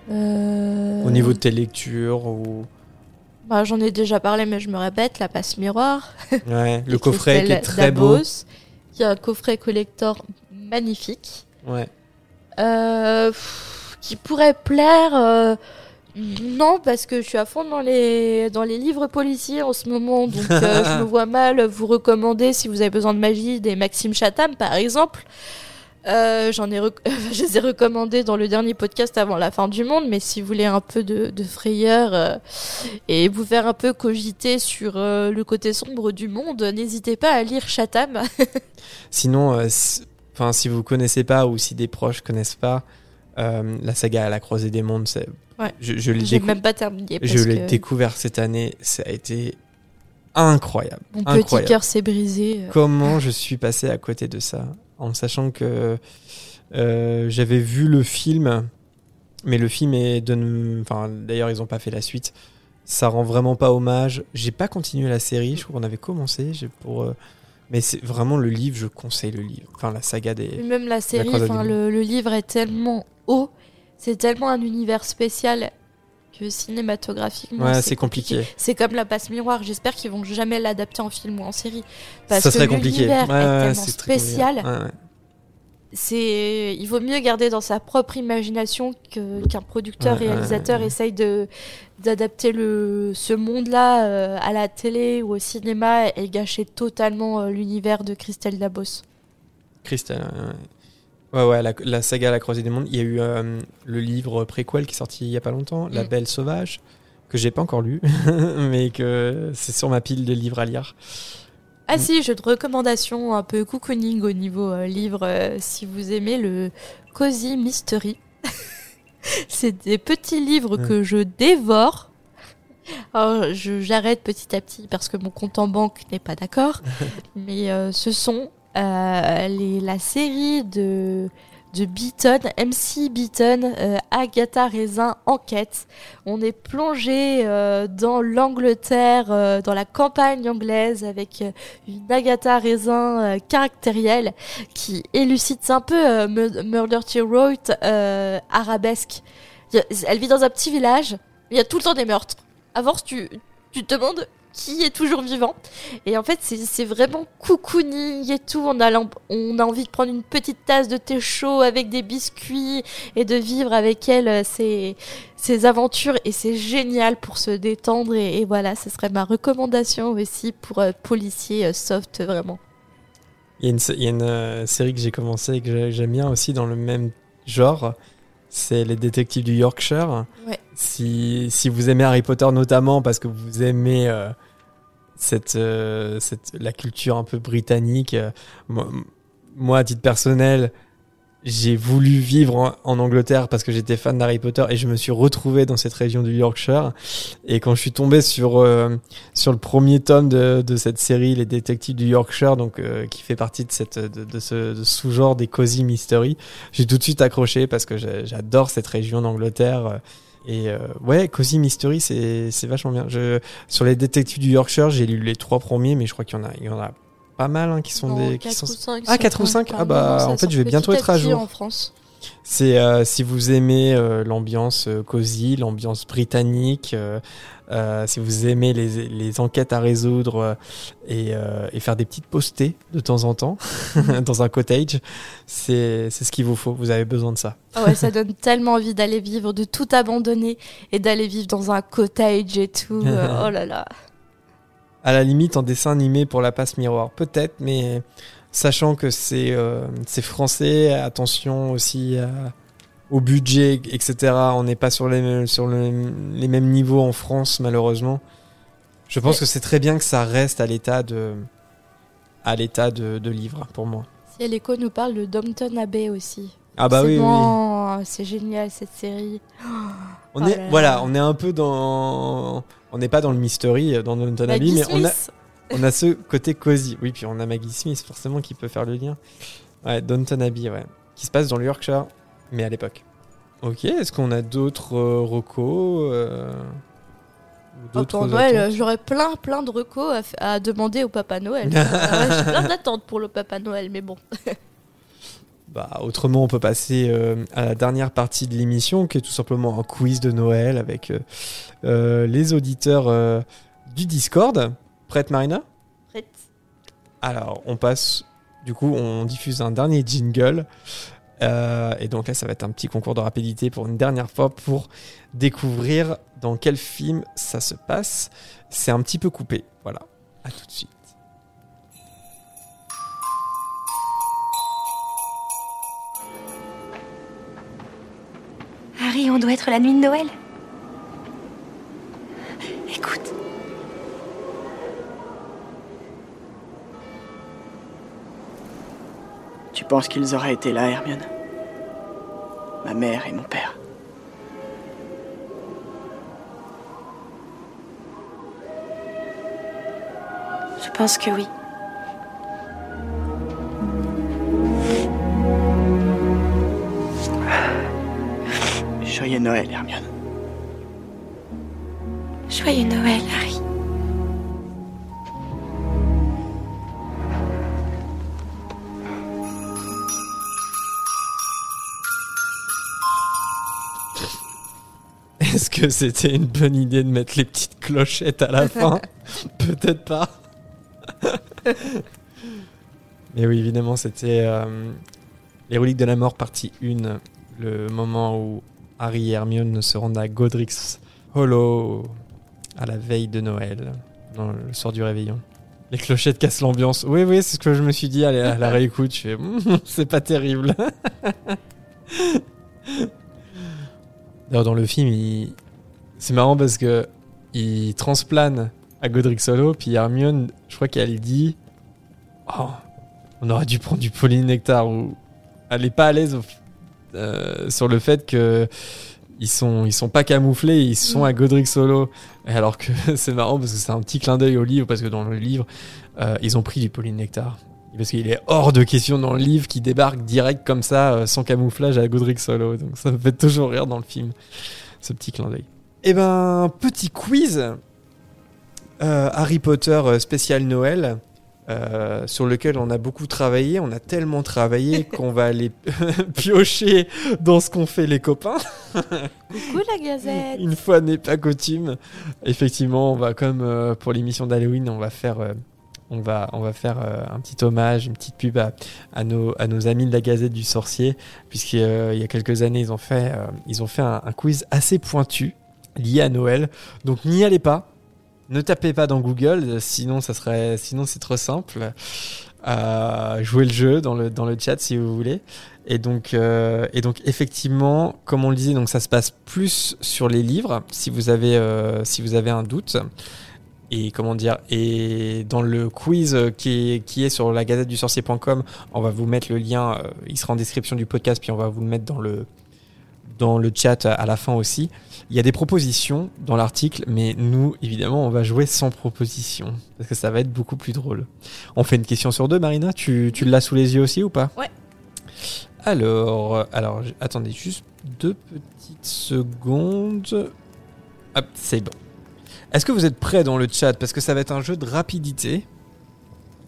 Au niveau de tes lectures ou... bah, J'en ai déjà parlé, mais je me répète, la passe miroir. Ouais, le Et coffret qui est très beau. Dabos, qui est un coffret collector magnifique. Ouais. Euh, pff, qui pourrait plaire. euh, non, parce que je suis à fond dans les, dans les livres policiers en ce moment, donc euh, je me vois mal vous recommander, si vous avez besoin de magie, des Maxime Chatham par exemple. Euh, J'en ai, je les ai recommandés dans le dernier podcast avant la fin du monde, mais si vous voulez un peu de, de frayeur euh, et vous faire un peu cogiter sur euh, le côté sombre du monde, n'hésitez pas à lire Chatham. Sinon, si- enfin, si vous connaissez pas ou si des proches connaissent pas, la saga à la croisée des mondes, c'est. Ouais. Je, je l'ai même pas terminé Je parce l'ai que- découvert cette année. Ça a été incroyable. Mon petit cœur s'est brisé. Comment je suis passé à côté de ça? En sachant que euh, j'avais vu le film, mais le film est de, enfin d'ailleurs ils ont pas fait la suite. Ça rend vraiment pas hommage. J'ai pas continué la série. Je crois qu'on avait commencé. J'ai pour, euh, mais c'est vraiment le livre. Je conseille le livre. Enfin la saga des. Même la série, enfin le livre est tellement haut, c'est tellement un univers spécial que cinématographiquement. Ouais, c'est compliqué. C'est comme la passe miroir. J'espère qu'ils vont jamais l'adapter en film ou en série parce ça que serait compliqué. l'univers Ouais, est tellement compliqué. spécial. Ouais. C'est, il vaut mieux garder dans sa propre imagination que- qu'un producteur Ouais, réalisateur ouais. essaye de d'adapter le ce monde-là euh, à la télé ou au cinéma et gâcher totalement euh, l'univers de Christelle Dabos. Crystal. Ouais, ouais, la, la saga La Croisée des Mondes. Il y a eu euh, le livre préquel qui est sorti il y a pas longtemps, La Mm. Belle Sauvage, que j'ai pas encore lu, mais que c'est sur ma pile de livres à lire. Ah si, jeu de recommandation un peu cocooning au niveau euh, livre, euh, si vous aimez le Cozy Mystery. C'est des petits livres Ouais. que je dévore. Alors, je- j'arrête petit à petit parce que mon compte en banque n'est pas d'accord. Mais ce sont les, la série de, de Beaton, MC Beaton, euh, Agatha Raisin Enquête. On est plongé euh, dans l'Angleterre, euh, dans la campagne anglaise, avec euh, une Agatha Raisin euh, caractérielle qui élucide. Un peu euh, Mur- Murder Wrote euh, arabesque. Elle vit dans un petit village, il y a tout le temps des meurtres. Force, tu, tu te demandes qui est toujours vivant. Et en fait, c'est vraiment cocooning et tout. On a, l'en- on a envie de prendre une petite tasse de thé chaud avec des biscuits et de vivre avec elle euh, ces, ces aventures. Et c'est génial pour se détendre. Et, et voilà, ce serait ma recommandation aussi pour euh, policier euh, soft, vraiment. Il y a une, il y a une, euh, série que j'ai commencé et que j'ai- j'aime bien aussi dans le même genre. C'est Les Détectives du Yorkshire. Ouais. Si, si vous aimez Harry Potter notamment parce que vous aimez euh, cette, euh, cette, la culture un peu britannique, euh, moi, à titre personnel, j'ai voulu vivre en, Angleterre parce que j'étais fan d'Harry Potter et je me suis retrouvé dans cette région du Yorkshire. Et quand je suis tombé sur, euh, sur le premier tome de, de cette série, Les Détectives du Yorkshire, donc qui fait partie de, cette, de, ce sous-genre des cozy mystery, j'ai tout de suite accroché parce que j'adore cette région d'Angleterre. Et euh, ouais, Cozy Mystery, c'est c'est vachement bien. Je, sur les détectives du Yorkshire, j'ai lu les trois premiers, mais je crois qu'il y en a, il y en a pas mal hein, qui sont Non, des. qui quatre sont... ou cinq ah, sont 4 ou pas 5 encore. Ah bah, en fait, je vais bientôt être à jour. en France. C'est euh, si vous aimez euh, l'ambiance euh, cosy, l'ambiance britannique, euh, si vous aimez les, les enquêtes à résoudre et, et faire des petites postées de temps en temps dans un cottage, c'est ce qu'il vous faut. Vous avez besoin de ça. Ouais, ça donne tellement envie d'aller vivre, de tout abandonner et d'aller vivre dans un cottage et tout. Oh là là. À la limite, en dessin animé pour la passe miroir, peut-être, mais sachant que c'est euh, c'est français, attention aussi à- au budget, etc. On n'est pas sur les mêmes- sur le- les mêmes niveaux en France, malheureusement. Je pense que c'est très bien que ça reste à l'état de à l'état de, de livre pour moi. Si l'écho nous parle de Downton Abbey aussi. Ah bah oui, oui, oui. bon, C'est génial cette série. On Oh est là là. voilà, on est un peu dans on n'est pas dans le mystery euh, dans Downton Abbey, mais on a. on a ce côté cosy. Oui, puis on a Maggie Smith forcément qui peut faire le lien. Ouais, Downton Abbey, ouais, qui se passe dans le Yorkshire, mais à l'époque. Ok, est-ce qu'on a d'autres euh, recos euh, Oh, pour Noël, j'aurais plein plein de recos à, demander au Papa Noël. Ah J'ai plein d'attentes pour le Papa Noël, mais bon. Bah, autrement, on peut passer euh, à la dernière partie de l'émission, qui est tout simplement un quiz de Noël avec euh, euh, les auditeurs euh, du Discord. Prête, Marina Prête. Alors, on passe. Du coup, on diffuse un dernier jingle. Euh, et donc là, ça va être un petit concours de rapidité pour une dernière fois pour découvrir dans quel film ça se passe. C'est un petit peu coupé. Voilà. À tout de suite. Harry, on doit être la nuit de Noël. Écoute. Tu penses qu'ils auraient été là, Hermione? Ma mère et mon père. Je pense que oui. Joyeux Noël, Hermione. Joyeux Noël, que c'était une bonne idée de mettre les petites clochettes à la fin Peut-être pas. Mais oui, évidemment, c'était euh, Les Reliques de la Mort, partie 1, le moment où Harry et Hermione se rendent à Godric's Hollow à la veille de Noël, dans le soir du réveillon. Les clochettes cassent l'ambiance. Oui, oui, c'est ce que je me suis dit. Allez, à la réécoute, je fais, Hum, c'est pas terrible. D'ailleurs, dans le film, il- c'est marrant parce que il transplane à Godric Solo, puis Hermione, je crois qu'elle dit Oh, on aurait dû prendre du polynectar ou elle est pas à l'aise euh, sur le fait que ils sont ils sont pas camouflés, ils sont à Godric Solo. Et alors que c'est marrant parce que c'est un petit clin d'œil au livre parce que dans le livre, euh, ils ont pris du polynectar. Parce qu'il est hors de question dans le livre qui débarque direct comme ça, euh, sans camouflage à Godric Solo. Donc ça me fait toujours rire dans le film, ce petit clin d'œil. Eh ben, petit quiz euh, Harry Potter euh, spécial Noël. euh, sur lequel on a beaucoup travaillé, on a tellement travaillé qu'on va aller piocher dans ce qu'ont fait les copains. Coucou la gazette Une fois n'est pas coutume. Effectivement, on va comme euh, pour l'émission d'Halloween, on va faire, euh, on va, on va faire un petit hommage, une petite pub à, à nos, à nos amis de la Gazette du Sorcier, puisqu'il y a quelques années, ils ont fait, ils ont fait un, un quiz assez pointu lié à Noël. Donc n'y allez pas. Ne tapez pas dans Google, euh, sinon ça serait, sinon c'est trop simple. Euh, jouez le jeu dans le dans le chat si vous voulez. Et donc euh, et donc effectivement, comme on le disait, donc ça se passe plus sur les livres. Si vous avez si vous avez un doute. Et comment dire Et dans le quiz qui est, qui est sur la gazette du sorcier.com, on va vous mettre le lien. il sera en description du podcast, puis on va vous le mettre dans le dans le chat à la fin aussi. Il y a des propositions dans l'article, mais nous, évidemment, on va jouer sans proposition. Parce que ça va être beaucoup plus drôle. On fait une question sur deux, Marina Tu, tu l'as sous les yeux aussi ou pas? Ouais. Alors, euh, alors attendez juste deux petites secondes. Hop, c'est bon. Est-ce que vous êtes prêts dans le chat? Parce que ça va être un jeu de rapidité.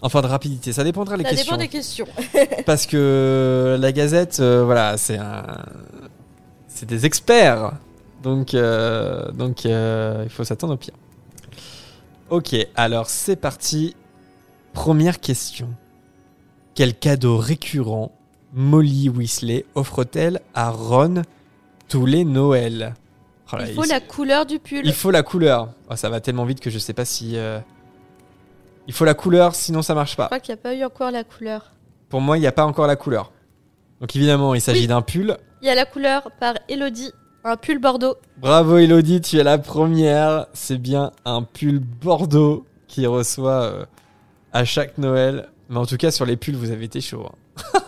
Enfin, de rapidité, ça dépendra des Ça questions. dépend des questions. Parce que la Gazette, euh, voilà, c'est un, c'est des experts, donc euh, donc euh, il faut s'attendre au pire. Ok, alors c'est parti. Première question. Quel cadeau récurrent Molly Weasley offre-t-elle à Ron tous les Noëls Oh là, Il faut la couleur du pull. il faut la couleur. Oh, ça va tellement vite que je sais pas si. euh, Il faut la couleur, sinon ça marche Je pas. crois qu'il n'y a pas eu encore la couleur. Pour moi, il n'y a pas encore la couleur. Donc évidemment, il s'agit Oui. d'un pull. Il y a la couleur par Elodie, un pull bordeaux. Bravo Elodie, tu es la première. C'est bien un pull bordeaux qui reçoit euh, à chaque Noël. Mais en tout cas, sur les pulls, vous avez été chaud.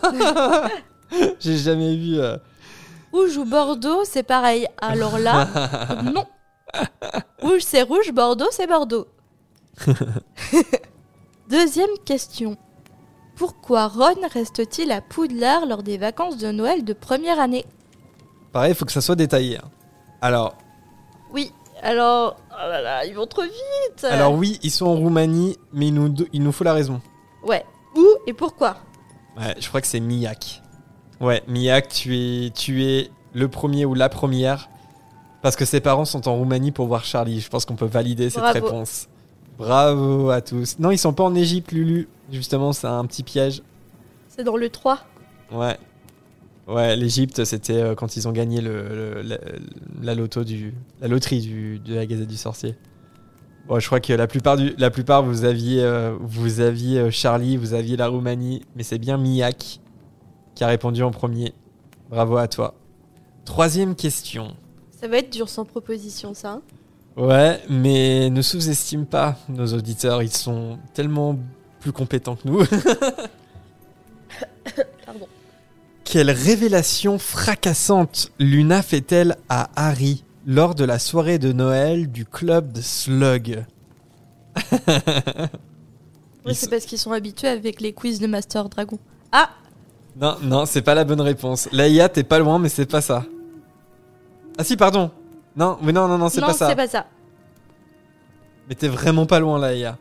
hein. J'ai jamais vu. euh, Rouge ou bordeaux, c'est pareil. Alors là, non. Rouge, c'est rouge, bordeaux, c'est bordeaux. Deuxième question. Pourquoi Ron reste-t-il à Poudlard lors des vacances de Noël de première année? Pareil, il faut que ça soit détaillé. hein. Alors, Oui, alors... Oh là là, ils vont trop vite alors oui, ils sont en Roumanie, mais il nous, il nous faut la raison. Ouais. Où et pourquoi? Ouais, je crois que c'est Miak. Ouais, Miak, tu es, tu es le premier ou la première. Parce que ses parents sont en Roumanie pour voir Charlie. Je pense qu'on peut valider cette Bravo. réponse. Bravo à tous. Non, ils sont pas en Égypte, Lulu. Justement, c'est un petit piège. C'est dans le 3. Ouais. Ouais, l'Égypte, c'était euh, quand ils ont gagné le, le- la, la loto du, la loterie du, de la Gazette du Sorcier. Bon, je crois que la plupart, du, la plupart vous aviez, euh, vous aviez euh, Charlie, vous aviez la Roumanie, mais c'est bien Miak qui a répondu en premier. Bravo à toi. Troisième question. Ça va être dur sans proposition, ça. hein? Ouais, mais ne sous-estime pas nos auditeurs, ils sont tellement plus compétents que nous. Pardon. Quelle révélation fracassante Luna fait-elle à Harry lors de la soirée de Noël du club de Slug? Oui, c'est parce qu'ils sont habitués avec les quiz de Master Dragon. Ah Non, non, c'est pas la bonne réponse. Laïa, t'es pas loin, mais c'est pas ça. Ah si, pardon. Non, mais non, non, non, c'est pas ça. c'est pas ça. Mais t'es vraiment pas loin, Laïa.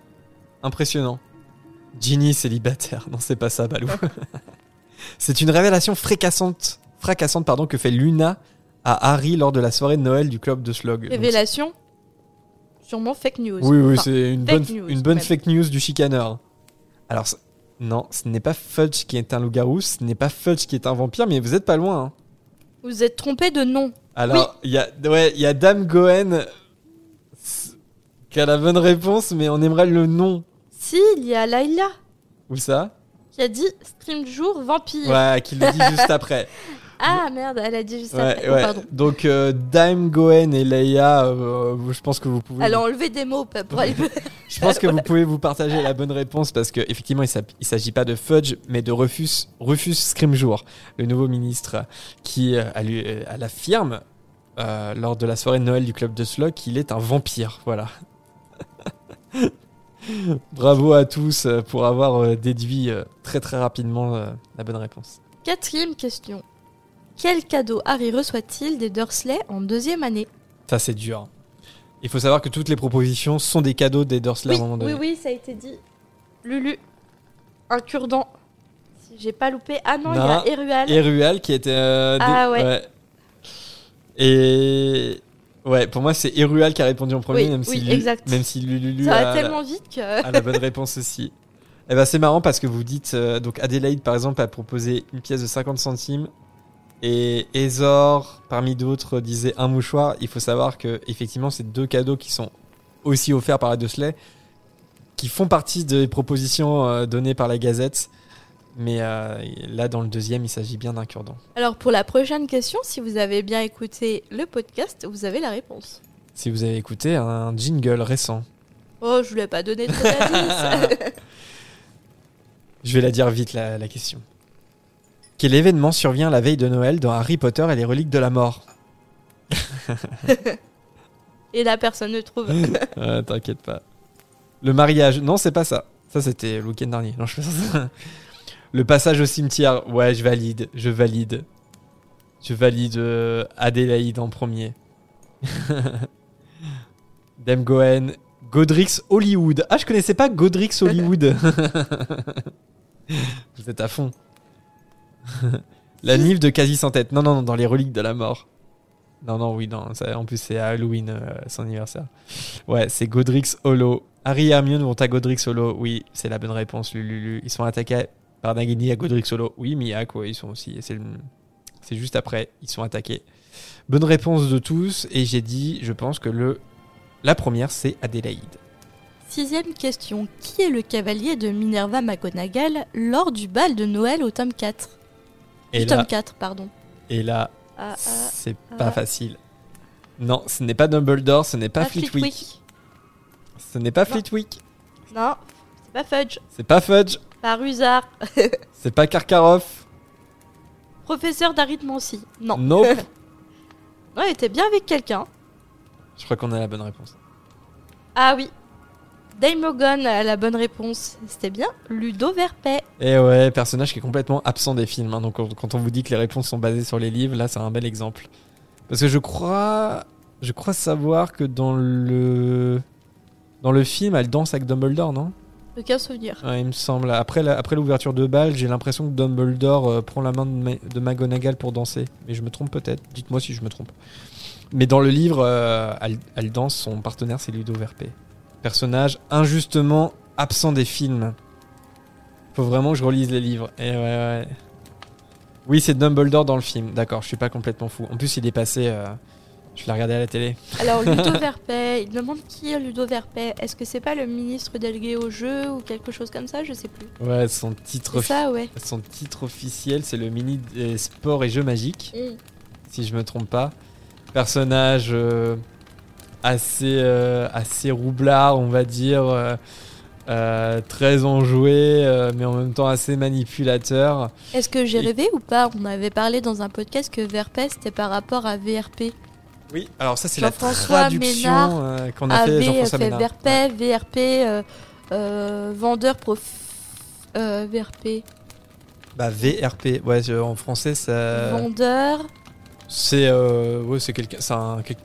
Impressionnant. Ginny célibataire. Non, c'est pas ça, Balou. c'est une révélation fracassante, fracassante pardon, que fait Luna à Harry lors de la soirée de Noël du club de Slug. Donc, Révélation Sûrement fake news. Oui, oui, Enfin, c'est une bonne, news, une bonne même. fake news du chicaneur. Alors, non, ce n'est pas Fudge qui est un loup-garou, ce n'est pas Fudge qui est un vampire, mais vous êtes pas loin. hein. Vous êtes trompé de nom. Alors, il y a, ouais, y a Dame Goen qui a la bonne réponse, mais on aimerait le nom. Si, il y a Laila Où ça? Qui a dit stream jour vampire. Ouais, qui le dit juste après. Ah merde, elle a dit juste Ouais, après. Oh, ouais. pardon. Donc, euh, Dame Goen et Leia, euh, je pense que vous pouvez. Elle a enlevé des mots pour aller. Je pense que vous pouvez vous partager la bonne réponse parce que effectivement il ne s'agit pas de Fudge mais de Rufus Rufus Scrimgeour, le nouveau ministre qui euh, a lui- elle affirme euh, lors de la soirée de Noël du club de Slug qu'il est un vampire. Voilà. Bravo à tous euh, pour avoir euh, déduit euh, très très rapidement la bonne réponse. Quatrième question. Quel cadeau Harry reçoit-il des Dursley en deuxième année? Ça c'est dur. Il faut savoir que toutes les propositions sont des cadeaux des Dursley oui, à un moment donné. oui, oui, ça a été dit. Lulu, un cure-dent. Si j'ai pas loupé. Ah non, il y a Erual. Erual qui était. euh, Ah ouais. Et. Ouais, pour moi, c'est Erual qui a répondu en premier, Oui, même, oui, si exact. même si Lulu Ça va a, tellement vite que- a la bonne réponse aussi. Et ben c'est marrant parce que vous dites. euh, donc, Adélaïde, par exemple, a proposé une pièce de 50 centimes. Et Ezor, parmi d'autres, disait un mouchoir. Il faut savoir que, effectivement, c'est deux cadeaux qui sont aussi offerts par la Dursley, qui font partie des propositions euh, données par la Gazette. Mais euh, là, dans le deuxième, il s'agit bien d'un cure-dent. Alors pour la prochaine question, si vous avez bien écouté le podcast, vous avez la réponse. Si vous avez écouté un jingle récent. Oh, je voulais pas donner de. Je vais la dire vite, la, la question. Quel événement survient la veille de Noël dans Harry Potter et les reliques de la mort? Et là, personne ne trouve. Euh, T'inquiète pas. Le mariage. Non, c'est pas ça. Ça, c'était le week-end dernier. Non, je fais ça. Le passage au cimetière. Ouais, je valide. Je valide. Je valide euh, Adélaïde en premier. Dame Goen. Godrix Hollywood. Ah, je connaissais pas Godrix Hollywood. Vous êtes à fond. La Nive de quasi sans tête. Non, non, non, dans les reliques de la mort. Non, non, oui, non. en plus, c'est Halloween, euh, son anniversaire. Ouais, c'est Godrix Holo. Harry et Hermione vont à Godrix Holo. Oui, c'est la bonne réponse, Lulu. Ils sont attaqués par Nagini à Godrix Holo. Oui, Miak, ouais, ils sont aussi. C'est le- c'est juste après, ils sont attaqués. Bonne réponse de tous. Et j'ai dit, je pense que le la première, c'est Adélaïde. Sixième question. Qui est le cavalier de Minerva McGonagall lors du bal de Noël au tome 4 Et Du là- tome 4, pardon. Et là, Ah, ah, c'est ah. pas facile. Non, ce n'est pas Dumbledore, ce n'est pas Flitwick. Flitwick. Ce n'est pas Non. Flitwick. Non, c'est pas Fudge. C'est pas Fudge. Pas Rusard. C'est pas Karkaroff. Professeur d'arithmancie. Non. Nope. ouais, il était bien avec quelqu'un. Je crois qu'on a la bonne réponse. Ah oui. Daimogon a la bonne réponse. C'était bien Ludo Verpet. Et ouais, personnage qui est complètement absent des films. hein. Donc on- quand on vous dit que les réponses sont basées sur les livres, là c'est un bel exemple. Parce que je crois, je crois savoir que dans le dans le film, elle danse avec Dumbledore, non? Aucun souvenir. Il me semble. Après l'ouverture de bal, j'ai l'impression que Dumbledore euh, prend la main de, Ma- McGonagall pour danser. Mais je me trompe peut-être. Dites-moi si je me trompe. Mais dans le livre, euh, elle, elle danse. Son partenaire, c'est Ludo Verpet. Personnage injustement absent des films. Faut vraiment que je relise les livres. Oui, c'est Dumbledore dans le film. D'accord, je suis pas complètement fou. En plus, il est passé. euh, je l'ai regardé à la télé. Alors Ludo Verpet, il demande qui est Ludo Verpet. Est-ce que c'est pas le ministre délégué au jeu ou quelque chose comme ça? Je sais plus. Ouais, son titre, ça, ouais. son titre officiel, c'est le mini des sports et jeux magiques. Mm. si je me trompe pas. Personnage euh, assez, euh, assez roublard, on va dire. euh, euh, très enjoué, euh, mais en même temps assez manipulateur. Est-ce que j'ai rêvé ou pas? On avait parlé dans un podcast que VRP c'était par rapport à VRP. Oui, alors ça c'est la traduction euh, qu'on a fait Jean-François fait Ménard. VRP, VRP, euh, euh, vendeur prof... euh, VRP, Bah VRP, ouais, je- en français ça. vendeur. C'est euh, ouais, quelqu'un, c'est un- quel-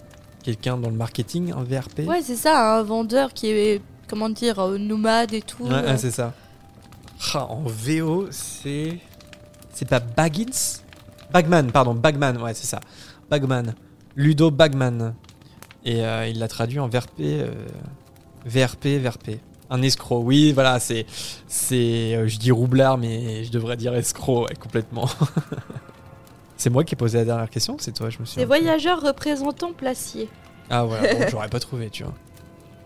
quelqu'un dans le marketing, un VRP. Ouais, c'est ça, un vendeur qui est, comment dire, euh, nomade et tout. Ouais, euh. ouais, c'est ça. Ah, en VO, c'est. C'est pas Baggins? Bagman, pardon, Bagman, ouais, c'est ça. Bagman. Ludo Bagman. Et euh, il l'a traduit en VRP. euh, VRP, VRP. Un escroc, oui, voilà, c'est. c'est euh, je dis roublard, mais je devrais dire escroc, ouais, complètement. c'est moi qui ai posé la dernière question, c'est toi, je me suis. C'est voyageur représentant placier. Ah voilà, bon, j'aurais pas trouvé, tu vois.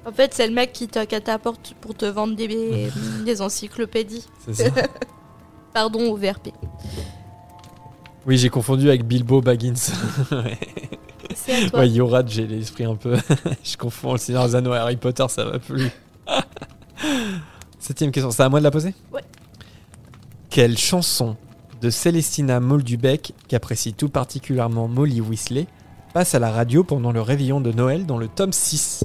En fait, c'est le mec qui te catapporte pour te vendre des, des encyclopédies. C'est ça. Pardon au VRP. Oui, j'ai confondu avec Bilbo Baggins. Ouais. C'est à toi. Ouais, Yorad, j'ai l'esprit un peu. je confonds le Seigneur des Anneaux et Harry Potter, ça va plus. Septième question, c'est à moi de la poser Ouais. Quelle chanson de Célestina Moldubec, qu'apprécie tout particulièrement Molly Weasley, passe à la radio pendant le réveillon de Noël dans le tome 6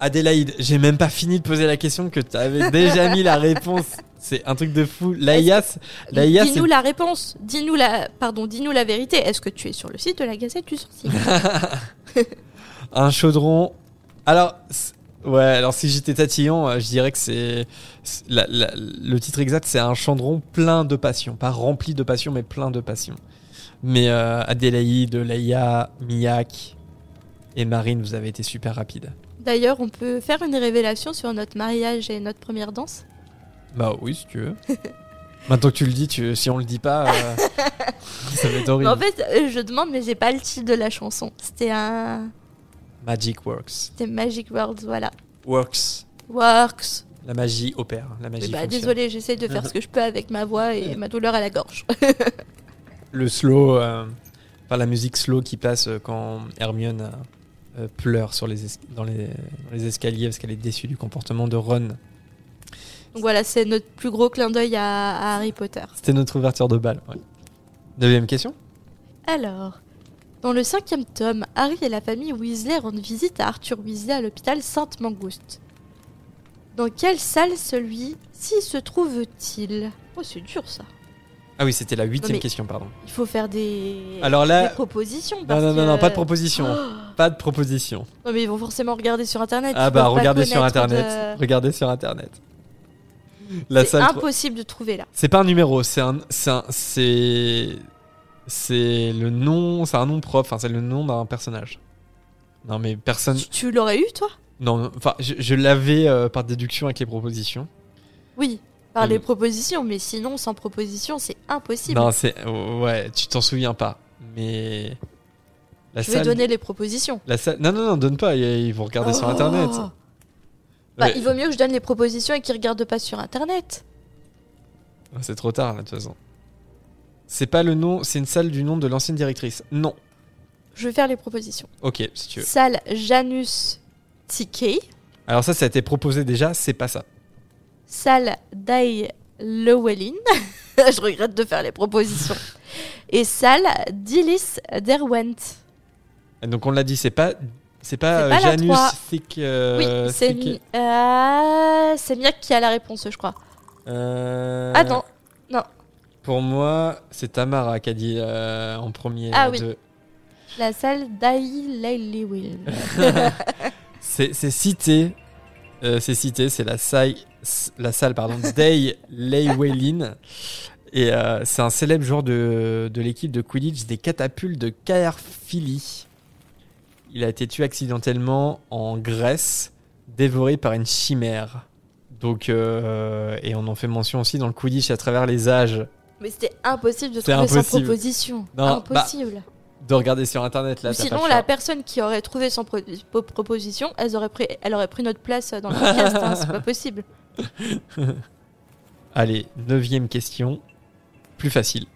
Adélaïde, j'ai même pas fini de poser la question que tu avais déjà mis la réponse. C'est un truc de fou. Laïa, c'est Dis-nous la réponse. Dis-nous la, pardon, dis-nous la vérité. Est-ce que tu es sur le site de la Gazette du Sorcier Un chaudron. Alors, ouais, alors si j'étais tatillon, euh, je dirais que c'est. la- la- le titre exact, c'est un chaudron plein de passion. Pas rempli de passion, mais plein de passion. Mais euh, Adélaïde, Laïa, Miak et Marine, vous avez été super rapides. D'ailleurs, on peut faire une révélation sur notre mariage et notre première danse. Bah oui, si tu veux. Maintenant que tu le dis, tu, si on le dit pas, euh, ça va être Mais horrible. en fait, euh, je demande, mais j'ai pas le titre de la chanson. C'était un, Magic works. c'était Magic Words, voilà. Works. Works. La magie opère. La magie bah, désolé, j'essaie de faire ce que je peux avec ma voix et ma douleur à la gorge. le slow, euh, enfin la musique slow qui passe euh, quand Hermione euh, pleure sur les es- dans, les, dans les escaliers parce qu'elle est déçue du comportement de Ron. Donc voilà, c'est notre plus gros clin d'œil à, à Harry Potter. C'était notre ouverture de balle. ouais. Deuxième question. Alors, dans le cinquième tome, Harry et la famille Weasley rendent visite à Arthur Weasley à l'hôpital Sainte-Mangouste. Dans quelle salle celui-ci se trouve-t-il? Oh, c'est dur ça. Ah oui, c'était la huitième question, pardon. Il faut faire des, Alors là- des propositions. Non, non, non, que- non, pas de proposition. Oh Pas de proposition. non, mais ils vont forcément regarder sur internet. Ah bah regardez sur internet. de- Regardez sur internet. La C'est impossible de trouver là. C'est pas un numéro, c'est un, c'est c'est, c'est le nom, c'est un nom propre. Enfin, c'est le nom d'un personnage. Non mais personne. Tu l'aurais eu toi? Non, enfin, je, je l'avais euh, par déduction avec les propositions. Oui, par Euh. les propositions, mais sinon sans proposition, c'est impossible. Non, c'est ouais, tu t'en souviens pas, mais la je vais donner les propositions. La salle... Non, non, non, donne pas. Ils ils vont regarder sur Oh. internet. Bah, Ouais. il vaut mieux que je donne les propositions et qu'ils regardent pas sur internet. C'est trop tard là, de toute façon. C'est pas le nom, c'est une salle du nom de l'ancienne directrice. Non. Je vais faire les propositions. Ok, si tu veux. Salle Janus TK, Alors ça, ça a été proposé déjà, c'est pas ça. salle Dai Llewellyn. je regrette de faire les propositions. Et salle Dillis Derwent. Donc on l'a dit, c'est pas, c'est pas, C'est euh, pas Janus. Thick. euh, oui, c'est Thick- Mi- euh, c'est Miak qui a la réponse, je crois. Euh, Ah non, non. Pour moi, c'est Tamara qui a dit euh, en premier. Ah la oui. deux. La salle Dai Llewellyn. C'est c'est cité. euh, c'est cité, c'est la salle, la salle pardon, Day Llewellyn. Et euh, c'est un célèbre joueur de, de l'équipe de Quidditch des catapultes de Caerphilly. Il a été tué accidentellement en Grèce, dévoré par une chimère. Donc, euh, et on en fait mention aussi dans le Quidditch à travers les âges. Mais c'était impossible de trouver sans impossible. proposition. Non, bah, impossible. De regarder sur internet là. Sinon, la personne qui aurait trouvé sans pro- po- proposition, elle aurait, pris, elle aurait pris notre place dans le podcast. hein, c'est pas possible. Allez, neuvième question. Plus facile.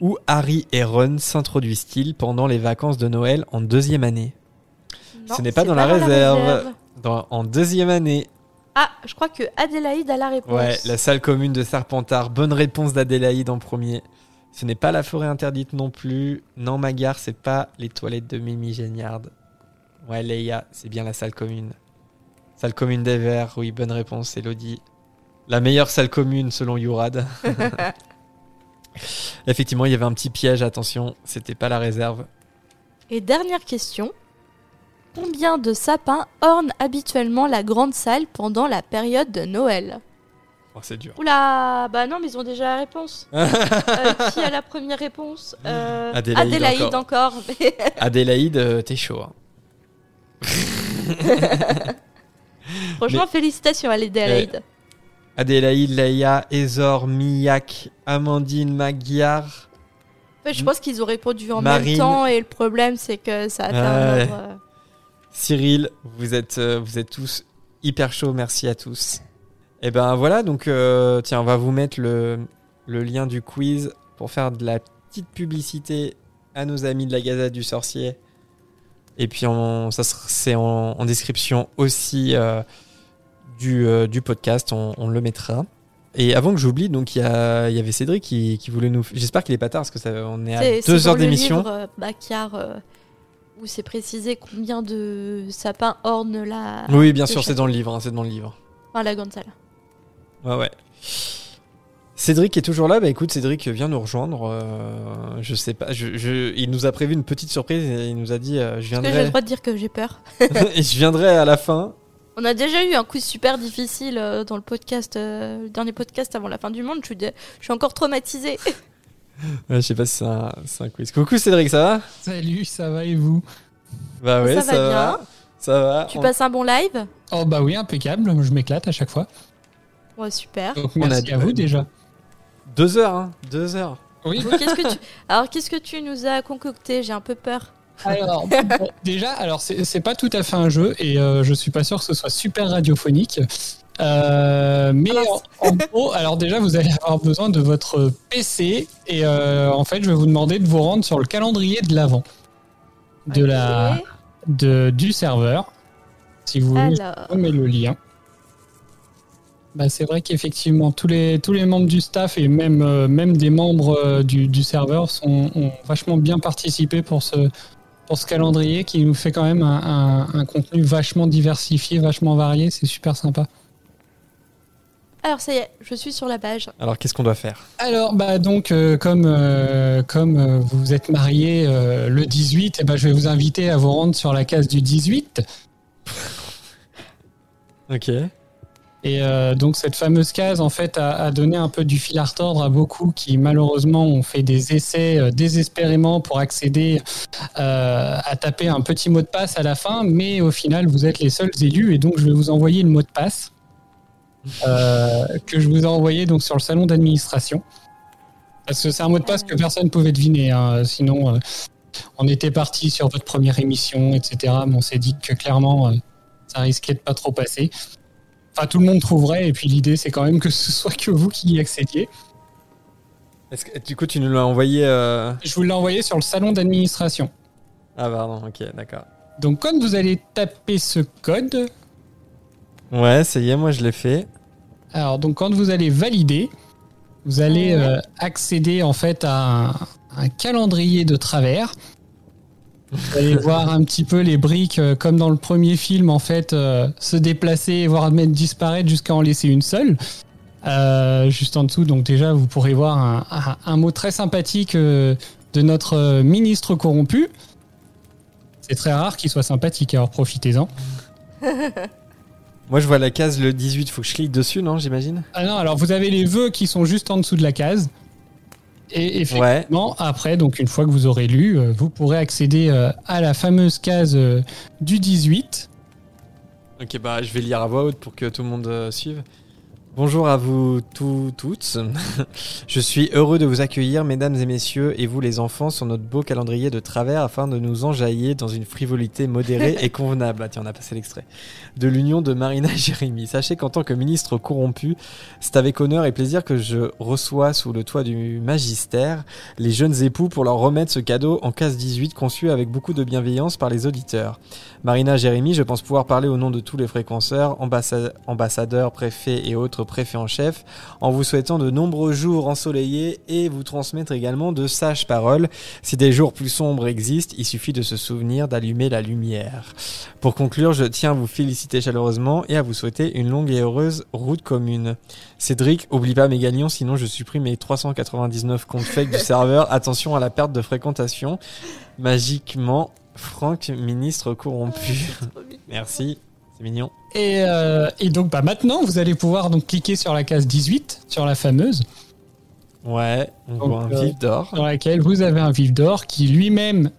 Où Harry et Ron s'introduisent-ils pendant les vacances de Noël en deuxième année? Non, Ce n'est pas dans la dans la réserve. Dans- en deuxième année. Ah, je crois que Adélaïde a la réponse. Ouais, la salle commune de Serpentard. Bonne réponse d'Adélaïde en premier. Ce n'est pas la forêt interdite non plus. Non, Magar, c'est pas les toilettes de Mimi Géniard. Ouais, Leia, c'est bien la salle commune. Salle commune des Verts, oui, bonne réponse, Elodie. La meilleure salle commune selon Yourad. Effectivement, il y avait un petit piège, attention, c'était pas la réserve. Et dernière question. Combien de sapins ornent habituellement la grande salle pendant la période de Noël? Oh, c'est dur. Oula, bah non, mais ils ont déjà la réponse. Euh, qui a la première réponse? Euh, Adélaïde Adélaïde encore. Adélaïde, euh, t'es chaud. hein. Franchement, Mais- félicitations à Adélaïde. Adélaïde, Leia, Ezor, Miyak, Amandine, Magyar. En fait, je pense qu'ils ont répondu en Marine. même temps et le problème, c'est que ça a fait un Ouais. ordre, euh, Cyril, vous êtes, euh, vous êtes tous hyper chauds, merci à tous. Et ben voilà, donc euh, tiens, on va vous mettre le, le lien du quiz pour faire de la petite publicité à nos amis de la Gazette du Sorcier. Et puis on, ça c'est en, en description aussi euh, du, euh, du podcast, on, on le mettra. Et avant que j'oublie, donc il y, avait Cédric qui, qui voulait nous. J'espère qu'il est pas tard parce que ça, on est à deux heures d'émission. euh, Backyard, euh, où c'est précisé combien de sapins ornent la. Oui, bien sûr, c'est dans le livre, hein, c'est dans le livre. Enfin, la salle. Ouais, ouais. Cédric est toujours là. Bah écoute, Cédric vient nous rejoindre. euh, je sais pas. Je, je- il nous a prévu une petite surprise. Et il nous a dit euh, je que j'ai le viendrai. droit de dire que j'ai peur et je viendrai à la fin. On a déjà eu un quiz super difficile euh, dans le podcast, euh, le dernier podcast avant la fin du monde. Je suis, dé- je suis encore traumatisée. Ouais, je sais pas si c'est un, c'est un quiz. Coucou Cédric, ça va? Salut, ça va et vous? Bah ouais, Ça ça, va va. bien. Ça va. tu On- passes un bon live? Oh bah oui, impeccable, je m'éclate à chaque fois. Ouais, super. Donc On a merci à vous déjà. Deux heures, hein. Deux heures. Oui. Bon, qu'est-ce que tu... Alors, qu'est-ce que tu nous as concocté? J'ai un peu peur. Alors, déjà, alors c'est pas tout à fait un jeu et euh, je suis pas sûr que ce soit super radiophonique. Euh, mais en, en gros, alors déjà, vous allez avoir besoin de votre PC et euh, en fait, je vais vous demander de vous rendre sur le calendrier de l'avant de la de du serveur. Si vous voulez, Alors. je vous mets le lien. Bah, c'est vrai qu'effectivement, tous les, tous les membres du staff et même, euh, même des membres euh, du, du serveur sont, ont vachement bien participé pour ce, pour ce calendrier qui nous fait quand même un, un- un contenu vachement diversifié, vachement varié. C'est super sympa. Alors, ça y est, je suis sur la page. Alors qu'est-ce qu'on doit faire? Alors, bah donc, euh, comme, euh, comme euh, vous êtes marié euh, le 18, eh ben, je vais vous inviter à vous rendre sur la case du 18. Ok. Et euh, donc cette fameuse case en fait a, a donné un peu du fil à retordre à beaucoup qui malheureusement ont fait des essais euh, désespérément pour accéder euh, à taper un petit mot de passe à la fin, mais au final vous êtes les seuls élus et donc je vais vous envoyer le mot de passe euh, que je vous ai envoyé donc sur le salon d'administration parce que c'est un mot de passe que personne ne pouvait deviner, hein, sinon euh, on était parti sur votre première émission etc. Mais on s'est dit que clairement euh, ça risquait de pas trop passer. Enfin, tout le monde trouverait, et puis l'idée, c'est quand même que ce soit que vous qui y accédiez. Est-ce que du coup tu nous l'as envoyé euh, Je vous l'ai envoyé sur le salon d'administration. Ah pardon, ok, d'accord. Donc, quand vous allez taper ce code, Ouais, ça y est, moi je l'ai fait. alors, donc, quand vous allez valider, vous allez euh, accéder en fait à un, un calendrier de travers. Vous allez voir un petit peu les briques, euh, comme dans le premier film, en fait, euh, se déplacer, voire même disparaître jusqu'à en laisser une seule. Euh, juste en dessous, donc déjà, vous pourrez voir un, un- un mot très sympathique euh, de notre ministre corrompu. C'est très rare qu'il soit sympathique, alors profitez-en. Moi je vois la case le 18, faut que je clique dessus, non, j'imagine? Ah non, alors vous avez les vœux qui sont juste en dessous de la case. Et effectivement, après, donc une fois que vous aurez lu, euh, vous pourrez accéder euh, à la fameuse case euh, du 18. Ok, bah je vais lire à voix haute pour que tout le monde euh, suive. Bonjour à vous tous, toutes. Je suis heureux de vous accueillir, mesdames et messieurs, et vous les enfants, sur notre beau calendrier de travers afin de nous enjailler dans une frivolité modérée et convenable. Ah, tiens, on a passé l'extrait. De l'union de Marina et Jérémy. Sachez qu'en tant que ministre corrompu, c'est avec honneur et plaisir que je reçois sous le toit du magistère les jeunes époux pour leur remettre ce cadeau en case 18 conçu avec beaucoup de bienveillance par les auditeurs. Marina, Jérémy, je pense pouvoir parler au nom de tous les fréquenceurs, ambassa- ambassadeurs, préfets et autres préfets en chef, en vous souhaitant de nombreux jours ensoleillés et vous transmettre également de sages paroles. Si des jours plus sombres existent, il suffit de se souvenir d'allumer la lumière. Pour conclure, je tiens à vous féliciter chaleureusement et à vous souhaiter une longue et heureuse route commune. Cédric, oublie pas mes gagnants, sinon je supprime mes 399 comptes fake du serveur. Attention à la perte de fréquentation. Magiquement, Franck, ministre corrompu. Merci, c'est mignon. Et, euh, et donc bah, maintenant, vous allez pouvoir donc cliquer sur la case 18, sur la fameuse. Ouais, on Donc, voit un euh, vif d'or. Dans laquelle vous avez un vif d'or qui lui-même,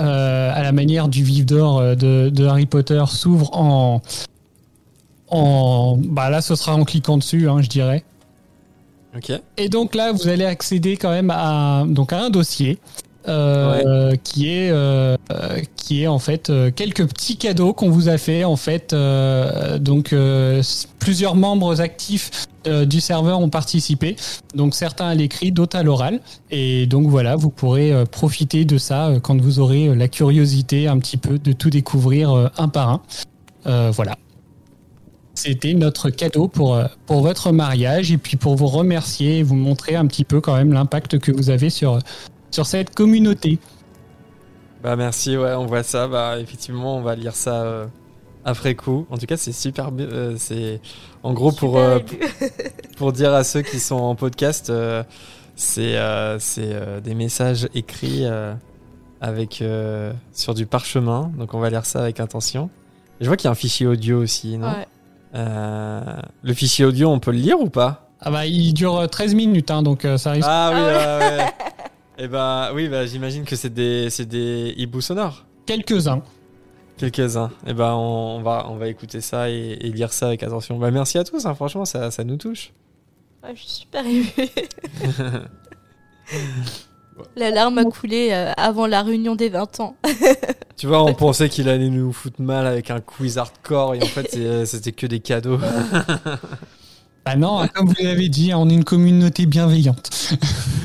euh, à la manière du vif d'or euh, de, de Harry Potter, s'ouvre en. en bah là, ce sera en cliquant dessus, hein, je dirais. Ok. Et donc là, vous allez accéder quand même à, donc à un dossier euh, qui est euh, euh, qui est en fait euh, quelques petits cadeaux qu'on vous a fait en fait. euh, donc euh, plusieurs membres actifs euh, du serveur ont participé. Donc certains à l'écrit, d'autres à l'oral. Et donc voilà, vous pourrez profiter de ça quand vous aurez la curiosité un petit peu de tout découvrir un par un. Euh, voilà. C'était notre cadeau pour, pour votre mariage et puis pour vous remercier et vous montrer un petit peu quand même l'impact que vous avez sur, sur cette communauté. Bah merci, ouais, on voit ça. Bah effectivement, on va lire ça euh, après coup. En tout cas, c'est super. euh, c'est en gros pour euh, pour dire à ceux qui sont en podcast, euh, c'est euh, c'est euh, des messages écrits euh, avec euh, sur du parchemin. Donc on va lire ça avec attention. Et je vois qu'il y a un fichier audio aussi, non? Ouais. Euh, Le fichier audio, on peut le lire ou pas? Ah bah il dure euh, 13 minutes hein, donc euh, ça risque. Ah oui, ouais, ouais. Et bah oui, bah j'imagine que c'est des c'est des hiboux sonores. Quelques-uns. Quelques-uns. Et ben on, on va on va écouter ça et, et lire ça avec attention. Bah merci à tous, hein, franchement ça, ça nous touche. Ouais, je suis super émue. La larme a coulé euh, avant la réunion des 20 ans. tu vois, on pensait qu'il allait nous foutre mal avec un quiz hardcore et en fait c'est- c'était que des cadeaux. Ah non, comme vous l'avez dit, on est une communauté bienveillante.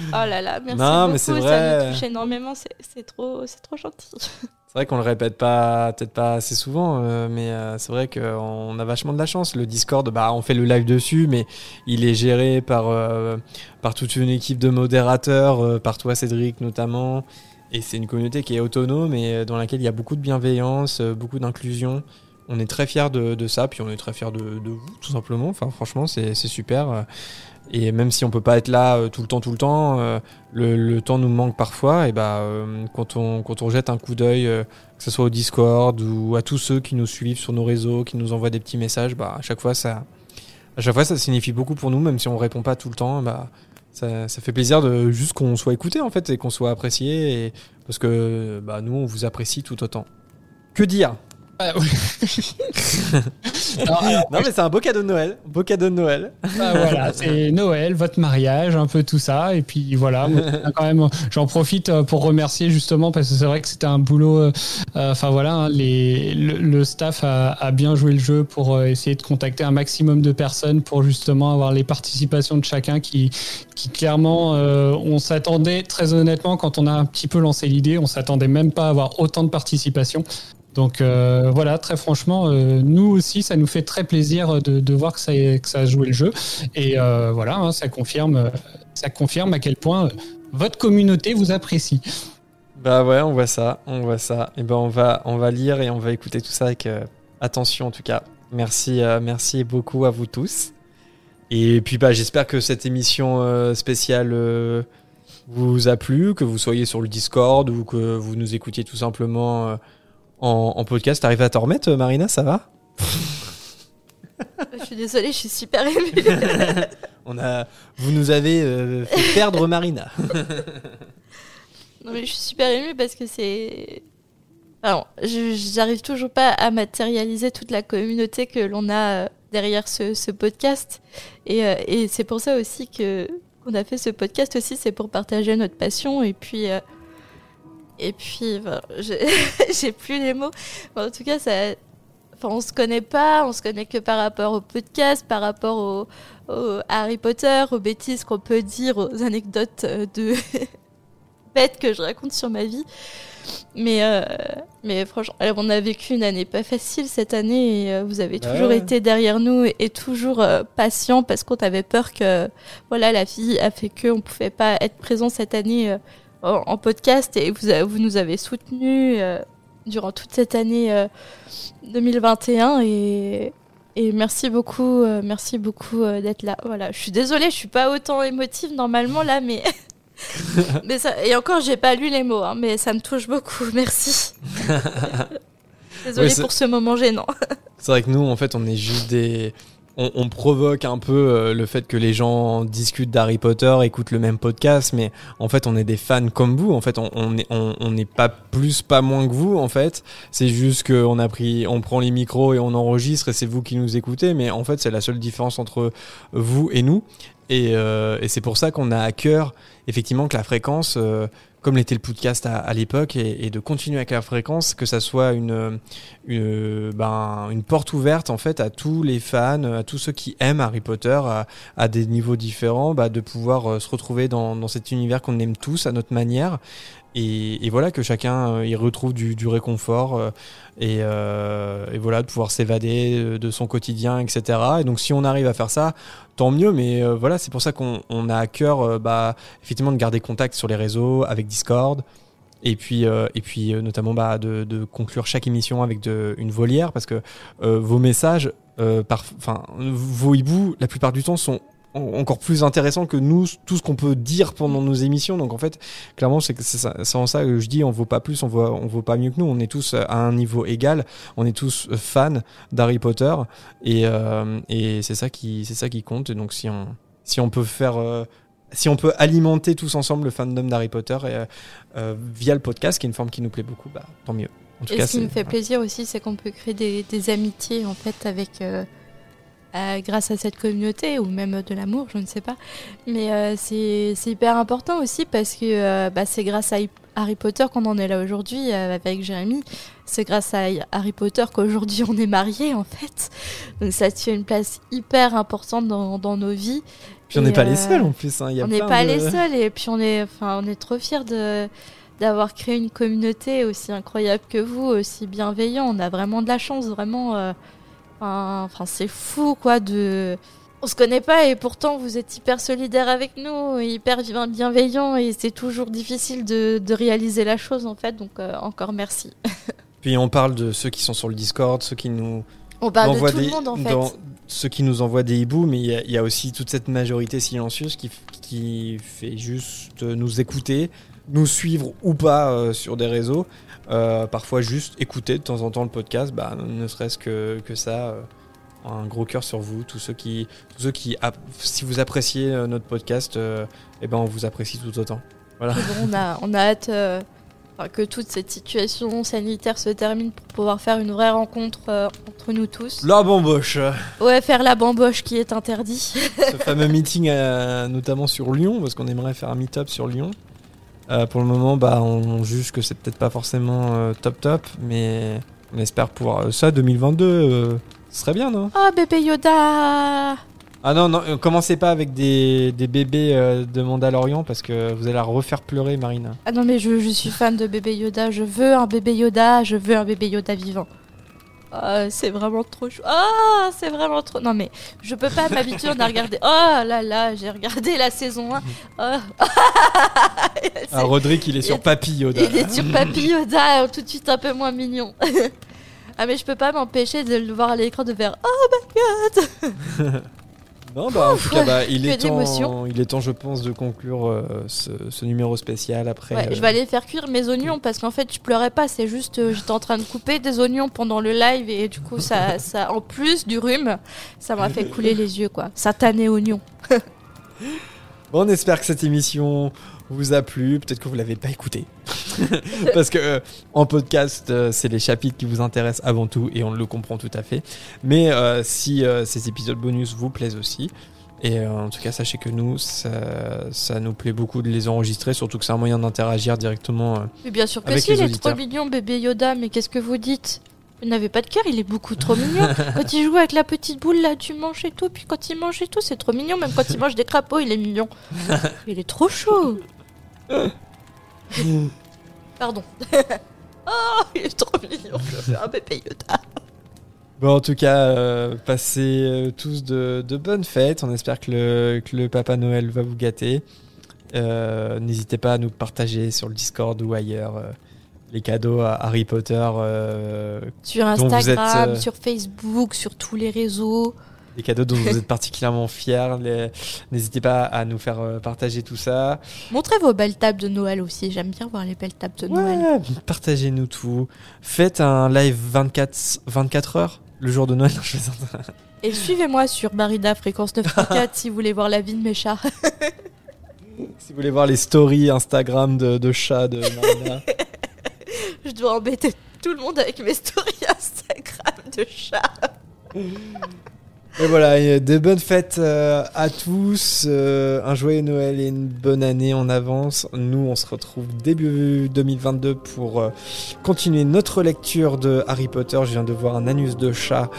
Oh là là, merci Non, beaucoup, mais c'est ça vrai. nous touche énormément, c'est c'est trop, c'est trop gentil. C'est vrai qu'on le répète pas, peut-être pas assez souvent, euh, mais euh, c'est vrai qu'on a vachement de la chance. Le Discord, bah, on fait le live dessus, mais il est géré par, euh, par toute une équipe de modérateurs, par toi Cédric notamment. Et c'est une communauté qui est autonome et dans laquelle il y a beaucoup de bienveillance, beaucoup d'inclusion. On est très fiers de, ça, puis on est très fiers de, vous, tout simplement. Enfin, franchement, c'est super. euh, Et même si on peut pas être là euh, tout le temps, tout le temps, euh, le, temps nous manque parfois. Et bah, quand on jette un coup d'œil, que ce soit au Discord ou à tous ceux qui nous suivent sur nos réseaux, qui nous envoient des petits messages, bah à chaque fois ça, signifie beaucoup pour nous, même si on répond pas tout le temps. Bah ça, fait plaisir de juste qu'on soit écouté en fait et qu'on soit apprécié, parce que bah nous on vous apprécie tout autant. Que dire? Non, alors, Non mais c'est un beau cadeau de Noël, beau cadeau de Noël. Bah voilà, c'est Noël, votre mariage, un peu tout ça. Et puis voilà, moi, quand même, j'en profite euh, pour remercier justement parce que c'est vrai que c'était un boulot. euh, euh, Enfin voilà, hein, les, le, le staff a, a bien joué le jeu pour essayer de contacter un maximum de personnes pour justement avoir les participations de chacun qui, qui clairement, euh, on s'attendait très honnêtement quand on a un petit peu lancé l'idée, on s'attendait même pas à avoir autant de participation. Donc euh, voilà, très franchement, euh, nous aussi, ça nous fait très plaisir de, voir que ça, a joué le jeu. Et euh, voilà, hein, ça confirme, ça confirme à quel point votre communauté vous apprécie. Bah ouais, on voit ça, on voit ça. Et ben on va, on va lire et on va écouter tout ça avec attention en tout cas. Merci, merci beaucoup à vous tous. Et puis bah j'espère que cette émission spéciale vous a plu, que vous soyez sur le Discord ou que vous nous écoutiez tout simplement en, en podcast. T'arrives à t'en remettre, euh, Marina, ça va? Je suis désolée, je suis super émue. On a, vous nous avez euh, fait perdre Marina. non mais je suis super émue parce que c'est... Alors, j'arrive toujours pas à matérialiser toute la communauté que l'on a euh, derrière ce, ce podcast. Et, euh, et c'est pour ça aussi que qu'on a fait ce podcast aussi, c'est pour partager notre passion. Et puis, euh, et puis, ben, j'ai plus les mots. En tout cas, ça, enfin, on se connaît pas, on se connaît que par rapport au podcast, par rapport au, au Harry Potter, aux bêtises qu'on peut dire, aux anecdotes euh, de bêtes que je raconte sur ma vie. Mais, euh, mais franchement, alors, on a vécu une année pas facile cette année et euh, vous avez toujours Ouais. été derrière nous et, et toujours patient parce qu'on avait peur que voilà la vie a fait que on pouvait pas être présent cette année en, en podcast et vous, vous nous avez soutenus euh, durant toute cette année euh, 2021 et, et merci beaucoup, euh, merci beaucoup euh, d'être là. Voilà, je suis désolée, je suis pas autant émotive normalement là, mais mais ça, et encore j'ai pas lu les mots, hein, mais ça me touche beaucoup. Merci. Désolée pour ce moment gênant. C'est vrai que nous, en fait, on est juste des. On, on provoque un peu euh, le fait que les gens discutent d'Harry Potter, écoutent le même podcast, mais en fait, on est des fans comme vous. En fait, on on est on, on n'est pas plus, pas moins que vous. En fait, c'est juste qu'on a pris, on prend les micros et on enregistre, et c'est vous qui nous écoutez. Mais en fait, c'est la seule différence entre vous et nous. Et, euh, et c'est pour ça qu'on a à cœur, effectivement, que la fréquence, euh, comme l'était le podcast à, l'époque, et, de continuer avec la fréquence, que ça soit une, une, ben, une porte ouverte en fait à tous les fans, à tous ceux qui aiment Harry Potter à, à des niveaux différents, bah, de pouvoir euh, se retrouver dans cet univers qu'on aime tous à notre manière. Et, et voilà que chacun euh, y retrouve du, du réconfort euh, et, euh, et voilà de pouvoir s'évader euh, de son quotidien, etc. Et donc si on arrive à faire ça, tant mieux. Mais euh, voilà, c'est pour ça qu'on on a à cœur, bah, effectivement, de garder contact sur les réseaux avec Discord. Et puis, euh, et puis euh, notamment bah, de, de conclure chaque émission avec de, une volière parce que euh, vos messages, par, vos hiboux, la plupart du temps, sont encore plus intéressants que nous, tout ce qu'on peut dire pendant nos émissions. Donc en fait, clairement, c'est en ça que je dis, on vaut pas plus, on vaut, on vaut pas mieux que nous. On est tous à un niveau égal, on est tous fans d'Harry Potter et, euh, et c'est ça qui, c'est ça qui compte. Et donc si on, si on peut faire euh, si on peut alimenter tous ensemble le fandom d'Harry Potter et, euh, via le podcast, qui est une forme qui nous plaît beaucoup, bah, tant mieux. En tout Et cas, ce qui me fait plaisir aussi, c'est qu'on peut créer des, des amitiés en fait avec euh, grâce à cette communauté ou même de l'amour, je ne sais pas. Mais euh, c'est c'est hyper important aussi parce que euh, bah, c'est grâce à Harry Potter qu'on en est là aujourd'hui avec Jérémy. C'est grâce à Harry Potter qu'aujourd'hui on est mariés en fait. Donc ça tient une place hyper importante dans, dans nos vies. Puis on n'est pas les seuls en plus. hein, il y a on n'est pas de- les seuls et puis on est, enfin, on est trop fiers de d'avoir créé une communauté aussi incroyable que vous, aussi bienveillant. On a vraiment de la chance, vraiment. Enfin, enfin, c'est fou quoi de. On se connaît pas et pourtant vous êtes hyper solidaires avec nous, hyper bien- bienveillants et c'est toujours difficile de, de réaliser la chose en fait. Donc euh, encore merci. Puis on parle de ceux qui sont sur le Discord, ceux qui nous On parle de le des- monde, en fait. dans- ceux qui nous envoient des hiboux, mais il y, a- il y a aussi toute cette majorité silencieuse qui fait juste nous écouter, nous suivre ou pas euh, sur des réseaux. Euh, parfois juste écouter de temps en temps le podcast, bah, ne serait-ce que, que ça. euh, un gros cœur sur vous, tous ceux qui, tous ceux qui, si vous appréciez notre podcast, eh ben on vous apprécie tout autant. Voilà. Bon, on a, on a hâte que toute cette situation sanitaire se termine pour pouvoir faire une vraie rencontre euh, entre nous tous. La bamboche. Ouais, faire la bamboche qui est interdit. ce fameux meeting euh, notamment sur Lyon parce qu'on aimerait faire un meet-up sur Lyon. Euh, pour le moment, bah, on juge que c'est peut-être pas forcément euh, top top, mais on espère pouvoir euh, ça 2022. euh, ce serait bien, non? Oh, bébé Yoda Ah non, non, commencez pas avec des, des bébés de Mandalorian parce que vous allez la refaire pleurer, Marine. Ah non, mais je, je suis fan de bébé Yoda. Je veux un bébé Yoda. Je veux un bébé Yoda vivant. Ah, c'est vraiment trop chou. Ah, c'est vraiment trop. Non, mais je peux pas m'habituer à regarder. Oh là là, j'ai regardé la saison 1. Oh. Ah, Roderick, il est sur Papy Yoda. Il est sur Papy Yoda, tout de suite un peu moins mignon. ah, mais je peux pas m'empêcher de le voir à l'écran de faire Oh my god Non, bah, en tout cas, bah, il, est temps, il est temps, je pense, de conclure euh, ce, ce numéro spécial après. Ouais, euh, je vais aller faire cuire mes oignons parce qu'en fait je pleurais pas, c'est juste euh, j'étais en train de couper des oignons pendant le live et du coup ça, ça en plus du rhume, ça m'a fait couler les yeux quoi. Satané oignon. On espère que cette émission vous a plu. Peut-être que vous l'avez pas écoutée. Parce que euh, en podcast, euh, c'est les chapitres qui vous intéressent avant tout et on le comprend tout à fait. Mais euh, si ces épisodes bonus vous plaisent aussi, et en tout cas, sachez que nous, ça, ça nous plaît beaucoup de les enregistrer, surtout que c'est un moyen d'interagir directement. Mais bien sûr que avec si, les il est trop mignon, bébé Yoda, mais qu'est-ce que vous dites? Vous n'avez pas de cœur, il est beaucoup trop mignon. quand il joue avec la petite boule là, tu manges et tout, puis quand il mange et tout, c'est trop mignon. Même quand il mange des crapauds, il est mignon. Il est trop chaud. Pardon. oh, il est trop mignon. Je fais un bébé Yoda. Bon, en tout cas, euh, passez euh, tous de, de bonnes fêtes. On espère que le, que le Papa Noël va vous gâter. Euh, N'hésitez pas à nous partager sur le Discord ou ailleurs euh, les cadeaux à Harry Potter. euh, Sur êtes, Instagram, euh, sur Facebook, sur tous les réseaux. Les cadeaux dont vous êtes particulièrement fiers. Les- N'hésitez pas à nous faire euh, partager tout ça. Montrez vos belles tables de Noël aussi. J'aime bien voir les belles tables de Noël. Ouais, partagez-nous tout. Faites un live 24, 24 heures le jour de Noël. Non, je plaisante. Et suivez-moi sur Barida Fréquence 934 si vous voulez voir la vie de mes chats. si vous voulez voir les stories Instagram de, de chats de Marina. Je dois embêter tout le monde avec mes stories Instagram de chats. Et voilà, et de bonnes fêtes euh, à tous, euh, un joyeux Noël et une bonne année en avance. Nous, on se retrouve début 2022 pour euh, continuer notre lecture de Harry Potter. Je viens de voir un anus de chat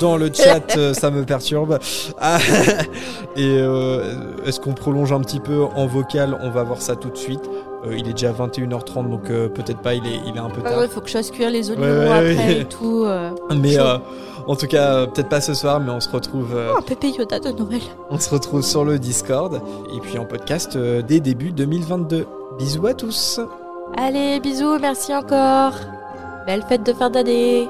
dans le chat, euh, ça me perturbe. Ah, et euh, est-ce qu'on prolonge un petit peu en vocal? On va voir ça tout de suite. Euh, il est déjà 21h30, donc euh, peut-être pas, il est, il est un peu Ah tard. ouais, faut que je fasse cuire les oignons Ouais, après et tout. euh, Mais euh, en tout cas, euh, peut-être pas ce soir, mais on se retrouve. Euh, oh, Pépé Yoda de Noël. On se retrouve sur le Discord et puis en podcast euh, dès début 2022. Bisous à tous. Allez, bisous, merci encore. Belle fête de fin d'année.